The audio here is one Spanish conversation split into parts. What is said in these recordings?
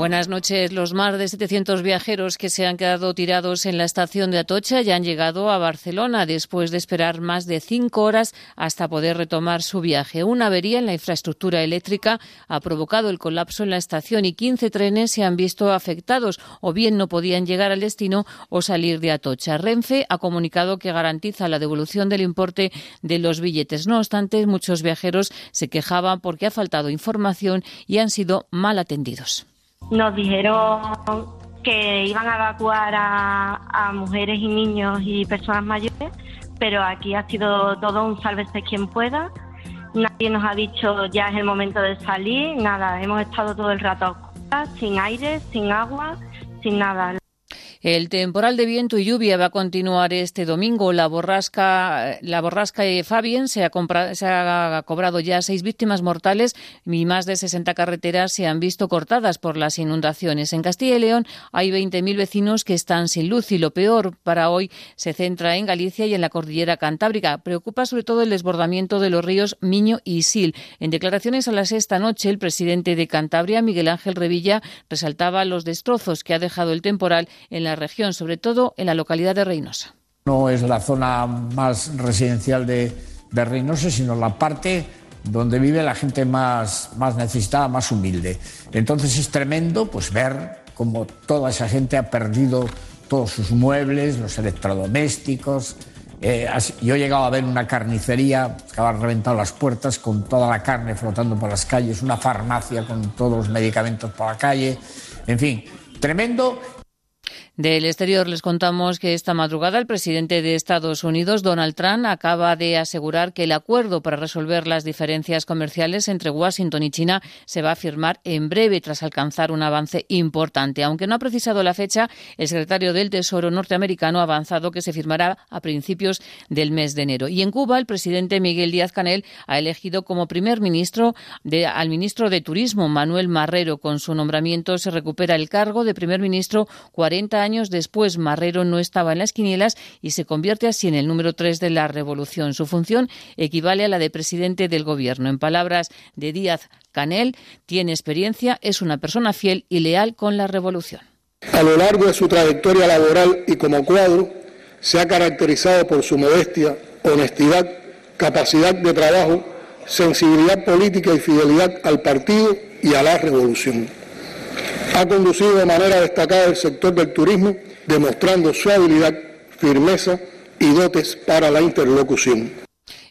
Buenas noches. Los más de 700 viajeros que se han quedado tirados en la estación de Atocha ya han llegado a Barcelona después de esperar más de cinco horas hasta poder retomar su viaje. Una avería en la infraestructura eléctrica ha provocado el colapso en la estación y 15 trenes se han visto afectados o bien no podían llegar al destino o salir de Atocha. Renfe ha comunicado que garantiza la devolución del importe de los billetes. No obstante, muchos viajeros se quejaban porque ha faltado información y han sido mal atendidos. Nos dijeron que iban a evacuar a, mujeres y niños y personas mayores, pero aquí ha sido todo un sálvese quien pueda. Nadie nos ha dicho ya es el momento de salir, nada, hemos estado todo el rato sin aire, sin agua, sin nada. El temporal de viento y lluvia va a continuar este domingo. La borrasca, la borrasca Fabien se ha, se ha cobrado ya seis víctimas mortales y más de 60 carreteras se han visto cortadas por las inundaciones. En Castilla y León hay 20.000 vecinos que están sin luz y lo peor para hoy se centra en Galicia y en la cordillera cantábrica. Preocupa sobre todo el desbordamiento de los ríos Miño y Sil. En declaraciones a la sexta noche, el presidente de Cantabria, Miguel Ángel Revilla, resaltaba los destrozos que ha dejado el temporal en la región, sobre todo en la localidad de Reynosa. No es la zona más residencial de, de Reynosa, sino la parte donde vive la gente más, más necesitada, más humilde. Entonces es tremendo pues, ver cómo toda esa gente ha perdido todos sus muebles, los electrodomésticos. Eh, yo he llegado a ver una carnicería que había reventado las puertas con toda la carne flotando por las calles, una farmacia con todos los medicamentos por la calle. En fin, tremendo del exterior les contamos que esta madrugada el presidente de Estados Unidos, Donald Trump, acaba de asegurar que el acuerdo para resolver las diferencias comerciales entre Washington y China se va a firmar en breve tras alcanzar un avance importante. Aunque no ha precisado la fecha, el secretario del Tesoro norteamericano ha avanzado que se firmará a principios del mes de enero. Y en Cuba, el presidente Miguel Díaz Canel ha elegido como primer ministro de, al ministro de Turismo, Manuel Marrero. Con su nombramiento se recupera el cargo de primer ministro 40 años años después, Marrero no estaba en las quinielas y se convierte así en el número tres de la revolución. Su función equivale a la de presidente del gobierno. En palabras de Díaz Canel, tiene experiencia, es una persona fiel y leal con la revolución. A lo largo de su trayectoria laboral y como cuadro, se ha caracterizado por su modestia, honestidad, capacidad de trabajo, sensibilidad política y fidelidad al partido y a la revolución ha conducido de manera destacada el sector del turismo, demostrando su habilidad, firmeza y dotes para la interlocución.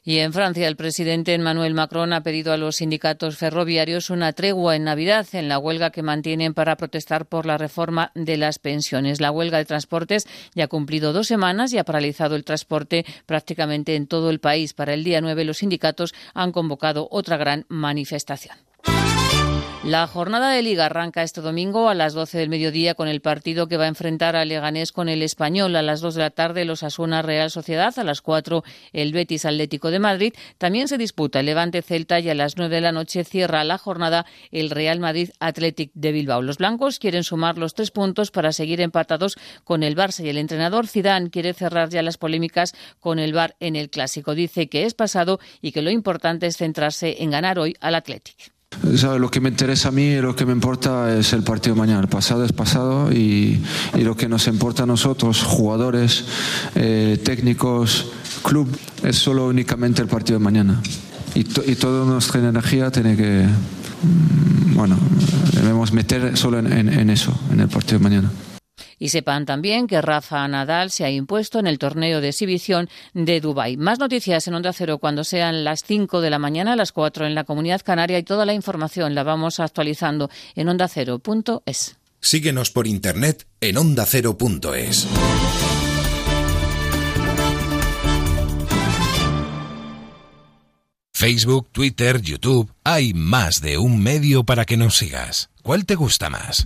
Y en Francia, el presidente Emmanuel Macron ha pedido a los sindicatos ferroviarios una tregua en Navidad en la huelga que mantienen para protestar por la reforma de las pensiones. La huelga de transportes ya ha cumplido dos semanas y ha paralizado el transporte prácticamente en todo el país. Para el día 9, los sindicatos han convocado otra gran manifestación. La jornada de liga arranca este domingo a las 12 del mediodía con el partido que va a enfrentar a Leganés con el Español. A las 2 de la tarde los Asuna Real Sociedad, a las 4 el Betis Atlético de Madrid. También se disputa el Levante Celta y a las 9 de la noche cierra la jornada el Real Madrid Athletic de Bilbao. Los blancos quieren sumar los tres puntos para seguir empatados con el Barça y el entrenador Zidane quiere cerrar ya las polémicas con el Bar en el Clásico. Dice que es pasado y que lo importante es centrarse en ganar hoy al Athletic. Lo que me interesa a mí y lo que me importa es el partido de mañana. El pasado es pasado y, lo que nos importa a nosotros, jugadores, eh, técnicos, club, es solo únicamente el partido de mañana. Y, y toda nuestra energía tiene que, mm, bueno, debemos meter solo en eso, en el partido de mañana. Y sepan también que Rafa Nadal se ha impuesto en el torneo de exhibición de Dubái. Más noticias en Onda Cero cuando sean las 5 de la mañana, las 4 en la Comunidad Canaria y toda la información la vamos actualizando en ondacero.es. Síguenos por internet en ondacero.es. Facebook, Twitter, YouTube, hay más de un medio para que nos sigas. ¿Cuál te gusta más?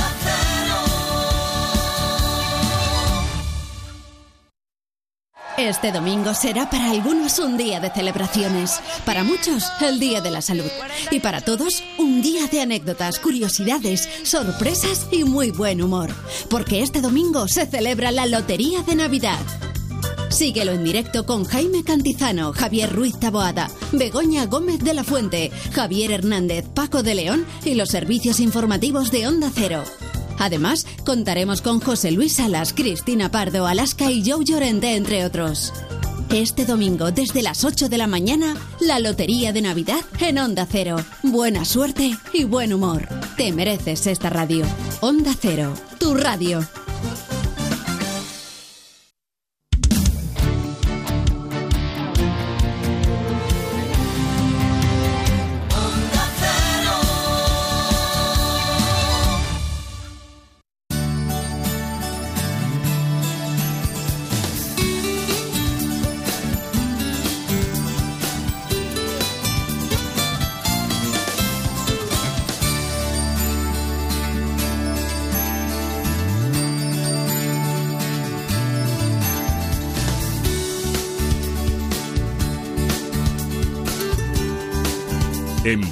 Este domingo será para algunos un día de celebraciones, para muchos el Día de la Salud y para todos un día de anécdotas, curiosidades, sorpresas y muy buen humor, porque este domingo se celebra la Lotería de Navidad. Síguelo en directo con Jaime Cantizano, Javier Ruiz Taboada, Begoña Gómez de la Fuente, Javier Hernández, Paco de León y los servicios informativos de Onda Cero. Además, contaremos con José Luis Salas, Cristina Pardo, Alaska y Joe Llorente, entre otros. Este domingo, desde las 8 de la mañana, la Lotería de Navidad en Onda Cero. Buena suerte y buen humor. Te mereces esta radio. Onda Cero, tu radio.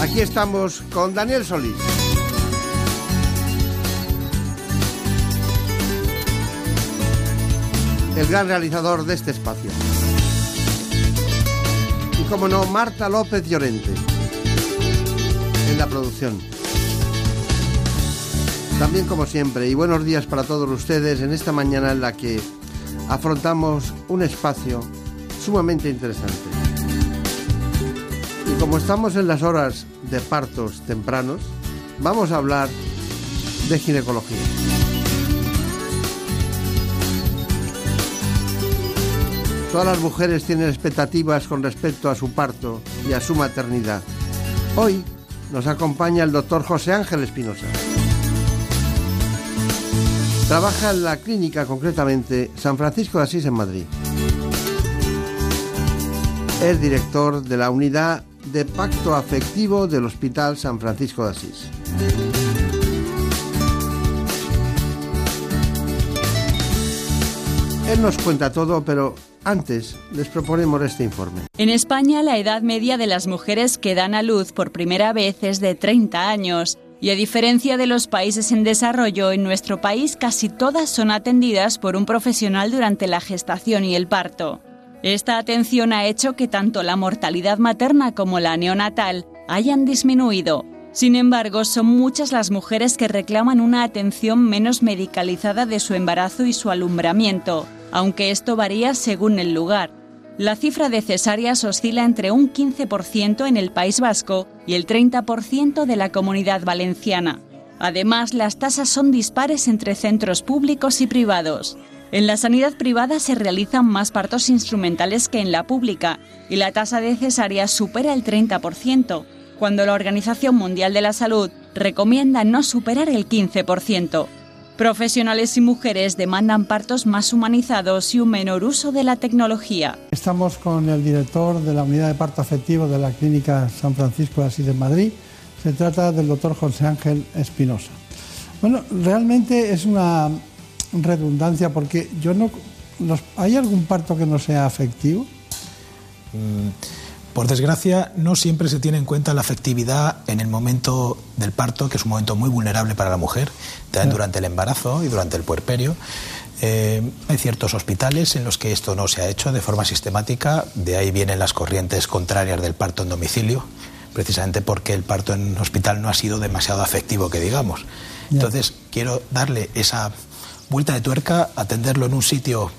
Aquí estamos con Daniel Solís. El gran realizador de este espacio. Y como no, Marta López Llorente. En la producción. También como siempre, y buenos días para todos ustedes en esta mañana en la que afrontamos un espacio sumamente interesante. Como estamos en las horas de partos tempranos, vamos a hablar de ginecología. Todas las mujeres tienen expectativas con respecto a su parto y a su maternidad. Hoy nos acompaña el doctor José Ángel Espinosa. Trabaja en la clínica, concretamente San Francisco de Asís en Madrid. Es director de la unidad de pacto afectivo del Hospital San Francisco de Asís. Él nos cuenta todo, pero antes les proponemos este informe. En España, la edad media de las mujeres que dan a luz por primera vez es de 30 años. Y a diferencia de los países en desarrollo, en nuestro país casi todas son atendidas por un profesional durante la gestación y el parto. Esta atención ha hecho que tanto la mortalidad materna como la neonatal hayan disminuido. Sin embargo, son muchas las mujeres que reclaman una atención menos medicalizada de su embarazo y su alumbramiento, aunque esto varía según el lugar. La cifra de cesáreas oscila entre un 15% en el País Vasco y el 30% de la comunidad valenciana. Además, las tasas son dispares entre centros públicos y privados. En la sanidad privada se realizan más partos instrumentales que en la pública y la tasa de cesáreas supera el 30%, cuando la Organización Mundial de la Salud recomienda no superar el 15%. Profesionales y mujeres demandan partos más humanizados y un menor uso de la tecnología. Estamos con el director de la unidad de parto afectivo de la Clínica San Francisco de Asís de Madrid. Se trata del doctor José Ángel Espinosa. Bueno, realmente es una redundancia porque yo no. ¿Hay algún parto que no sea afectivo? Mm, por desgracia, no siempre se tiene en cuenta la afectividad en el momento del parto, que es un momento muy vulnerable para la mujer, también durante el embarazo y durante el puerperio. Eh, hay ciertos hospitales en los que esto no se ha hecho de forma sistemática, de ahí vienen las corrientes contrarias del parto en domicilio, precisamente porque el parto en hospital no ha sido demasiado afectivo, que digamos. Entonces, quiero darle esa vuelta de tuerca, atenderlo en un sitio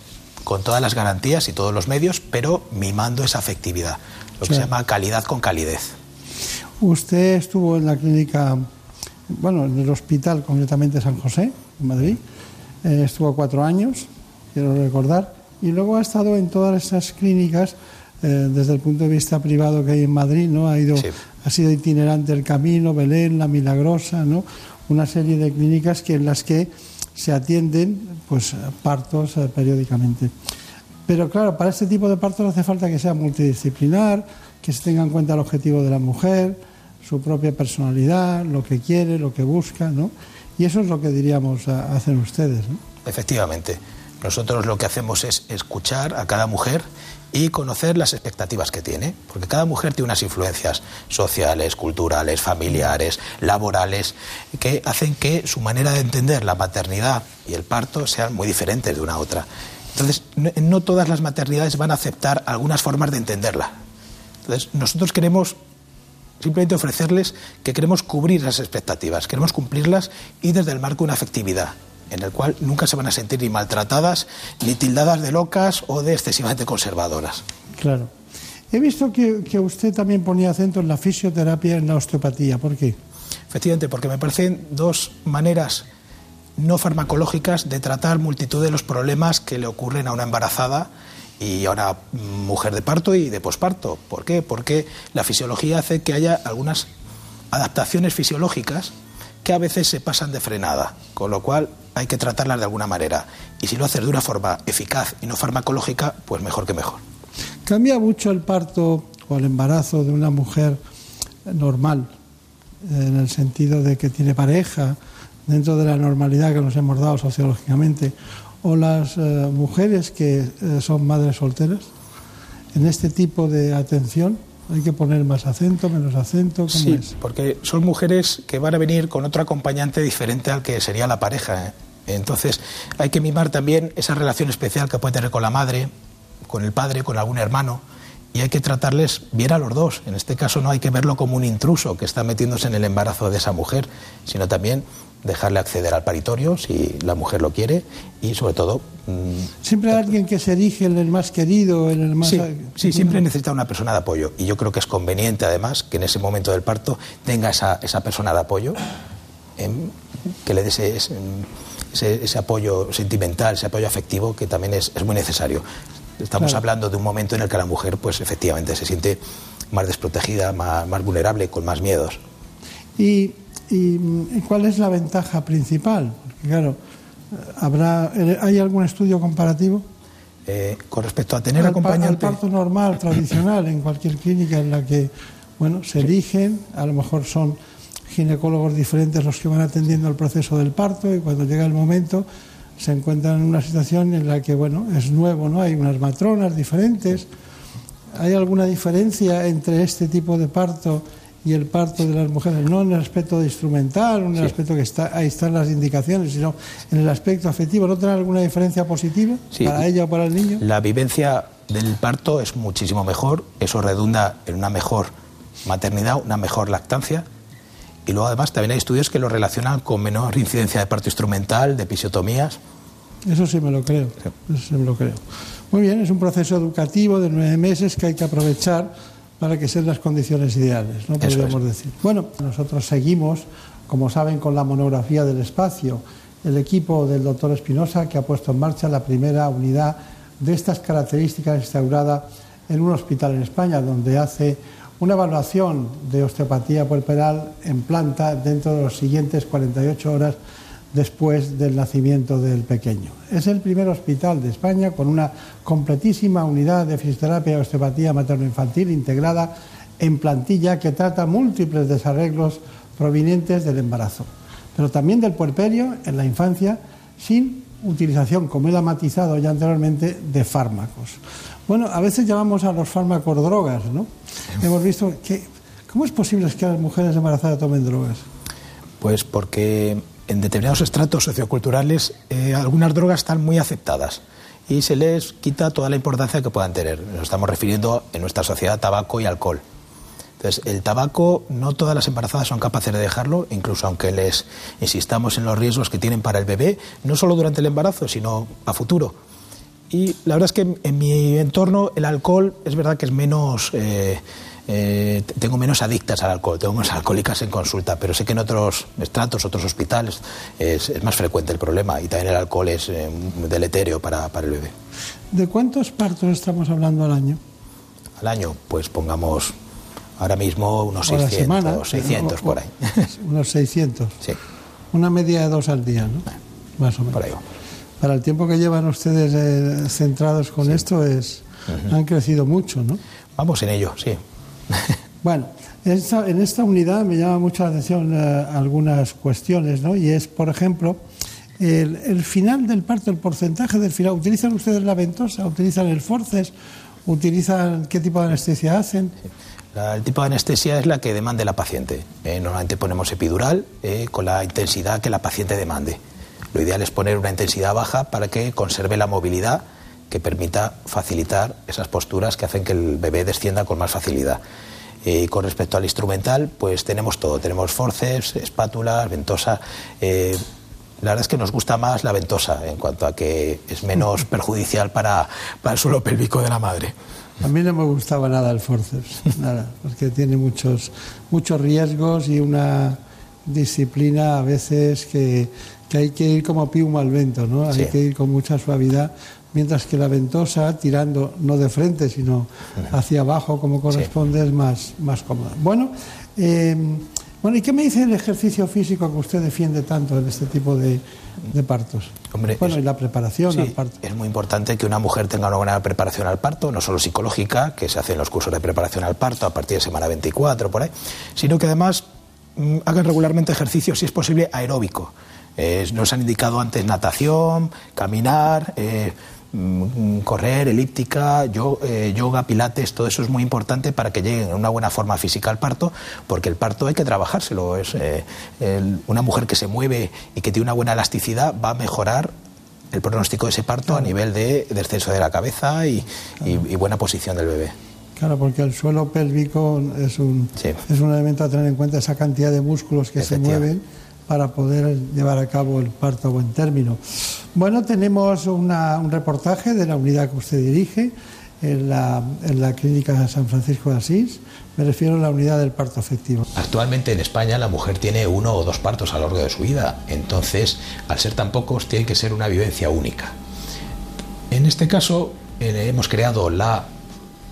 con todas las garantías y todos los medios, pero mimando esa afectividad lo que se llama calidad con calidez. Usted estuvo en la clínica, bueno, en el hospital concretamente San José, en Madrid. eh, estuvo cuatro años, quiero recordar, y luego ha estado en todas esas clínicas eh, desde el punto de vista privado que hay en Madrid, ¿no? Ha, ido, ha sido itinerante el Camino, Belén, La Milagrosa, ¿no? Una serie de clínicas que, en las que se atienden pues, partos eh, periódicamente. Pero claro, para este tipo de partos hace falta que sea multidisciplinar, que se tenga en cuenta el objetivo de la mujer, su propia personalidad, lo que quiere, lo que busca, ¿no? Y eso es lo que diríamos hacen ustedes, ¿no? Efectivamente. Nosotros lo que hacemos es escuchar a cada mujer y conocer las expectativas que tiene, porque cada mujer tiene unas influencias sociales, culturales, familiares, laborales, que hacen que su manera de entender la maternidad y el parto sean muy diferentes de una a otra. Entonces, no, todas las maternidades van a aceptar algunas formas de entenderla. Entonces, nosotros queremos simplemente ofrecerles que queremos cubrir las expectativas, queremos cumplirlas y desde el marco de una afectividad en el cual nunca se van a sentir ni maltratadas, ni tildadas de locas o de excesivamente conservadoras. Claro. He visto que, usted también ponía acento en la fisioterapia y en la osteopatía. ¿Por qué? Efectivamente, porque me parecen dos maneras no farmacológicas de tratar multitud de los problemas que le ocurren a una embarazada y a una mujer de parto y de posparto. ¿Por qué? Porque la fisiología hace que haya algunas adaptaciones fisiológicas que a veces se pasan de frenada, con lo cual hay que tratarlas de alguna manera. Y si lo haces de una forma eficaz y no farmacológica, pues mejor que mejor. ¿Cambia mucho el parto o el embarazo de una mujer normal, en el sentido de que tiene pareja, dentro de la normalidad que nos hemos dado sociológicamente, o las eh, mujeres que eh, son madres solteras, en este tipo de atención? ¿Hay que poner más acento, menos acento? ¿Cómo sí, porque son mujeres que van a venir con otro acompañante diferente al que sería la pareja. ¿eh? Entonces hay que mimar también esa relación especial que puede tener con la madre, con el padre, con algún hermano, y hay que tratarles bien a los dos. En este caso no hay que verlo como un intruso que está metiéndose en el embarazo de esa mujer, sino también dejarle acceder al paritorio si la mujer lo quiere y sobre todo... Mm, siempre hay alguien que se erige en el más querido, en el más... Sí, siempre necesita una persona de apoyo y yo creo que es conveniente además que en ese momento del parto tenga esa, esa persona de apoyo, em, que le dé ese, ese, apoyo sentimental, ese apoyo afectivo que también es, es muy necesario. Estamos hablando de un momento en el que la mujer pues efectivamente se siente más desprotegida, más, más vulnerable, con más miedos. Y ¿Y cuál es la ventaja principal? Porque claro, ¿habrá, ¿hay algún estudio comparativo? Eh, con respecto a tener acompañante. Al parto normal, tradicional, en cualquier clínica en la que bueno, se eligen, a lo mejor son ginecólogos diferentes los que van atendiendo el proceso del parto y cuando llega el momento se encuentran en una situación en la que bueno, es nuevo, ¿no? Hay unas matronas diferentes. ¿Hay alguna diferencia entre este tipo de parto y el parto de las mujeres, no en el aspecto instrumental, en el aspecto que está, ahí están las indicaciones, sino en el aspecto afectivo. ¿No tiene alguna diferencia positiva para ella o para el niño? La vivencia del parto es muchísimo mejor, eso redunda en una mejor maternidad, una mejor lactancia. Y luego además también hay estudios que lo relacionan con menor incidencia de parto instrumental, de episiotomías. Eso sí me lo creo, eso sí me lo creo. Muy bien, es un proceso educativo de nueve meses que hay que aprovechar para que sean las condiciones ideales, ¿no? Podríamos decir. Bueno, nosotros seguimos, como saben, con la monografía del espacio. El equipo del doctor Espinosa que ha puesto en marcha la primera unidad de estas características instaurada en un hospital en España, donde hace una evaluación de osteopatía puerperal en planta dentro de las siguientes 48 horas después del nacimiento del pequeño. Es el primer hospital de España con una completísima unidad de fisioterapia y osteopatía materno-infantil integrada en plantilla que trata múltiples desarreglos provenientes del embarazo, pero también del puerperio en la infancia sin utilización, como ha matizado ya anteriormente, de fármacos. Bueno, a veces llamamos a los fármacos drogas, ¿no? Hemos visto que... ¿Cómo es posible que las mujeres embarazadas tomen drogas? Pues porque en determinados estratos socioculturales eh, algunas drogas están muy aceptadas y se les quita toda la importancia que puedan tener. Nos estamos refiriendo en nuestra sociedad tabaco y alcohol. Entonces, el tabaco, no todas las embarazadas son capaces de dejarlo, incluso aunque les insistamos en los riesgos que tienen para el bebé, no solo durante el embarazo, sino a futuro. Y la verdad es que en mi entorno el alcohol es verdad que es menos... Eh, eh, tengo menos adictas al alcohol, tengo menos alcohólicas en consulta, pero sé que en otros estratos, otros hospitales, es, más frecuente el problema y también el alcohol es eh, deleterio para, para el bebé. ¿De cuántos partos estamos hablando al año? Al año, pues pongamos ahora mismo unos 600, 600 por ahí. Unos 600. Sí. Una media de dos al día, ¿no? Más o menos. Por ahí Para el tiempo que llevan ustedes eh, centrados con esto, es, han crecido mucho, ¿no? Vamos en ello, sí. bueno, en esta unidad me llama mucho la atención eh, algunas cuestiones, ¿no? Y es, por ejemplo, el, final del parto, el porcentaje del final. ¿Utilizan ustedes la ventosa? ¿Utilizan el forces? ¿Utilizan qué tipo de anestesia hacen? el tipo de anestesia es la que demande la paciente. Eh, normalmente ponemos epidural eh, con la intensidad que la paciente demande. Lo ideal es poner una intensidad baja para que conserve la movilidad que permita facilitar esas posturas que hacen que el bebé descienda con más facilidad. Y eh, con respecto al instrumental, pues tenemos todo. Tenemos forceps, espátulas, ventosa. Eh, la verdad es que nos gusta más la ventosa en cuanto a que es menos perjudicial para, para el suelo pélvico de la madre. A mí no me gustaba nada el forceps, nada, porque tiene muchos, muchos riesgos y una disciplina a veces que, que hay que ir como piuma al vento, ¿no? Hay que ir con mucha suavidad mientras que la ventosa, tirando no de frente, sino hacia abajo como corresponde, es más, más cómoda. Bueno, em, bueno, ¿y qué me dice el ejercicio físico que usted defiende tanto en este tipo de, partos? Hombre, bueno, y la preparación al parto. Es muy importante que una mujer tenga una buena preparación al parto, no solo psicológica, que se hace en los cursos de preparación al parto a partir de semana 24, por ahí, sino que además mm, hagan regularmente ejercicio, si es posible, aeróbico. Nos han indicado antes natación, caminar. Eh, Mm, correr, elíptica, eh, yoga, pilates, todo eso es muy importante para que lleguen en una buena forma física al parto, porque el parto hay que trabajárselo. Es, eh, una mujer que se mueve y que tiene una buena elasticidad va a mejorar el pronóstico de ese parto a nivel de descenso de la cabeza y, buena posición del bebé. Claro, porque el suelo pélvico es un, es un elemento a tener en cuenta, esa cantidad de músculos que se mueven para poder llevar a cabo el parto a buen término. Bueno, tenemos un reportaje de la unidad que usted dirige en la, en la clínica San Francisco de Asís. Me refiero a la unidad del parto efectivo. Actualmente en España la mujer tiene uno o dos partos a lo largo de su vida, entonces al ser tan pocos tiene que ser una vivencia única. En este caso eh, hemos creado la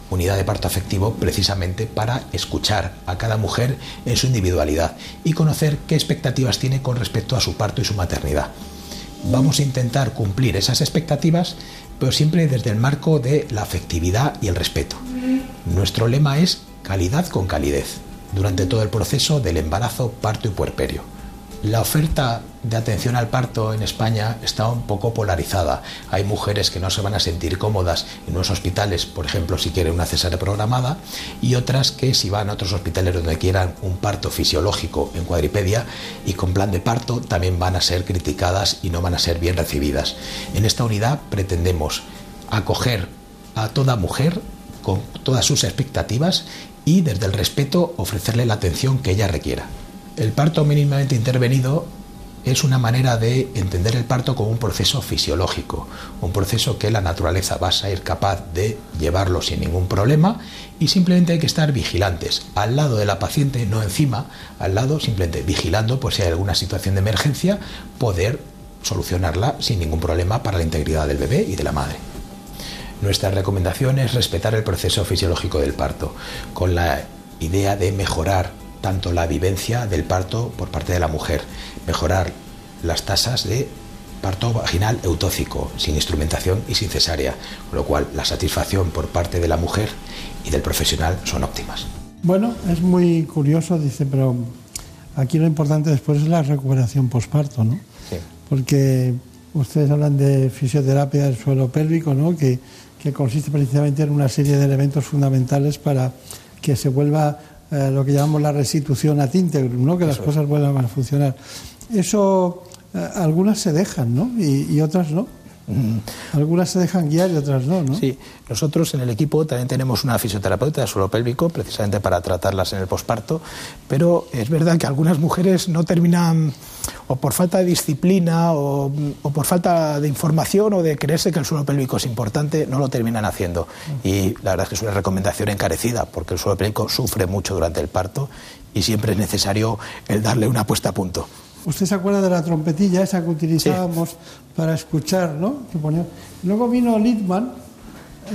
unidad de parto afectivo precisamente para escuchar a cada mujer en su individualidad y conocer qué expectativas tiene con respecto a su parto y su maternidad. Vamos a intentar cumplir esas expectativas, pero siempre desde el marco de la afectividad y el respeto. Nuestro lema es calidad con calidez durante todo el proceso del embarazo, parto y puerperio. La oferta de atención al parto en España está un poco polarizada. Hay mujeres que no se van a sentir cómodas en unos hospitales, por ejemplo, si quieren una cesárea programada, y otras que si van a otros hospitales donde quieran un parto fisiológico en cuadripedia y con plan de parto, también van a ser criticadas y no van a ser bien recibidas. En esta unidad pretendemos acoger a toda mujer con todas sus expectativas y desde el respeto ofrecerle la atención que ella requiera. El parto mínimamente intervenido es una manera de entender el parto como un proceso fisiológico, un proceso que la naturaleza va a ser capaz de llevarlo sin ningún problema y simplemente hay que estar vigilantes, al lado de la paciente, no encima, al lado simplemente vigilando por si hay alguna situación de emergencia, poder solucionarla sin ningún problema para la integridad del bebé y de la madre. Nuestra recomendación es respetar el proceso fisiológico del parto, con la idea de mejorar tanto la vivencia del parto por parte de la mujer, mejorar las tasas de parto vaginal eutóxico, sin instrumentación y sin cesárea, con lo cual la satisfacción por parte de la mujer y del profesional son óptimas. Bueno, es muy curioso, dice, pero aquí lo importante después es la recuperación posparto, ¿no? Sí. Porque ustedes hablan de fisioterapia del suelo pélvico, ¿no? Que, que consiste precisamente en una serie de elementos fundamentales para que se vuelva eh, lo que llamamos la restitución a integrum, ¿no? que las cosas vuelvan a funcionar. Eso, eh, algunas se dejan, ¿no? Y, otras no. Mm. Algunas se dejan guiar y otras no, ¿no? Sí, nosotros en el equipo también tenemos una fisioterapeuta de suelo pélvico, precisamente para tratarlas en el posparto, pero es verdad que algunas mujeres no terminan, o por falta de disciplina, o, por falta de información, o de creerse que el suelo pélvico es importante, no lo terminan haciendo. Y la verdad es que es una recomendación encarecida, porque el suelo pélvico sufre mucho durante el parto y siempre es necesario el darle una puesta a punto. Usted se acuerda de la trompetilla esa que utilizábamos para escuchar, ¿no? Luego vino Littman,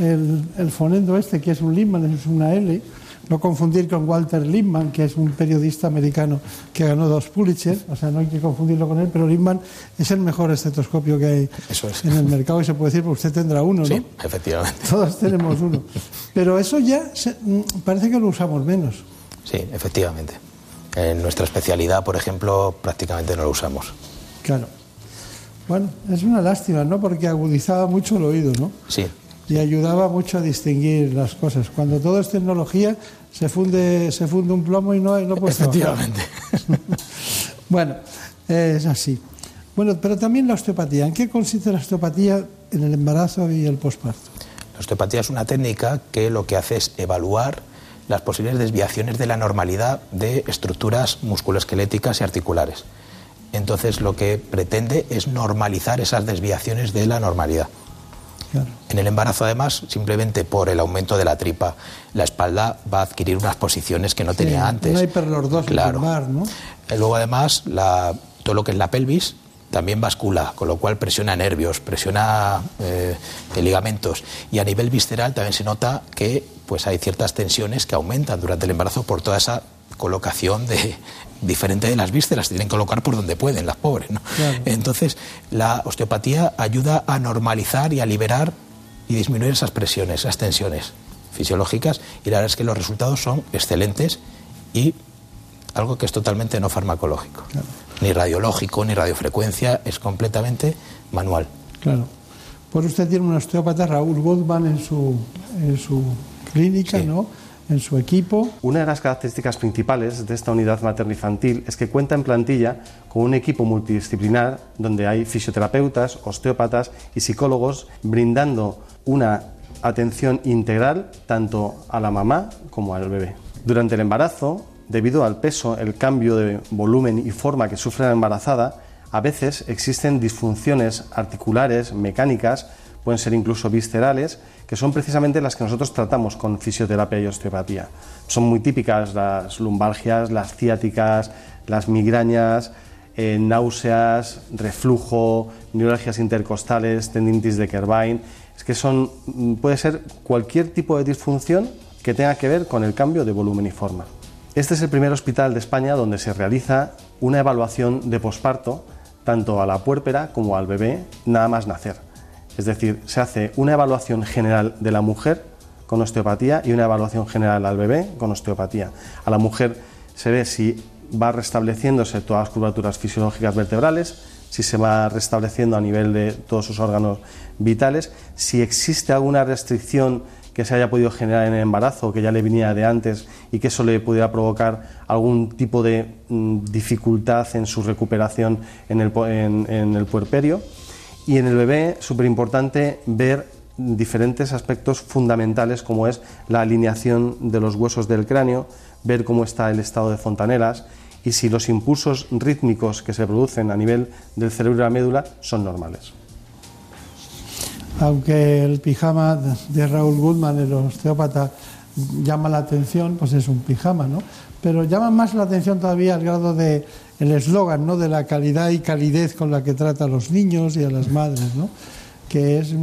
el, fonendo este, que es un Littman, es una L, no confundir con Walter Lippmann, que es un periodista americano que ganó dos Pulitzer, o sea, no hay que confundirlo con él, pero Lippmann es el mejor estetoscopio que hay en el mercado y se puede decir, porque usted tendrá uno, ¿no? Sí, efectivamente. Todos tenemos uno. Pero eso ya mm, parece que lo usamos menos. Sí, efectivamente. En nuestra especialidad, por ejemplo, prácticamente no lo usamos. Claro. Bueno, es una lástima, ¿no? Porque agudizaba mucho el oído, ¿no? Sí. Y ayudaba mucho a distinguir las cosas. Cuando todo es tecnología, se funde, se funde un plomo y no, no puede Efectivamente. bueno, es así. Bueno, pero también la osteopatía. ¿En qué consiste la osteopatía en el embarazo y el posparto? La osteopatía es una técnica que lo que hace es evaluar las posibles desviaciones de la normalidad de estructuras musculoesqueléticas y articulares. Entonces lo que pretende es normalizar esas desviaciones de la normalidad. En el embarazo, además, simplemente por el aumento de la tripa, la espalda va a adquirir unas posiciones que no tenía antes. Una hiperlordosis claro. ¿no? Luego, además, todo lo que es la pelvis también bascula, con lo cual presiona nervios, presiona eh, ligamentos. Y a nivel visceral también se nota que pues hay ciertas tensiones que aumentan durante el embarazo por toda esa colocación de diferente de las vísceras, se tienen que colocar por donde pueden las pobres. Entonces, la osteopatía ayuda a normalizar y a liberar y disminuir esas presiones, esas tensiones fisiológicas, y la verdad es que los resultados son excelentes y algo que es totalmente no farmacológico, ni radiológico, ni radiofrecuencia, es completamente manual. Claro. Pues usted tiene un osteópata, Raúl Goldman, en su, en su clínica, ¿no? en su equipo. Una de las características principales de esta unidad materno-infantil es que cuenta en plantilla con un equipo multidisciplinar donde hay fisioterapeutas, osteópatas y psicólogos brindando una atención integral tanto a la mamá como al bebé. Durante el embarazo, debido al peso, el cambio de volumen y forma que sufre la embarazada, a veces existen disfunciones articulares, mecánicas, pueden ser incluso viscerales, que son precisamente las que nosotros tratamos con fisioterapia y osteopatía. Son muy típicas las lumbalgias, las ciáticas, las migrañas, eh, náuseas, reflujo, neuralgias intercostales, tendinitis de Kerbein. Es que son, mm, puede ser cualquier tipo de disfunción que tenga que ver con el cambio de volumen y forma. Este es el primer hospital de España donde se realiza una evaluación de posparto tanto a la puérpera como al bebé nada más nacer. Es decir, se hace una evaluación general de la mujer con osteopatía y una evaluación general al bebé con osteopatía. A la mujer se ve si va restableciéndose todas las curvaturas fisiológicas vertebrales, si se va restableciendo a nivel de todos sus órganos vitales, si existe alguna restricción que se haya podido generar en el embarazo, que ya le venía de antes y que eso le pudiera provocar algún tipo de mm, dificultad en su recuperación en el, en el puerperio. Y en el bebé, súper importante ver diferentes aspectos fundamentales como es la alineación de los huesos del cráneo, ver cómo está el estado de fontanelas y si los impulsos rítmicos que se producen a nivel del cerebro y la médula son normales. Aunque el pijama de Raúl Goodman, el osteópata, llama la atención, pues es un pijama, ¿no? Pero llama más la atención todavía al grado de el eslogan ¿no? de la calidad y calidez con la que trata a los niños y a las madres, ¿no? que es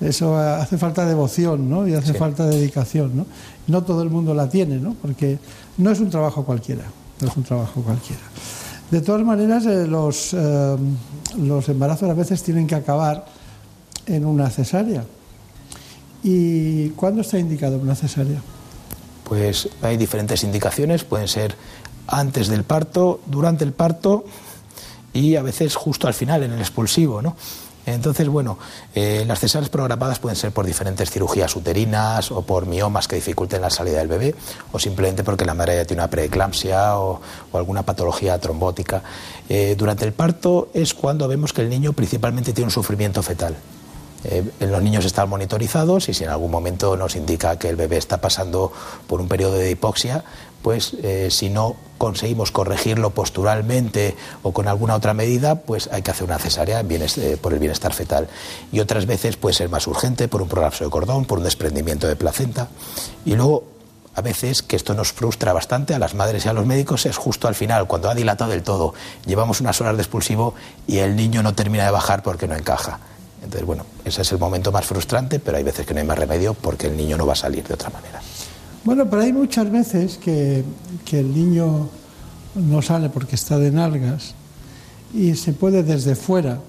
eso hace falta devoción ¿no? y hace falta dedicación. ¿no? no todo el mundo la tiene, ¿no? porque no es un trabajo cualquiera, no es un trabajo cualquiera. De todas maneras, eh, los, eh, los embarazos a veces tienen que acabar en una cesárea. ¿Y cuándo está indicado una cesárea? Pues hay diferentes indicaciones, pueden ser antes del parto, durante el parto y a veces justo al final, en el expulsivo. ¿no? Entonces, bueno, eh, las cesáreas programadas pueden ser por diferentes cirugías uterinas o por miomas que dificulten la salida del bebé o simplemente porque la madre ya tiene una preeclampsia o, alguna patología trombótica. Eh, durante el parto es cuando vemos que el niño principalmente tiene un sufrimiento fetal. Eh, los niños están monitorizados y si en algún momento nos indica que el bebé está pasando por un periodo de hipoxia, pues eh, si no conseguimos corregirlo posturalmente o con alguna otra medida, pues hay que hacer una cesárea eh, por el bienestar fetal. Y otras veces puede ser más urgente por un prolapso de cordón, por un desprendimiento de placenta. Y luego, a veces, que esto nos frustra bastante a las madres y a los médicos, es justo al final, cuando ha dilatado del todo, llevamos unas horas de expulsivo y el niño no termina de bajar porque no encaja. Entonces, bueno, ese es el momento más frustrante, pero hay veces que no hay más remedio porque el niño no va a salir de otra manera. Bueno, pero hay muchas veces que, el niño no sale porque está de nalgas y se puede desde fuera.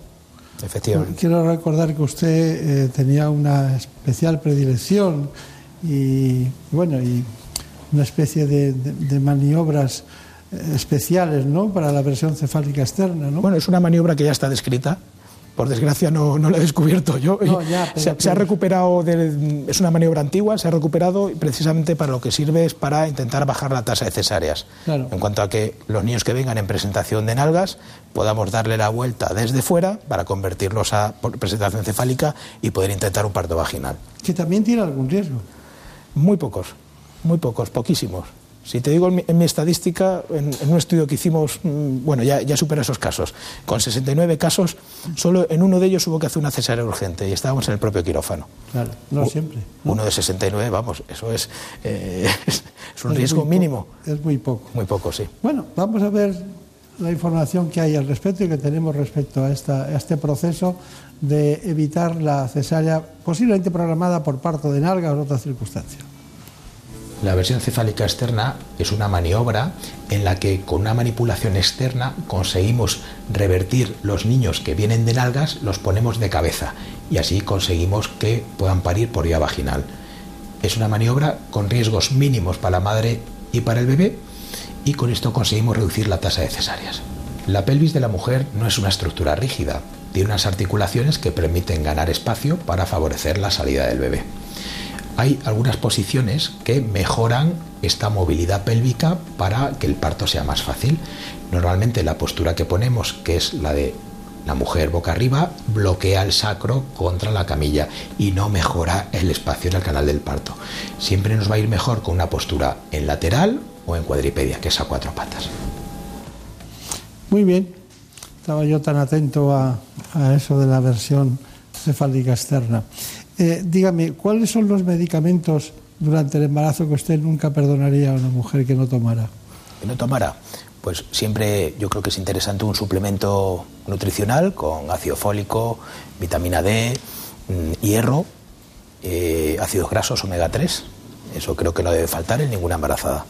Efectivamente. Quiero recordar que usted eh, tenía una especial predilección y, bueno, y una especie de, de, maniobras eh, especiales, ¿no? Para la versión cefálica externa, ¿no? Bueno, es una maniobra que ya está descrita por desgracia no, no lo he descubierto yo. se, ha recuperado, es una maniobra antigua, se ha recuperado y precisamente para lo que sirve es para intentar bajar la tasa de cesáreas. En cuanto a que los niños que vengan en presentación de nalgas podamos darle la vuelta desde fuera para convertirlos a presentación cefálica y poder intentar un parto vaginal. ¿Que también tiene algún riesgo? Muy pocos, muy pocos, poquísimos. Si te digo en mi, estadística, en, un estudio que hicimos, mm, bueno, ya, ya supera esos casos. Con 69 casos, solo en uno de ellos hubo que hacer una cesárea urgente y estábamos en el propio quirófano. Claro, no siempre. Uno de 69, vamos, eso es, eh, es un riesgo mínimo. Es muy poco. Muy poco, sí. Bueno, vamos a ver la información que hay al respecto y que tenemos respecto a, esta, a este proceso de evitar la cesárea posiblemente programada por parto de nalga o otra circunstancia. La versión cefálica externa es una maniobra en la que con una manipulación externa conseguimos revertir los niños que vienen de nalgas, los ponemos de cabeza y así conseguimos que puedan parir por vía vaginal. Es una maniobra con riesgos mínimos para la madre y para el bebé y con esto conseguimos reducir la tasa de cesáreas. La pelvis de la mujer no es una estructura rígida, tiene unas articulaciones que permiten ganar espacio para favorecer la salida del bebé hay algunas posiciones que mejoran esta movilidad pélvica para que el parto sea más fácil. Normalmente la postura que ponemos, que es la de la mujer boca arriba, bloquea el sacro contra la camilla y no mejora el espacio en el canal del parto. Siempre nos va a ir mejor con una postura en lateral o en cuadripedia, que es a cuatro patas. Muy bien, estaba yo tan atento a, a eso de la versión cefálica externa. Eh, dígame, ¿cuáles son los medicamentos durante el embarazo que usted nunca perdonaría a una mujer que no tomara? Que no tomara. Pues siempre yo creo que es interesante un suplemento nutricional con ácido fólico, vitamina D, mm, hierro, eh, ácidos grasos omega 3. Eso creo que no debe faltar en ninguna embarazada.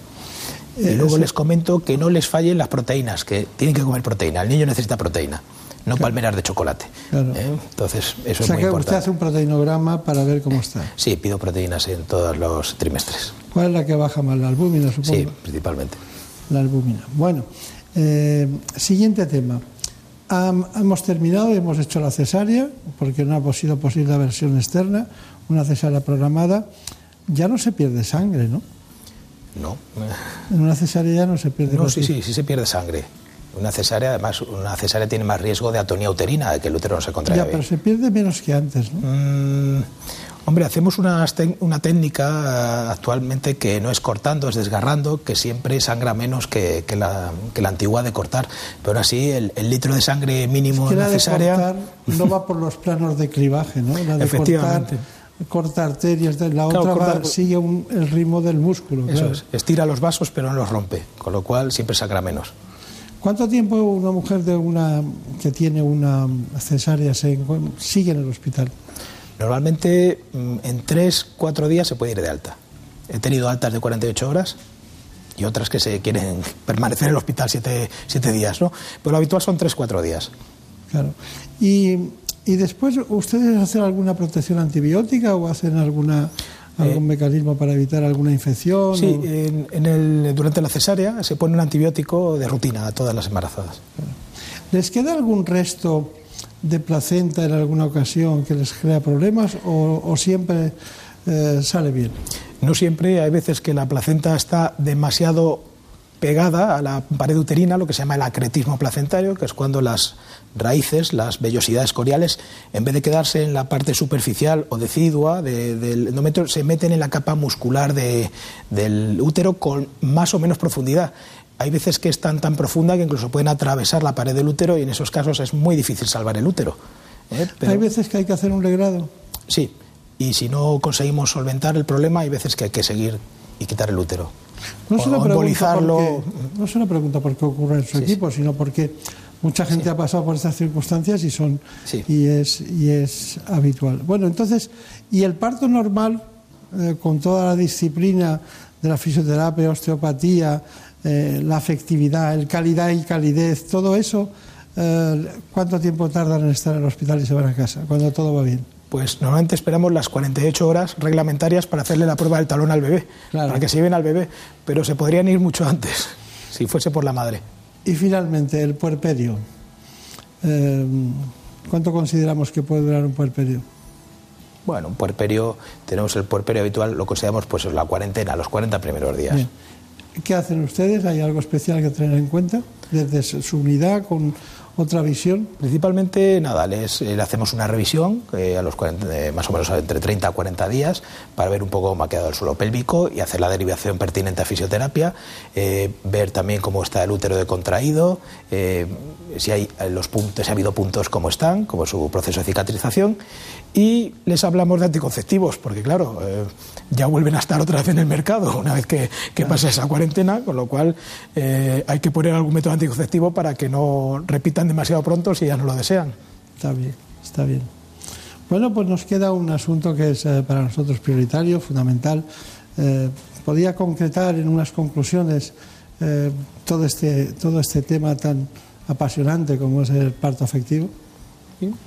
y eh, luego les comento que no les fallen las proteínas, que tienen que comer proteína. El niño necesita proteína no palmeras de chocolate. ¿eh? Entonces, eso es muy que importante. usted hace un proteinograma para ver cómo está. Sí, pido proteínas en todos los trimestres. ¿Cuál es la que baja más? ¿La albúmina, supongo? Sí, principalmente. La albúmina. Bueno, eh, siguiente tema. hemos terminado y hemos hecho la cesárea, porque no ha sido posible la versión externa, una cesárea programada. Ya no se pierde sangre, ¿no? No. En una cesárea ya no se pierde No, sí, sí, sí se pierde sangre. Una cesárea, además, una cesárea tiene más riesgo de atonía uterina, de que el útero no se contraiga. Ya, pero se pierde menos que antes, ¿no? Mm, hombre, hacemos una, una técnica actualmente que no es cortando, es desgarrando, que siempre sangra menos que, que, la, que la, antigua de cortar. Pero así, el, el litro de sangre mínimo en la cesárea. De cortar no va por los planos de clivaje, ¿no? La de Efectivamente. Cortar, arterias, la otra sigue el ritmo del músculo. Eso es, estira los vasos pero no los rompe, con lo cual siempre sangra menos. ¿Cuánto tiempo una mujer de una que tiene una cesárea sigue en el hospital? Normalmente mm, en 3, 4 días se puede ir de alta. He tenido altas de 48 horas y otras que se quieren permanecer en el hospital 7, días, ¿no? Pero lo habitual son 3, 4 días. Claro. Y, y después, ¿ustedes hacen alguna protección antibiótica o hacen alguna ¿Algún eh, mecanismo para evitar alguna infección? Sí, en, el, durante la cesárea se pone un antibiótico de rutina a todas las embarazadas. ¿Les queda algún resto de placenta en alguna ocasión que les crea problemas o, siempre eh, sale bien? No siempre, hay veces que la placenta está demasiado pegada a la pared uterina, lo que se llama el acretismo placentario, que es cuando las raíces, las vellosidades coriales, en vez de quedarse en la parte superficial o decidua del endometrio, se meten en la capa muscular del útero con más o menos profundidad. Hay veces que es tan, tan profunda que incluso pueden atravesar la pared del útero y en esos casos es muy difícil salvar el útero. ¿eh? Hay veces que hay que hacer un legrado. Sí, y si no conseguimos solventar el problema, hay veces que hay que seguir y quitar el útero. No es, una pregunta porque, no es una pregunta por qué ocurre en su equipo, sino porque mucha gente ha pasado por estas circunstancias y son y es y es habitual. Bueno, entonces, y el parto normal eh, con toda la disciplina de la fisioterapia, osteopatía, eh, la afectividad, el calidad y calidez, todo eso, eh, ¿cuánto tiempo tardan en estar en el hospital y se van a casa cuando todo va bien? Pues normalmente esperamos las 48 horas reglamentarias para hacerle la prueba del talón al bebé, para que se lleven al bebé, pero se podrían ir mucho antes, si fuese por la madre. Y finalmente, el puerperio. Eh, ¿Cuánto consideramos que puede durar un puerperio? Bueno, un puerperio, tenemos el puerperio habitual, lo consideramos pues la cuarentena, los 40 primeros días. ¿Qué hacen ustedes? ¿Hay algo especial que tener en cuenta? Desde su unidad, con otra visión? Principalmente, nada, eh, le hacemos una revisión eh, a los eh, más o menos entre 30 a 40 días para ver un poco cómo ha quedado el suelo pélvico y hacer la derivación pertinente a fisioterapia, ver también cómo está el útero de contraído, si hay los puntos, si ha habido puntos como están, como su proceso de cicatrización y les hablamos de anticonceptivos, porque claro, eh, ya vuelven a estar otra vez en el mercado una vez que, que pasa esa cuarentena, con lo cual eh, hay que poner algún método anticonceptivo para que no repitan demasiado pronto si ya no lo desean. Está bien, está bien. Bueno, pues nos queda un asunto que es eh, para nosotros prioritario, fundamental. ¿Podría concretar en unas conclusiones todo, este, todo este tema tan apasionante como es el parto afectivo?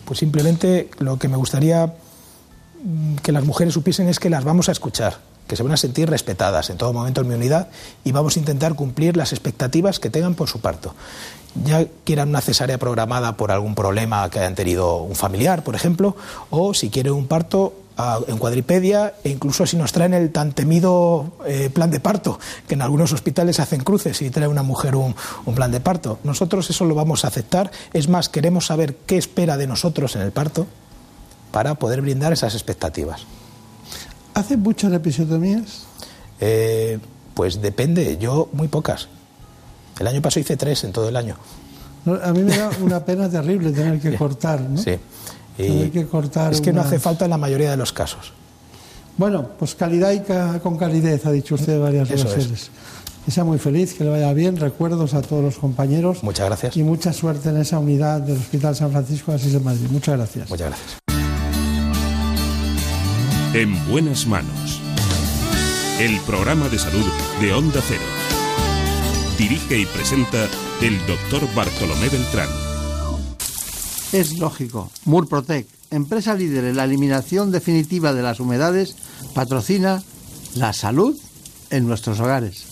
Pues simplemente lo que me gustaría mm, que las mujeres supiesen es que las vamos a escuchar, que se van a sentir respetadas en todo momento en mi unidad y vamos a intentar cumplir las expectativas que tengan por su parto. Ya quieran una cesárea programada por algún problema que hayan tenido un familiar, por ejemplo, o si quieren un parto en cuadripedia e incluso si nos traen el tan temido eh, plan de parto, que en algunos hospitales hacen cruces y trae una mujer un, plan de parto. Nosotros eso lo vamos a aceptar. Es más, queremos saber qué espera de nosotros en el parto para poder brindar esas expectativas. ¿Hacen muchas episiotomías? Eh, pues depende, yo muy pocas. El año pasado hice tres en todo el año. A mí me da una pena terrible tener que cortar, ¿no? Sí que cortar. Es que no hace falta en la mayoría de los casos. Bueno, pues calidad y con calidez, ha dicho usted varias veces. Que sea muy feliz, que le vaya bien. Recuerdos a todos los compañeros. Muchas gracias. Y mucha suerte en esa unidad del Hospital San Francisco de Asís de Madrid. Muchas gracias. Muchas gracias. En buenas manos. El programa de salud de Onda Cero. Dirige y presenta el doctor Bartolomé Beltrán. Es lógico. Murprotec, empresa líder en la eliminación definitiva de las humedades, patrocina la salud en nuestros hogares.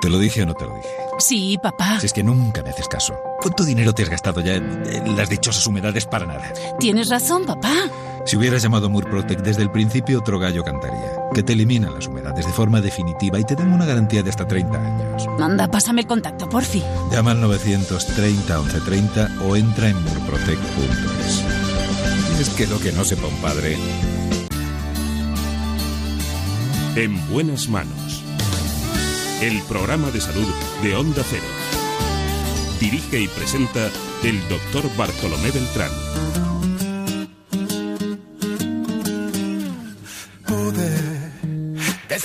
¿Te lo dije o no te lo dije? Sí, papá. Si es que nunca me haces caso. ¿Cuánto dinero te has gastado ya en, las dichosas humedades para nada? Tienes razón, papá. Si hubieras llamado Murprotec desde el principio, otro gallo cantaría. Que te eliminan las humedades de forma definitiva y te dan una garantía de hasta 30 años. Manda, pásame el contacto, por fin. Llama al 930 1130 o entra en murprotec.es. Es que lo que no sepa un padre. En buenas manos. El programa de salud de Onda Cero. Dirige y presenta el doctor Bartolomé Beltrán.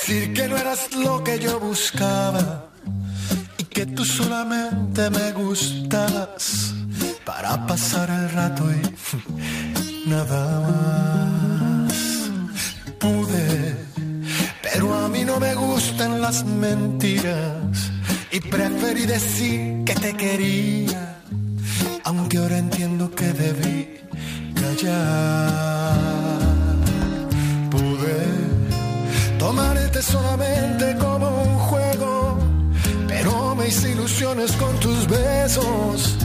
decir que no eras lo que yo buscaba y que tú solamente me gustabas para pasar el rato y nada más. Mentiras. Y preferí decir que te quería, aunque ahora entiendo que debí callar. tomarte solamente como un juego, pero me hice ilusiones con tus besos.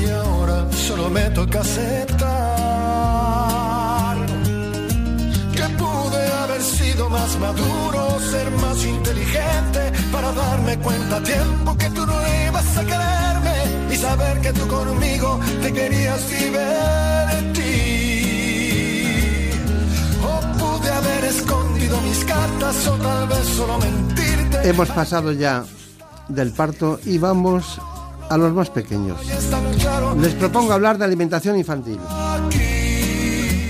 Y ahora solo me toca aceptar más maduro, ser más inteligente para darme cuenta a tiempo que tú no ibas a quererme y saber que tú conmigo te querías divertir. O pude haber escondido mis cartas o tal vez solo mentirte. Hemos pasado ya del parto y vamos a los más pequeños. Les propongo hablar de alimentación infantil.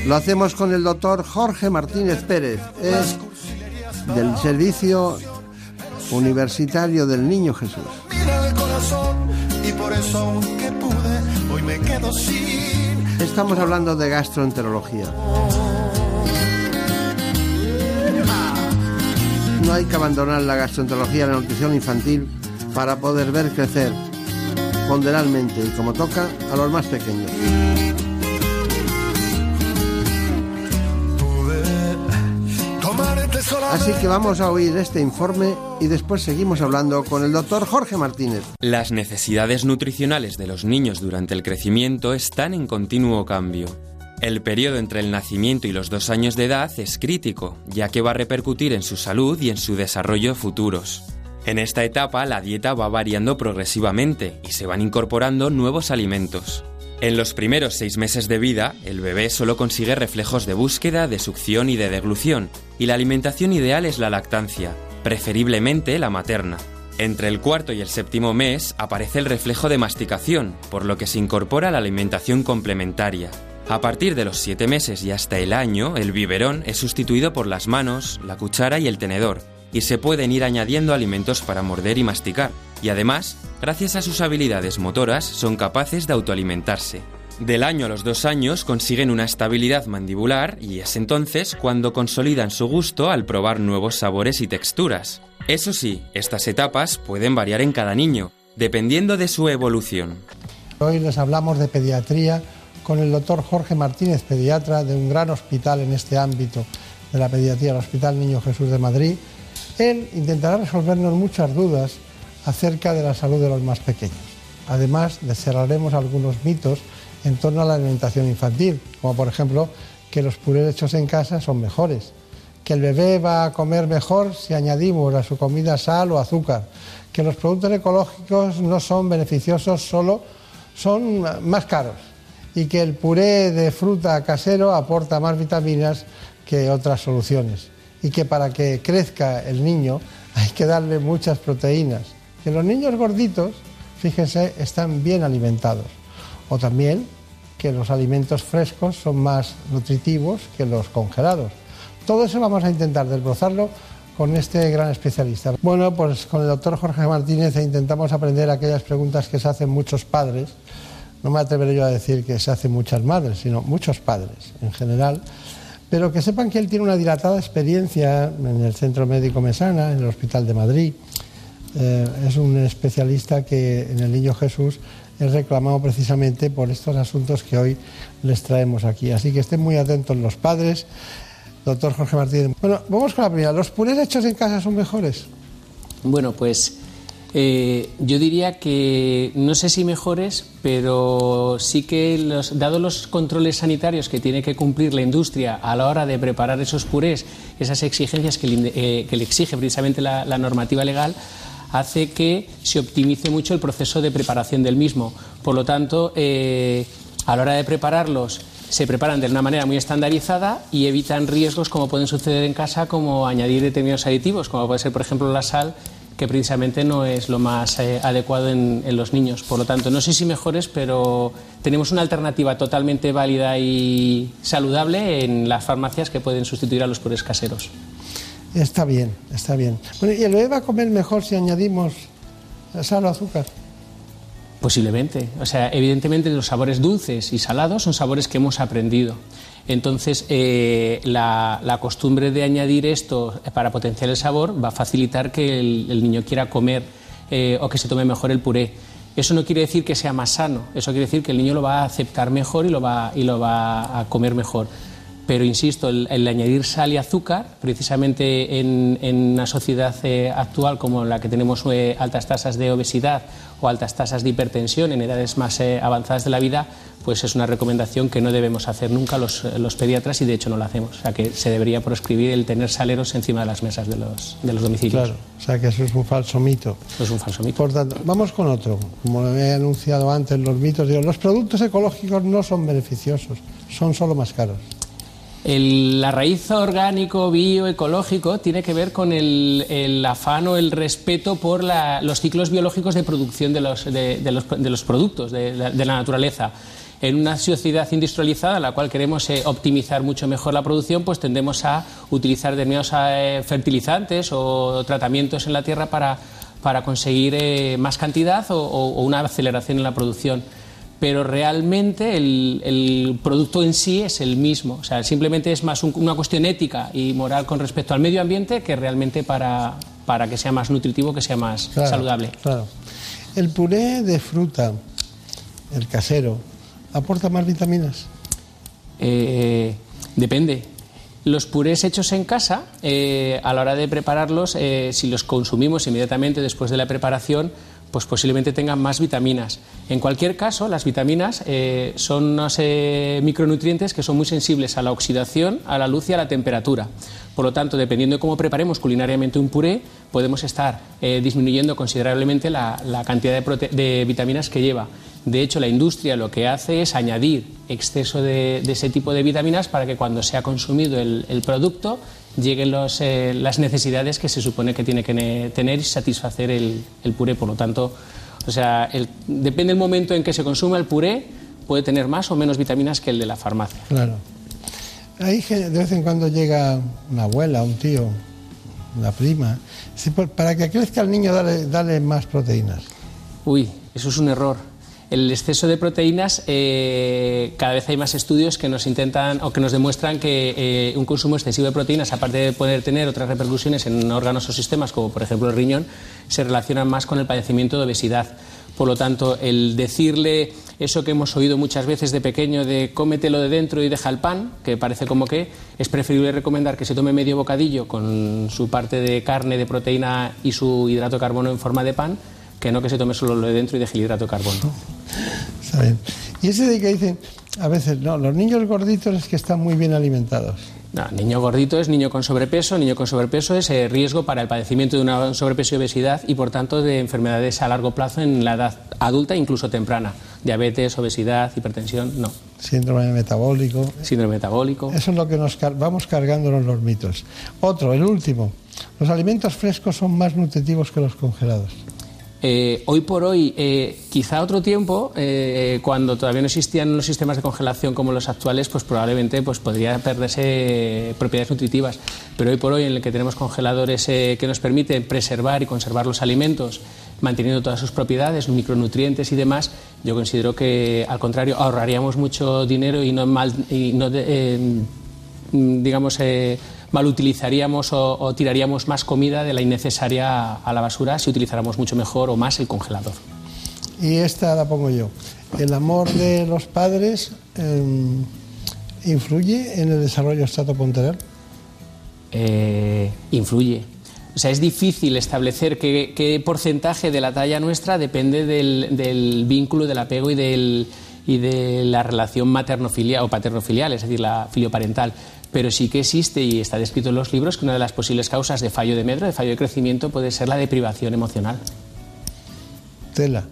Lo hacemos con el doctor Jorge Martínez Pérez. Es del Servicio Universitario del Niño Jesús. Estamos hablando de gastroenterología. No hay que abandonar la gastroenterología la nutrición infantil para poder ver crecer ponderalmente y como toca a los más pequeños. Así que vamos a oír este informe y después seguimos hablando con el doctor Jorge Martínez. Las necesidades nutricionales de los niños durante el crecimiento están en continuo cambio. El periodo entre el nacimiento y los dos años de edad es crítico, ya que va a repercutir en su salud y en su desarrollo futuros. En esta etapa la dieta va variando progresivamente y se van incorporando nuevos alimentos. En los primeros seis meses de vida, el bebé solo consigue reflejos de búsqueda, de succión y de deglución, y la alimentación ideal es la lactancia, preferiblemente la materna. Entre el cuarto y el séptimo mes aparece el reflejo de masticación, por lo que se incorpora la alimentación complementaria. A partir de los siete meses y hasta el año, el biberón es sustituido por las manos, la cuchara y el tenedor, y se pueden ir añadiendo alimentos para morder y masticar, y además, gracias a sus habilidades motoras, son capaces de autoalimentarse. Del año a los dos años consiguen una estabilidad mandibular y es entonces cuando consolidan su gusto al probar nuevos sabores y texturas. Eso sí, estas etapas pueden variar en cada niño, dependiendo de su evolución. Hoy les hablamos de pediatría con el doctor Jorge Martínez, pediatra de un gran hospital en este ámbito de la pediatría, el Hospital Niño Jesús de Madrid. Él intentará resolvernos muchas dudas acerca de la salud de los más pequeños. Además, descerraremos algunos mitos en torno a la alimentación infantil, como por ejemplo que los purés hechos en casa son mejores, que el bebé va a comer mejor si añadimos a su comida sal o azúcar, que los productos ecológicos no son beneficiosos, solo son más caros y que el puré de fruta casero aporta más vitaminas que otras soluciones y que para que crezca el niño hay que darle muchas proteínas. Que los niños gorditos, fíjense, están bien alimentados. O también que los alimentos frescos son más nutritivos que los congelados. Todo eso vamos a intentar desbrozarlo con este gran especialista. Bueno, pues con el doctor Jorge Martínez intentamos aprender aquellas preguntas que se hacen muchos padres. No me atreveré yo a decir que se hacen muchas madres, sino muchos padres en general pero que sepan que él tiene una dilatada experiencia en el Centro Médico Mesana, en el Hospital de Madrid. Eh, es un especialista que en el Niño Jesús es reclamado precisamente por estos asuntos que hoy les traemos aquí. Así que estén muy atentos los padres. Doctor Jorge Martínez. Bueno, vamos con la primera. ¿Los purés hechos en casa son mejores? Bueno, pues eh, yo diría que no sé si mejores, pero sí que, los, dado los controles sanitarios que tiene que cumplir la industria a la hora de preparar esos purés, esas exigencias que le, eh, que le exige precisamente la, normativa legal, hace que se optimice mucho el proceso de preparación del mismo. Por lo tanto, eh, a la hora de prepararlos, se preparan de una manera muy estandarizada y evitan riesgos como pueden suceder en casa, como añadir determinados aditivos, como puede ser, por ejemplo, la sal que precisamente no es lo más eh, adecuado en, en, los niños. Por lo tanto, no sé si mejores, pero tenemos una alternativa totalmente válida y saludable en las farmacias que pueden sustituir a los purés caseros. Está bien, está bien. Bueno, ¿Y el bebé va a comer mejor si añadimos sal o azúcar? Posiblemente. O sea, evidentemente los sabores dulces y salados son sabores que hemos aprendido. Entonces, eh, la, costumbre de añadir esto para potenciar el sabor va a facilitar que el, el niño quiera comer eh, o que se tome mejor el puré. Eso no quiere decir que sea más sano, eso quiere decir que el niño lo va a aceptar mejor y lo va, y lo va a comer mejor. Pero insisto, el, el añadir sal y azúcar, precisamente en, en una sociedad eh, actual como la que tenemos eh, altas tasas de obesidad o altas tasas de hipertensión en edades más eh, avanzadas de la vida, pues es una recomendación que no debemos hacer nunca los, los, pediatras y de hecho no lo hacemos. O sea que se debería proscribir el tener saleros encima de las mesas de los, de los domicilios. Claro, o sea que eso es un falso mito. Eso es un falso mito. Por tanto, vamos con otro. Como he anunciado antes, los mitos, digo, los productos ecológicos no son beneficiosos, son solo más caros. El, la raíz orgánico, bioecológico, tiene que ver con el, afán o el respeto por la, los ciclos biológicos de producción de los, de, los, de los productos de, la naturaleza. En una sociedad industrializada, en la cual queremos eh, optimizar mucho mejor la producción, pues tendemos a utilizar determinados eh, fertilizantes o tratamientos en la tierra para, conseguir eh, más cantidad o una aceleración en la producción pero realmente el, el, producto en sí es el mismo. O sea, simplemente es más un, una cuestión ética y moral con respecto al medio ambiente que realmente para, para que sea más nutritivo, que sea más claro, saludable. Claro. El puré de fruta, el casero, ¿aporta más vitaminas? Eh, depende. Los purés hechos en casa, eh, a la hora de prepararlos, eh, si los consumimos inmediatamente después de la preparación, pues posiblemente tengan más vitaminas. En cualquier caso, las vitaminas eh, son unos eh, micronutrientes que son muy sensibles a la oxidación, a la luz y a la temperatura. Por lo tanto, dependiendo de cómo preparemos culinariamente un puré, podemos estar eh, disminuyendo considerablemente la, cantidad de, vitaminas que lleva. De hecho, la industria lo que hace es añadir exceso de, ese tipo de vitaminas para que cuando sea consumido el producto lleguen los, eh, las necesidades que se supone que tiene que tener y satisfacer el, el puré. Por lo tanto, o sea, el, depende del momento en que se consuma el puré, puede tener más o menos vitaminas que el de la farmacia. Claro. Ahí de vez en cuando llega una abuela, un tío, una prima. Para que crezca el niño, dale, dale más proteínas. Uy, eso es un error el exceso de proteínas, eh, cada vez hay más estudios que nos intentan o que nos demuestran que eh, un consumo excesivo de proteínas, aparte de poder tener otras repercusiones en órganos o sistemas, como por ejemplo el riñón, se relacionan más con el padecimiento de obesidad. Por lo tanto, el decirle eso que hemos oído muchas veces de pequeño de cómetelo de dentro y deja el pan, que parece como que es preferible recomendar que se tome medio bocadillo con su parte de carne, de proteína y su hidrato de carbono en forma de pan, que no que se tome solo lo de dentro y deje el hidrato de carbono. Está bien. Y ese de que dicen, a veces, no, los niños gorditos es que están muy bien alimentados. No, niño gordito es niño con sobrepeso, niño con sobrepeso es eh, riesgo para el padecimiento de una sobrepeso y obesidad y por tanto de enfermedades a largo plazo en la edad adulta, incluso temprana. Diabetes, obesidad, hipertensión, no. Síndrome metabólico. Síndrome metabólico. Eso es lo que nos car vamos cargándonos los mitos. Otro, el último. Los alimentos frescos son más nutritivos que los congelados. Eh, hoy por hoy, eh, quizá otro tiempo, eh, cuando todavía no existían los sistemas de congelación como los actuales, pues probablemente pues, podría perderse propiedades nutritivas. Pero hoy por hoy, en el que tenemos congeladores que nos permiten preservar y conservar los alimentos, manteniendo todas sus propiedades, micronutrientes y demás, yo considero que, al contrario, ahorraríamos mucho dinero y no, mal, y no digamos, mal utilizaríamos o, o, tiraríamos más comida de la innecesaria a la basura si utilizáramos mucho mejor o más el congelador. Y esta la pongo yo. ¿El amor de los padres eh, influye en el desarrollo estratoponteral? Eh, influye. O sea, es difícil establecer qué, qué, porcentaje de la talla nuestra depende del, del vínculo, del apego y, del, y de la relación materno-filial o paterno-filial, es decir, la filioparental pero sí que existe y está descrito en los libros que una de las posibles causas de fallo de medro, de fallo de crecimiento, puede ser la deprivación emocional. Tela.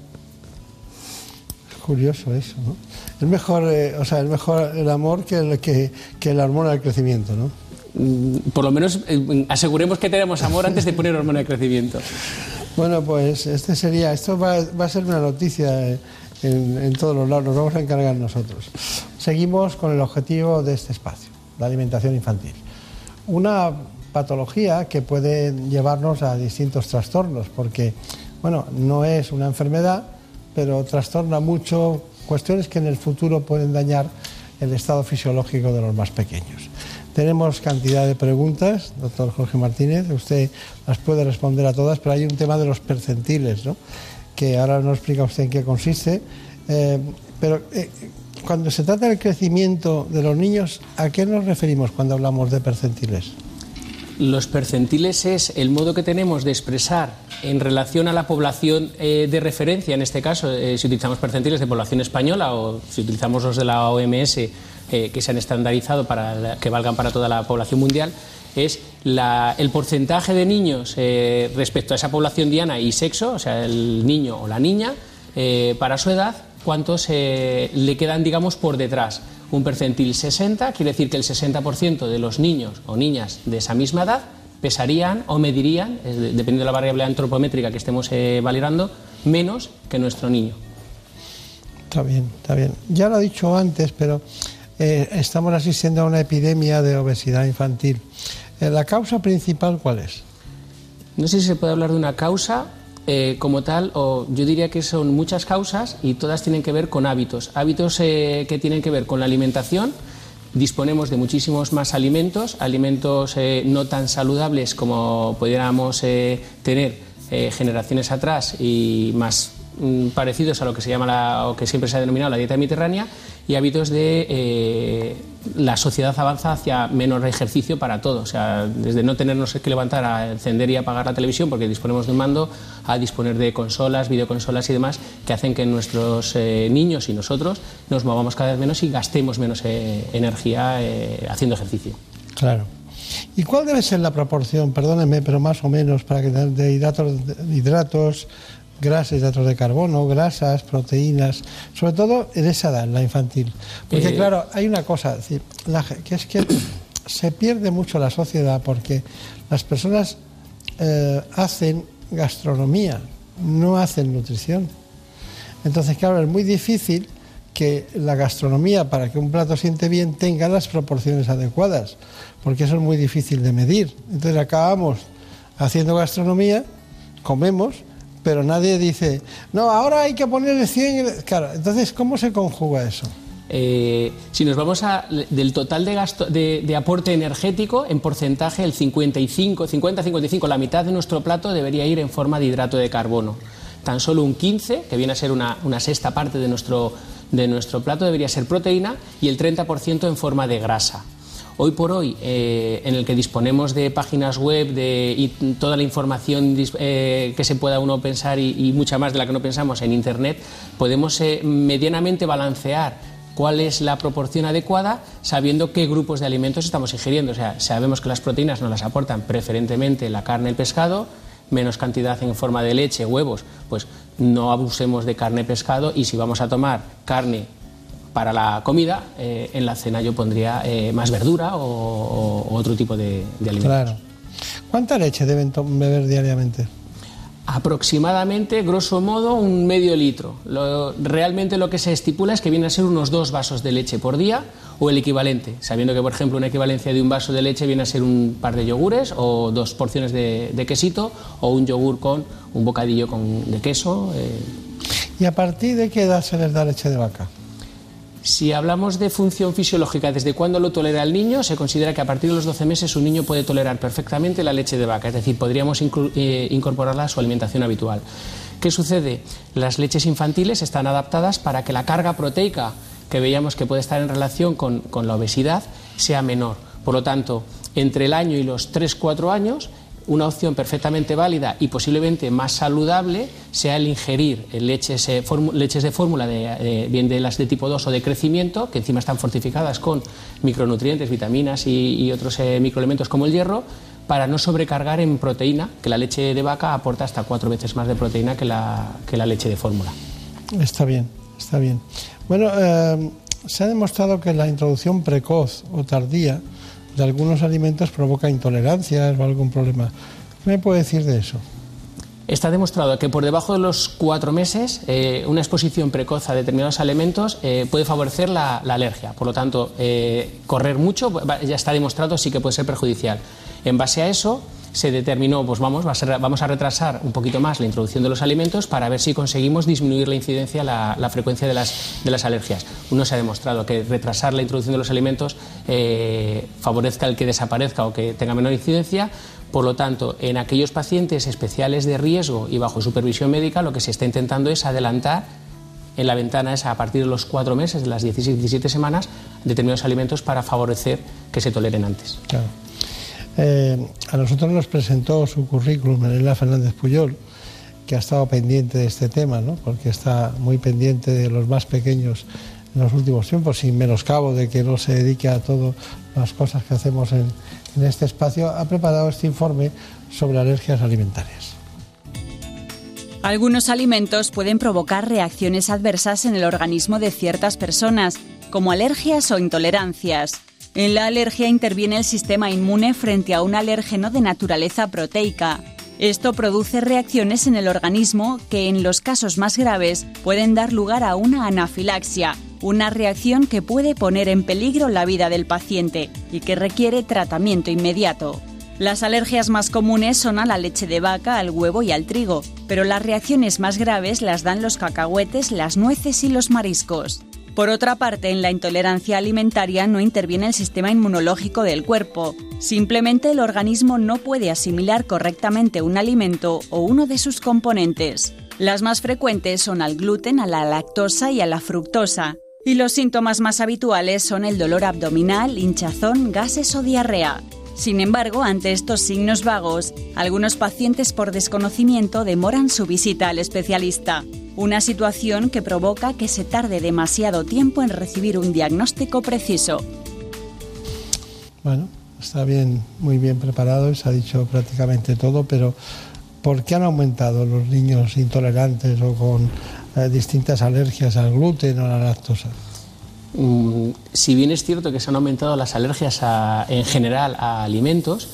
Es curioso eso, ¿no? Es mejor, eh, o sea, es mejor el amor que, el, que, que la hormona del crecimiento, ¿no? Por lo menos eh, aseguremos que tenemos amor antes de poner hormona de crecimiento. Bueno, pues este sería, esto va, va a ser una noticia en, en todos los lados, nos vamos a encargar nosotros. Seguimos con el objetivo de este espacio la alimentación infantil. Una patología que puede llevarnos a distintos trastornos, porque, bueno, no es una enfermedad, pero trastorna mucho cuestiones que en el futuro pueden dañar el estado fisiológico de los más pequeños. Tenemos cantidad de preguntas, doctor Jorge Martínez, usted las puede responder a todas, pero hay un tema de los percentiles, ¿no? que ahora no explica usted en qué consiste, eh, pero eh, cuando se trata del crecimiento de los niños, ¿a qué nos referimos cuando hablamos de percentiles? Los percentiles es el modo que tenemos de expresar en relación a la población eh, de referencia, en este caso, eh, si utilizamos percentiles de población española o si utilizamos los de la OMS eh, que se han estandarizado para que valgan para toda la población mundial, es el porcentaje de niños respecto a esa población diana y sexo, o sea, el niño o la niña, para su edad, cuántos le quedan, digamos, por detrás un percentil 60, quiere decir que el 60% de los niños o niñas de esa misma edad pesarían o medirían, dependiendo de la variable antropométrica que estemos eh, valorando, menos que nuestro niño. Está bien, está bien. Ya lo he dicho antes, pero eh, estamos asistiendo a una epidemia de obesidad infantil. Eh, ¿La causa principal cuál es? No sé si se puede hablar de una causa eh, como tal, o yo diría que son muchas causas y todas tienen que ver con hábitos. Hábitos eh, que tienen que ver con la alimentación. Disponemos de muchísimos más alimentos, alimentos eh, no tan saludables como pudiéramos tener generaciones atrás y más mm, parecidos a lo que se llama la, o que siempre se ha denominado la dieta mediterránea y hábitos de eh, la sociedad avanza hacia menor ejercicio para todos, o sea, desde no tenernos que levantar a encender y apagar la televisión porque disponemos de un mando, a disponer de consolas, videoconsolas y demás, que hacen que nuestros eh, niños y nosotros nos movamos cada vez menos y gastemos menos eh, energía haciendo ejercicio. Claro. ¿Y cuál debe ser la proporción, perdónenme, pero más o menos, para que de hidratos, hidratos grasas, hidratos de carbono, grasas, proteínas, sobre todo en esa edad, la infantil. Porque eh, claro, hay una cosa, que es que se pierde mucho la sociedad porque las personas eh, hacen gastronomía, no hacen nutrición. Entonces, claro, es muy difícil que la gastronomía, para que un plato siente bien, tenga las proporciones adecuadas, porque eso es muy difícil de medir. Entonces acabamos haciendo gastronomía, comemos, pero nadie dice, no, ahora hay que ponerle 100. Claro, entonces, ¿cómo se conjuga eso? Eh, si nos vamos a, del total de, gasto, de, aporte energético, en porcentaje, el 55, 50-55, la mitad de nuestro plato debería ir en forma de hidrato de carbono. Tan solo un 15, que viene a ser una, una sexta parte de nuestro, de nuestro plato, debería ser proteína y el 30% en forma de grasa. Hoy por hoy, eh, en el que disponemos de páginas web de, y toda la información eh, que se pueda uno pensar y, mucha más de la que no pensamos en Internet, podemos eh, medianamente balancear cuál es la proporción adecuada sabiendo qué grupos de alimentos estamos ingiriendo. O sea, sabemos que las proteínas nos las aportan preferentemente la carne el pescado, menos cantidad en forma de leche, huevos, pues no abusemos de carne pescado y si vamos a tomar carne para la comida, eh, en la cena yo pondría eh, más verdura o, otro tipo de, alimentos. Claro. ¿Cuánta leche deben beber diariamente? Aproximadamente, grosso modo, un medio litro. realmente lo que se estipula es que viene a ser unos dos vasos de leche por día o el equivalente, sabiendo que, por ejemplo, una equivalencia de un vaso de leche viene a ser un par de yogures o dos porciones de, quesito o un yogur con un bocadillo con, de queso. Eh. ¿Y a partir de qué edad se les da leche de vaca? Si hablamos de función fisiológica, ¿desde cuándo lo tolera el niño? Se considera que a partir de los 12 meses un niño puede tolerar perfectamente la leche de vaca, es decir, podríamos eh, incorporarla a su alimentación habitual. ¿Qué sucede? Las leches infantiles están adaptadas para que la carga proteica que veíamos que puede estar en relación con, con la obesidad sea menor. Por lo tanto, entre el año y los 3-4 años una opción perfectamente válida y posiblemente más saludable sea el ingerir leches, eh, leches de fórmula, de, bien de las de tipo 2 o de crecimiento, que encima están fortificadas con micronutrientes, vitaminas y, otros eh, microelementos como el hierro, para no sobrecargar en proteína, que la leche de vaca aporta hasta cuatro veces más de proteína que la, que la leche de fórmula. Está bien, está bien. Bueno, eh, se ha demostrado que la introducción precoz o tardía de algunos alimentos provoca intolerancias o algún problema. ¿Qué me puede decir de eso? Está demostrado que por debajo de los cuatro meses eh, una exposición precoz a determinados alimentos eh, puede favorecer la, alergia. Por lo tanto, eh, correr mucho ya está demostrado sí que puede ser perjudicial. En base a eso, se determinó, pues vamos, vamos a retrasar un poquito más la introducción de los alimentos para ver si conseguimos disminuir la incidencia, la, frecuencia de las, de las, alergias. Uno se ha demostrado que retrasar la introducción de los alimentos eh, favorezca el que desaparezca o que tenga menor incidencia. Por lo tanto, en aquellos pacientes especiales de riesgo y bajo supervisión médica, lo que se está intentando es adelantar en la ventana es a partir de los cuatro meses, de las 16, 17 semanas, determinados alimentos para favorecer que se toleren antes. Claro. Eh, a nosotros nos presentó su currículum Elena Fernández Puyol, que ha estado pendiente de este tema, ¿no? porque está muy pendiente de los más pequeños en los últimos tiempos, sin menoscabo de que no se dedique a todas las cosas que hacemos en, en este espacio, ha preparado este informe sobre alergias alimentarias. Algunos alimentos pueden provocar reacciones adversas en el organismo de ciertas personas, como alergias o intolerancias. En la alergia interviene el sistema inmune frente a un alérgeno de naturaleza proteica. Esto produce reacciones en el organismo que en los casos más graves pueden dar lugar a una anafilaxia, una reacción que puede poner en peligro la vida del paciente y que requiere tratamiento inmediato. Las alergias más comunes son a la leche de vaca, al huevo y al trigo, pero las reacciones más graves las dan los cacahuetes, las nueces y los mariscos. Por otra parte, en la intolerancia alimentaria no interviene el sistema inmunológico del cuerpo. Simplemente el organismo no puede asimilar correctamente un alimento o uno de sus componentes. Las más frecuentes son al gluten, a la lactosa y a la fructosa. Y los síntomas más habituales son el dolor abdominal, hinchazón, gases o diarrea. Sin embargo, ante estos signos vagos, algunos pacientes por desconocimiento demoran su visita al especialista, una situación que provoca que se tarde demasiado tiempo en recibir un diagnóstico preciso. Bueno, está bien, muy bien preparado se ha dicho prácticamente todo, pero ¿por qué han aumentado los niños intolerantes o con eh, distintas alergias al gluten o a la lactosa? Mm, si bien es cierto que se han aumentado las alergias en general a alimentos,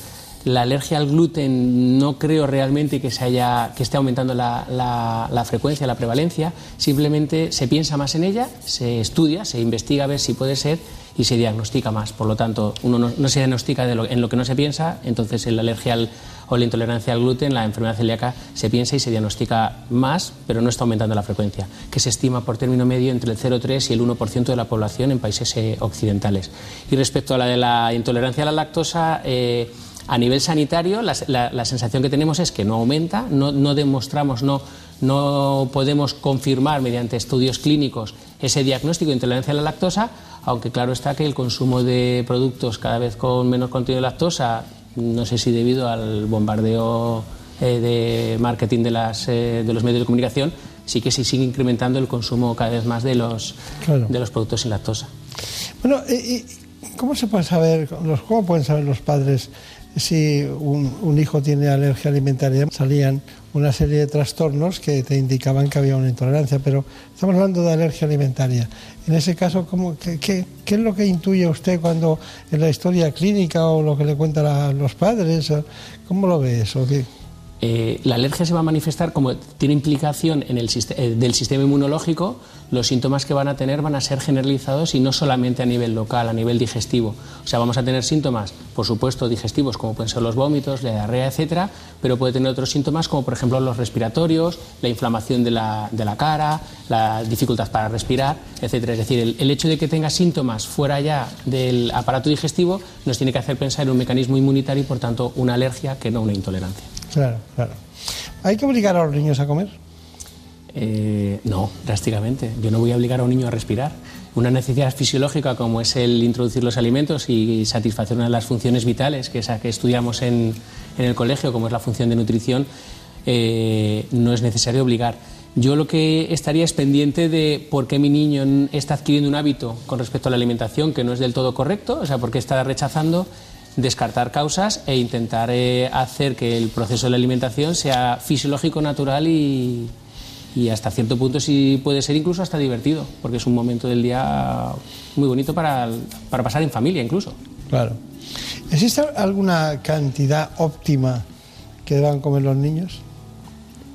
la alergia al gluten no creo realmente que, se haya, que esté aumentando la, frecuencia, la prevalencia, simplemente se piensa más en ella, se estudia, se investiga a ver si puede ser y se diagnostica más. Por lo tanto, uno no, se diagnostica en lo que no se piensa, entonces la alergia al, o la intolerancia al gluten, la enfermedad celíaca, se piensa y se diagnostica más, pero no está aumentando la frecuencia, que se estima por término medio entre el 0,3 y el 1% de la población en países eh, occidentales. Y respecto a la de la intolerancia a la lactosa, eh, a nivel sanitario, la, sensación que tenemos es que no aumenta, no, no demostramos, no, no podemos confirmar mediante estudios clínicos ese diagnóstico de intolerancia a la lactosa, aunque claro está que el consumo de productos cada vez con menos contenido de lactosa no sé si debido al bombardeo eh, de marketing de, las, eh, de los medios de comunicación, sí que se sigue incrementando el consumo cada vez más de los, de los productos sin lactosa. Bueno, ¿y ¿cómo se puede saber, cómo pueden saber los padres si un, hijo tiene alergia alimentaria? Salían una serie de trastornos que te indicaban que había una intolerancia, pero estamos hablando de alergia alimentaria. En ese caso, ¿cómo, qué, es lo que intuye usted cuando en la historia clínica o lo que le cuentan los padres? ¿Cómo lo ve eso? Eh, la alergia se va a manifestar como tiene implicación en el eh, del sistema inmunológico, los síntomas que van a tener van a ser generalizados y no solamente a nivel local, a nivel digestivo. O sea, vamos a tener síntomas, por supuesto, digestivos, como pueden ser los vómitos, la diarrea, etcétera, pero puede tener otros síntomas, como por ejemplo los respiratorios, la inflamación de la, cara, la dificultad para respirar, etcétera. Es decir, el, el hecho de que tenga síntomas fuera ya del aparato digestivo nos tiene que hacer pensar en un mecanismo inmunitario y, por tanto, una alergia que no una intolerancia. Claro, claro. ¿Hay que obligar a los niños a comer? Eh, no, drásticamente. Yo no voy a obligar a un niño a respirar. Una necesidad fisiológica como es el introducir los alimentos y satisfacer una de las funciones vitales, que es la que estudiamos en, el colegio, como es la función de nutrición, eh, no es necesario obligar. Yo lo que estaría es pendiente de por qué mi niño está adquiriendo un hábito con respecto a la alimentación que no es del todo correcto, o sea, por qué está rechazando descartar causas e intentar eh, hacer que el proceso de la alimentación sea fisiológico, natural y, hasta cierto punto si puede ser incluso hasta divertido, porque es un momento del día muy bonito para, pasar en familia incluso. Claro. ¿Existe alguna cantidad óptima que deban comer los niños?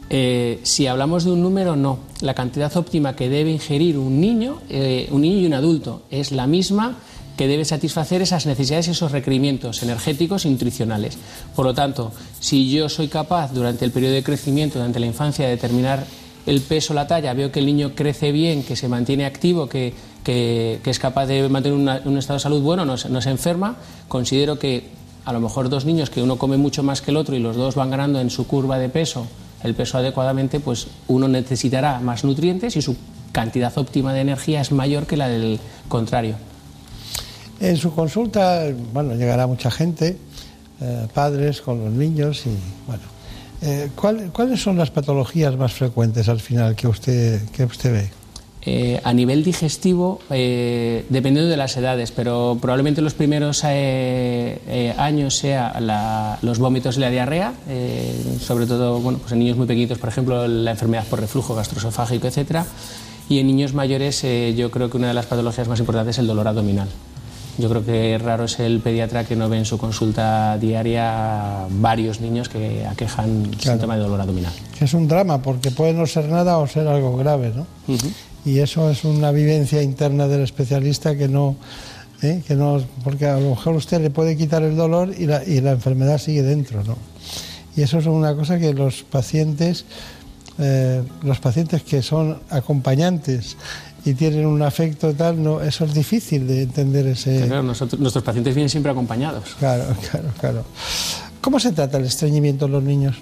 Eh, si hablamos de un número, no. La cantidad óptima que debe ingerir un niño, eh, un niño y un adulto es la misma que debe satisfacer esas necesidades y esos requerimientos energéticos y nutricionales. Por lo tanto, si yo soy capaz durante el periodo de crecimiento, durante la infancia, de determinar el peso, la talla, veo que el niño crece bien, que se mantiene activo, que, es capaz de mantener un estado de salud bueno, no, no se enferma, considero que a lo mejor dos niños que uno come mucho más que el otro y los dos van ganando en su curva de peso el peso adecuadamente, pues uno necesitará más nutrientes y su cantidad óptima de energía es mayor que la del contrario. En su consulta, bueno, llegará mucha gente, eh, padres con los niños y, bueno, eh, ¿cuál- ¿cuáles son las patologías más frecuentes al final que usted, que usted ve? Eh, a nivel digestivo, dependiendo de las edades, pero probablemente los primeros años sea la- los vómitos y la diarrea, sobre todo bueno, pues en niños muy pequeñitos, por ejemplo, la enfermedad por reflujo gastroesofágico, etcétera, y en niños mayores yo creo que una de las patologías más importantes es el dolor abdominal. Yo creo que raro es el pediatra que no ve en su consulta diaria varios niños que aquejan síntoma de dolor abdominal. Es un drama porque puede no ser nada o ser algo grave, ¿no? Y eso es una vivencia interna del especialista que no, ¿eh? que no, porque a lo mejor usted le puede quitar el dolor y la, y la enfermedad sigue dentro, ¿no? Y eso es una cosa que los pacientes, eh, los pacientes que son acompañantes y tienen un afecto tal, no, eso es difícil de entender ese. Claro, nosotros- nuestros pacientes vienen siempre acompañados. Claro, claro, claro. ¿Cómo se trata el estreñimiento en los niños?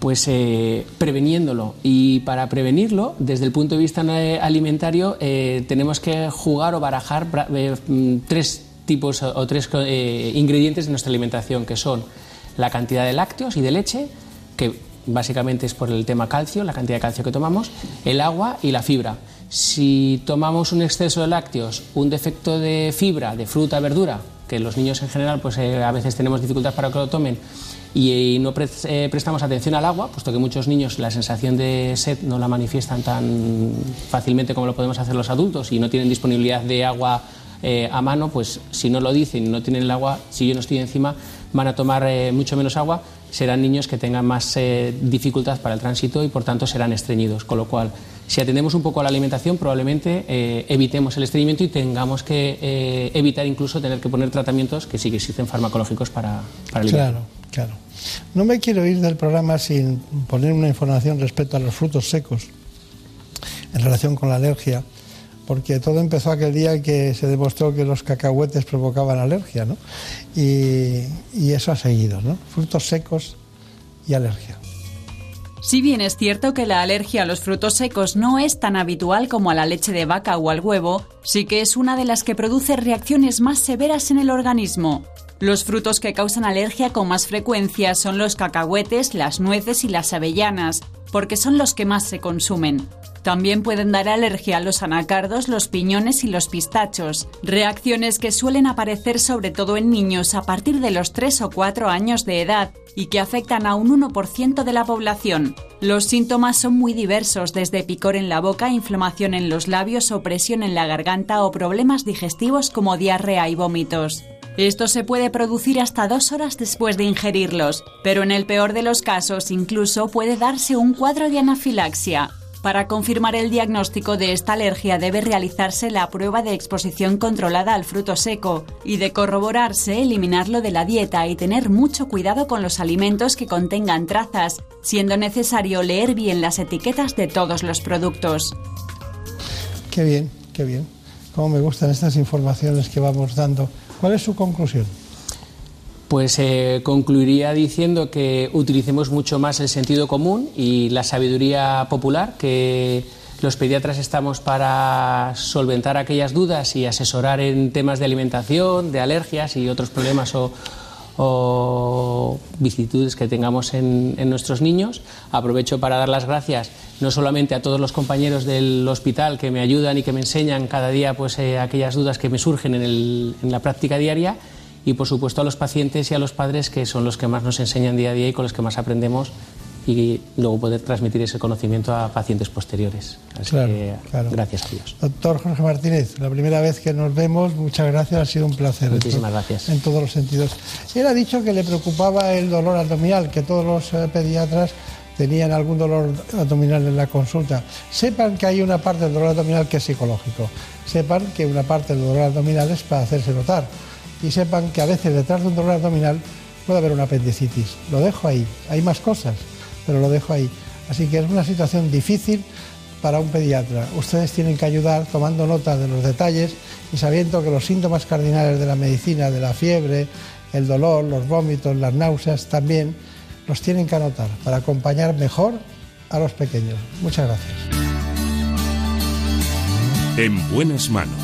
Pues eh, preveniéndolo. Y para prevenirlo, desde el punto de vista alimentario, eh, tenemos que jugar o barajar eh, mm, tres tipos o, o tres eh, ingredientes de nuestra alimentación, que son la cantidad de lácteos y de leche, que básicamente es por el tema calcio, la cantidad de calcio que tomamos, el agua y la fibra. Si tomamos un exceso de lácteos, un defecto de fibra, de fruta, verdura, que los niños en general pues eh, a veces tenemos dificultad para que lo tomen, y, no pre- eh, prestamos atención al agua, puesto que muchos niños la sensación de sed no la manifiestan tan fácilmente como lo podemos hacer los adultos y no tienen disponibilidad de agua eh, a mano, pues si no lo dicen no tienen el agua, si yo no estoy encima, van a tomar eh, mucho menos agua, serán niños que tengan más eh, dificultad para el tránsito y por tanto serán estreñidos. Con lo cual, si atendemos un poco a la alimentación, probablemente eh, evitemos el estreñimiento y tengamos que eh, evitar incluso tener que poner tratamientos que sí que existen farmacológicos para, para aliviar. Claro, claro. No me quiero ir del programa sin poner una información respecto a los frutos secos en relación con la alergia, porque todo empezó aquel día que se demostró que los cacahuetes provocaban alergia, ¿no? Y, eso ha seguido, ¿no? Frutos secos y alergia. Si bien es cierto que la alergia a los frutos secos no es tan habitual como a la leche de vaca o al huevo, sí que es una de las que produce reacciones más severas en el organismo. Los frutos que causan alergia con más frecuencia son los cacahuetes, las nueces y las avellanas, porque son los que más se consumen. También pueden dar alergia a los anacardos, los piñones y los pistachos, reacciones que suelen aparecer sobre todo en niños a partir de los 3 o 4 años de edad y que afectan a un 1% de la población. Los síntomas son muy diversos, desde picor en la boca, inflamación en los labios, opresión en la garganta o problemas digestivos como diarrea y vómitos. Esto se puede producir hasta dos horas después de ingerirlos, pero en el peor de los casos incluso puede darse un cuadro de anafilaxia. Para confirmar el diagnóstico de esta alergia debe realizarse la prueba de exposición controlada al fruto seco y de corroborarse eliminarlo de la dieta y tener mucho cuidado con los alimentos que contengan trazas, siendo necesario leer bien las etiquetas de todos los productos. Qué bien, qué bien. Cómo me gustan estas informaciones que vamos dando. ¿Cuál es su conclusión? Pues eh, concluiría diciendo que utilicemos mucho más el sentido común y la sabiduría popular, que los pediatras estamos para solventar aquellas dudas y asesorar en temas de alimentación, de alergias y otros problemas o, o vicisitudes que tengamos en, nuestros niños. Aprovecho para dar las gracias no solamente a todos los compañeros del hospital que me ayudan y que me enseñan cada día pues, eh, aquellas dudas que me surgen en, el- en la práctica diaria, y por supuesto a los pacientes y a los padres que son los que más nos enseñan día a día y con los que más aprendemos y luego poder transmitir ese conocimiento a pacientes posteriores. Así Claro, que claro. gracias a Dios. Doctor Jorge Martínez, la primera vez que nos vemos, muchas gracias, ha sido un placer. en Muchísimas to- gracias. En todos los sentidos. Él ha dicho que le preocupaba el dolor abdominal, que todos los eh, pediatras tenían algún dolor abdominal en la consulta. Sepan que hay una parte del dolor abdominal que es psicológico. Sepan que una parte del dolor abdominal es para hacerse notar. Y sepan que a veces detrás de un dolor abdominal puede haber una apendicitis. Lo dejo ahí. Hay más cosas, pero lo dejo ahí. Así que es una situación difícil para un pediatra. Ustedes tienen que ayudar tomando nota de los detalles y sabiendo que los síntomas cardinales de la medicina, de la fiebre, el dolor, los vómitos, las náuseas, también los tienen que anotar para acompañar mejor a los pequeños. Muchas gracias. En buenas manos.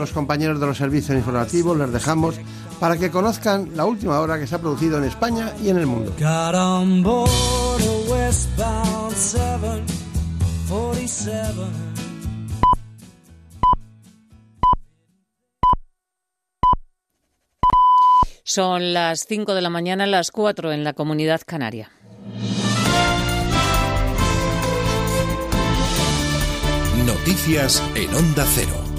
Los compañeros de los servicios informativos, les dejamos para que conozcan la última hora que se ha producido en España y en el mundo. Got on board a westbound 747. Son las 5 de la mañana, las 4 en la comunidad canaria. Noticias en Onda Cero.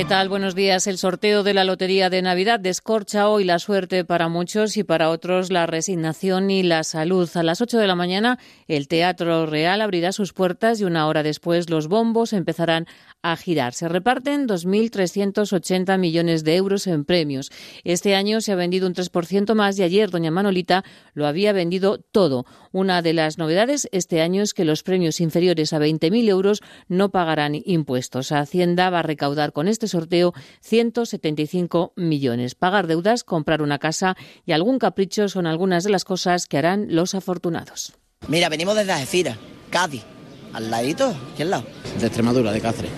¿Qué tal? Buenos días. El sorteo de la Lotería de Navidad descorcha hoy la suerte para muchos y para otros la resignación y la salud. A las 8 de la mañana el Teatro Real abrirá sus puertas y una hora después los bombos empezarán a girar. Se reparten 2.380 millones de euros en premios. Este año se ha vendido un 3% más y ayer doña Manolita lo había vendido todo. Una de las novedades este año es que los premios inferiores a 20.000 euros no pagarán impuestos. Hacienda va a recaudar con este sorteo 175 millones. Pagar deudas, comprar una casa y algún capricho son algunas de las cosas que harán los afortunados. Mira, venimos desde Algeciras, Cádiz, al ladito, aquí al lado. de Extremadura, de Cáceres.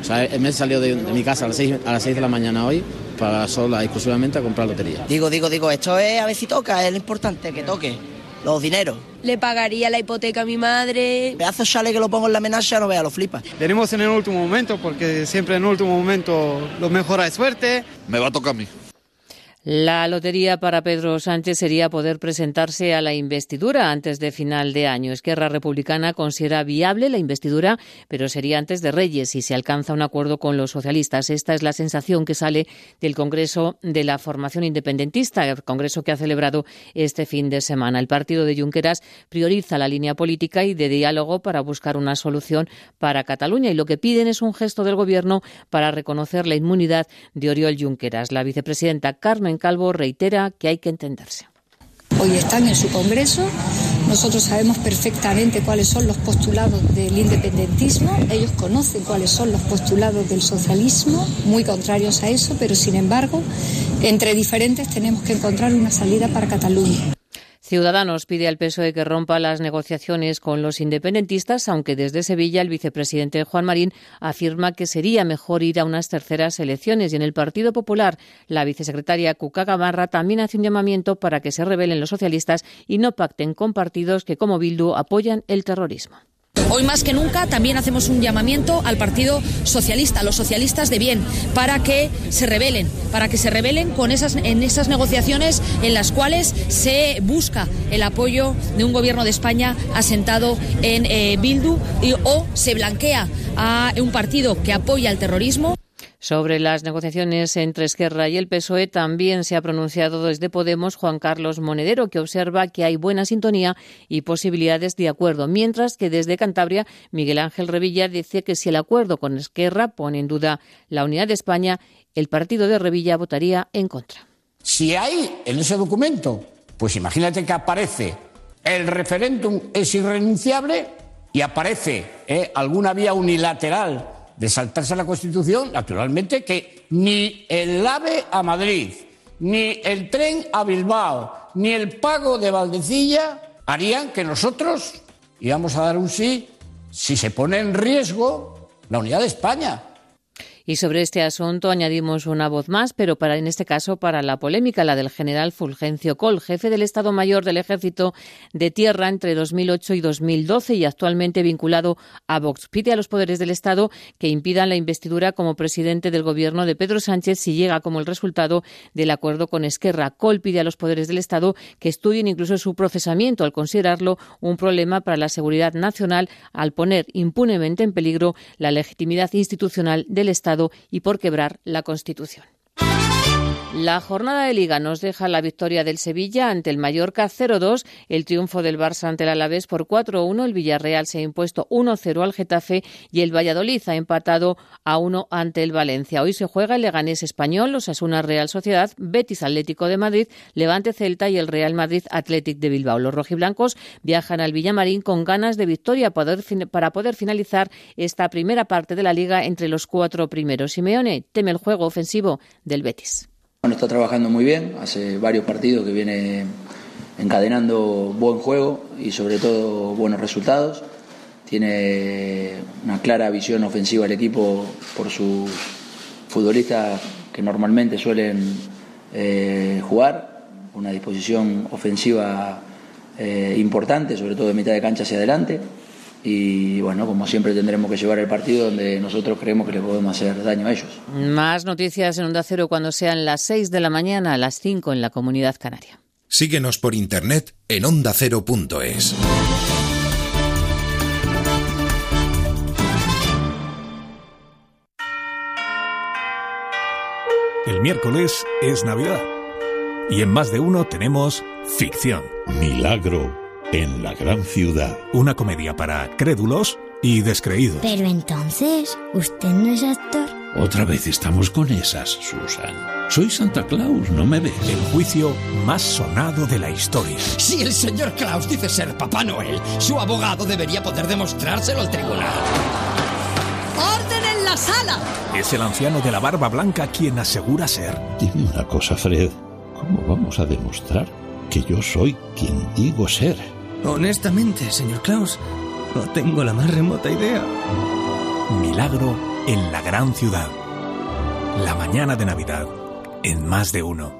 O sea, me he salido de, de mi casa a las, 6, a las 6 de la mañana hoy para sola exclusivamente a comprar lotería. Digo, digo, digo, esto es a ver si toca, es lo importante, que toque. Los dineros. Le pagaría la hipoteca a mi madre. Pedazo chale que lo pongo en la amenaza, no vea, lo flipa. Venimos en el último momento porque siempre en el último momento lo mejor hay suerte. Me va a tocar a mí. La lotería para Pedro Sánchez sería poder presentarse a la investidura antes de final de año. Esquerra Republicana considera viable la investidura, pero sería antes de Reyes si se alcanza un acuerdo con los socialistas. Esta es la sensación que sale del Congreso de la Formación Independentista, el Congreso que ha celebrado este fin de semana. El partido de Junqueras prioriza la línea política y de diálogo para buscar una solución para Cataluña y lo que piden es un gesto del Gobierno para reconocer la inmunidad de Oriol Junqueras. La vicepresidenta Carmen Calvo reitera que hay que entenderse. Hoy están en su Congreso. Nosotros sabemos perfectamente cuáles son los postulados del independentismo. Ellos conocen cuáles son los postulados del socialismo, muy contrarios a eso, pero sin embargo, entre diferentes tenemos que encontrar una salida para Cataluña. Ciudadanos pide al PSOE que rompa las negociaciones con los independentistas, aunque desde Sevilla el vicepresidente Juan Marín afirma que sería mejor ir a unas terceras elecciones. Y en el Partido Popular, la vicesecretaria Cuca Gamarra también hace un llamamiento para que se rebelen los socialistas y no pacten con partidos que, como Bildu, apoyan el terrorismo. Hoy más que nunca también hacemos un llamamiento al Partido Socialista, a los socialistas de bien, para que se rebelen, para que se rebelen con esas, en esas negociaciones en las cuales se busca el apoyo de un gobierno de España asentado en eh, Bildu y, o se blanquea a un partido que apoya el terrorismo. Sobre las negociaciones entre Esquerra y el PSOE también se ha pronunciado desde Podemos Juan Carlos Monedero, que observa que hay buena sintonía y posibilidades de acuerdo, mientras que desde Cantabria Miguel Ángel Revilla dice que si el acuerdo con Esquerra pone en duda la unidad de España, el partido de Revilla votaría en contra. Si hay en ese documento, pues imagínate que aparece el referéndum es irrenunciable y aparece eh, alguna vía unilateral de saltarse la Constitución, naturalmente que ni el AVE a Madrid, ni el tren a Bilbao, ni el pago de Valdecilla harían que nosotros íbamos a dar un sí si se pone en riesgo la unidad de España. Y sobre este asunto añadimos una voz más, pero para en este caso para la polémica, la del general Fulgencio Col, jefe del Estado Mayor del Ejército de Tierra entre 2008 y 2012 y actualmente vinculado a Vox. Pide a los poderes del Estado que impidan la investidura como presidente del gobierno de Pedro Sánchez si llega como el resultado del acuerdo con Esquerra. Col pide a los poderes del Estado que estudien incluso su procesamiento al considerarlo un problema para la seguridad nacional al poner impunemente en peligro la legitimidad institucional del Estado y por quebrar la Constitución. La jornada de Liga nos deja la victoria del Sevilla ante el Mallorca 0-2, el triunfo del Barça ante el Alavés por 4-1, el Villarreal se ha impuesto 1-0 al Getafe y el Valladolid ha empatado a 1 ante el Valencia. Hoy se juega el Leganés Español, los Asuna Real Sociedad, Betis Atlético de Madrid, Levante Celta y el Real Madrid Athletic de Bilbao. Los rojiblancos viajan al Villamarín con ganas de victoria para poder finalizar esta primera parte de la Liga entre los cuatro primeros. Simeone teme el juego ofensivo del Betis. Bueno, está trabajando muy bien, hace varios partidos que viene encadenando buen juego y sobre todo buenos resultados. Tiene una clara visión ofensiva el equipo por sus futbolistas que normalmente suelen eh, jugar, una disposición ofensiva eh, importante, sobre todo de mitad de cancha hacia adelante y bueno, como siempre tendremos que llevar el partido donde nosotros creemos que le podemos hacer daño a ellos. Más noticias en Onda Cero cuando sean las 6 de la mañana a las 5 en la Comunidad Canaria. Síguenos por internet en ondacero.es. El miércoles es Navidad y en más de uno tenemos ficción. Milagro en la gran ciudad. Una comedia para crédulos y descreídos. Pero entonces, ¿usted no es actor? Otra vez estamos con esas, Susan. Soy Santa Claus, ¿no me ves? El juicio más sonado de la historia. Si el señor Claus dice ser Papá Noel, su abogado debería poder demostrárselo al tribunal. ¡Orden en la sala! Es el anciano de la barba blanca quien asegura ser. Dime una cosa, Fred. ¿Cómo vamos a demostrar que yo soy quien digo ser? Honestamente, señor Klaus, no tengo la más remota idea. Milagro en la gran ciudad. La mañana de Navidad, en más de uno.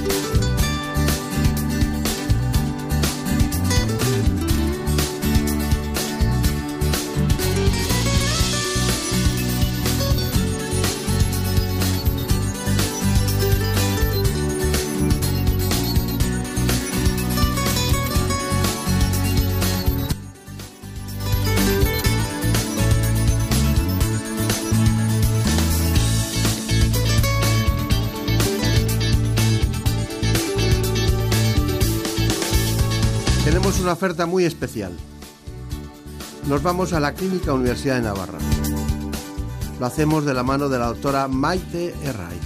Oferta muy especial. Nos vamos a la Clínica Universidad de Navarra. Lo hacemos de la mano de la doctora Maite Herraiz.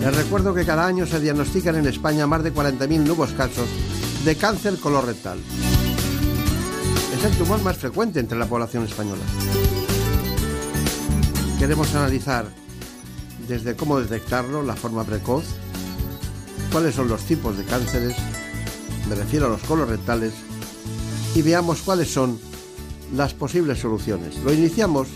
Les recuerdo que cada año se diagnostican en España más de 40.000 nuevos casos de cáncer colorectal. Es el tumor más frecuente entre la población española. Queremos analizar desde cómo detectarlo, la forma precoz, cuáles son los tipos de cánceres, me refiero a los colorectales, y veamos cuáles son las posibles soluciones. Lo iniciamos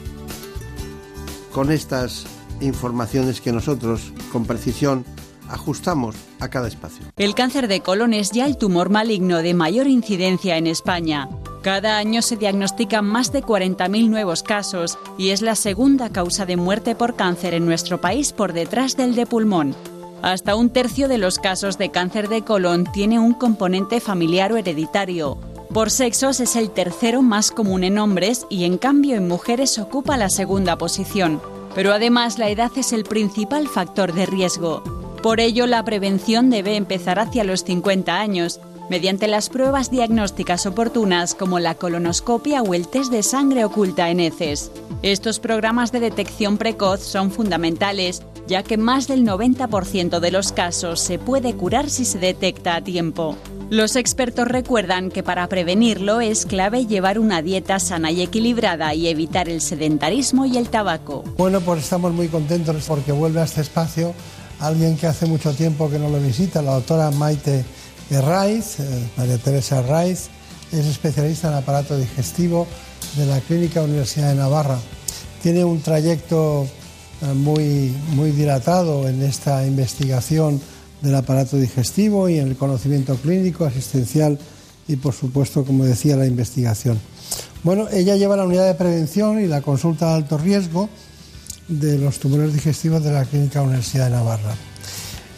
con estas informaciones que nosotros, con precisión, ajustamos a cada espacio. El cáncer de colon es ya el tumor maligno de mayor incidencia en España. Cada año se diagnostican más de 40.000 nuevos casos y es la segunda causa de muerte por cáncer en nuestro país por detrás del de pulmón. Hasta un tercio de los casos de cáncer de colon tiene un componente familiar o hereditario. Por sexos es el tercero más común en hombres y en cambio en mujeres ocupa la segunda posición. Pero además la edad es el principal factor de riesgo. Por ello la prevención debe empezar hacia los 50 años, mediante las pruebas diagnósticas oportunas como la colonoscopia o el test de sangre oculta en heces. Estos programas de detección precoz son fundamentales, ya que más del 90% de los casos se puede curar si se detecta a tiempo. Los expertos recuerdan que para prevenirlo es clave llevar una dieta sana y equilibrada y evitar el sedentarismo y el tabaco. Bueno, pues estamos muy contentos porque vuelve a este espacio alguien que hace mucho tiempo que no lo visita, la doctora Maite Eh, María Teresa Raiz, es especialista en aparato digestivo de la Clínica Universidad de Navarra. Tiene un trayecto eh, muy, muy dilatado en esta investigación del aparato digestivo y en el conocimiento clínico, asistencial y, por supuesto, como decía, la investigación. Bueno, ella lleva la unidad de prevención y la consulta de alto riesgo de los tumores digestivos de la Clínica Universidad de Navarra.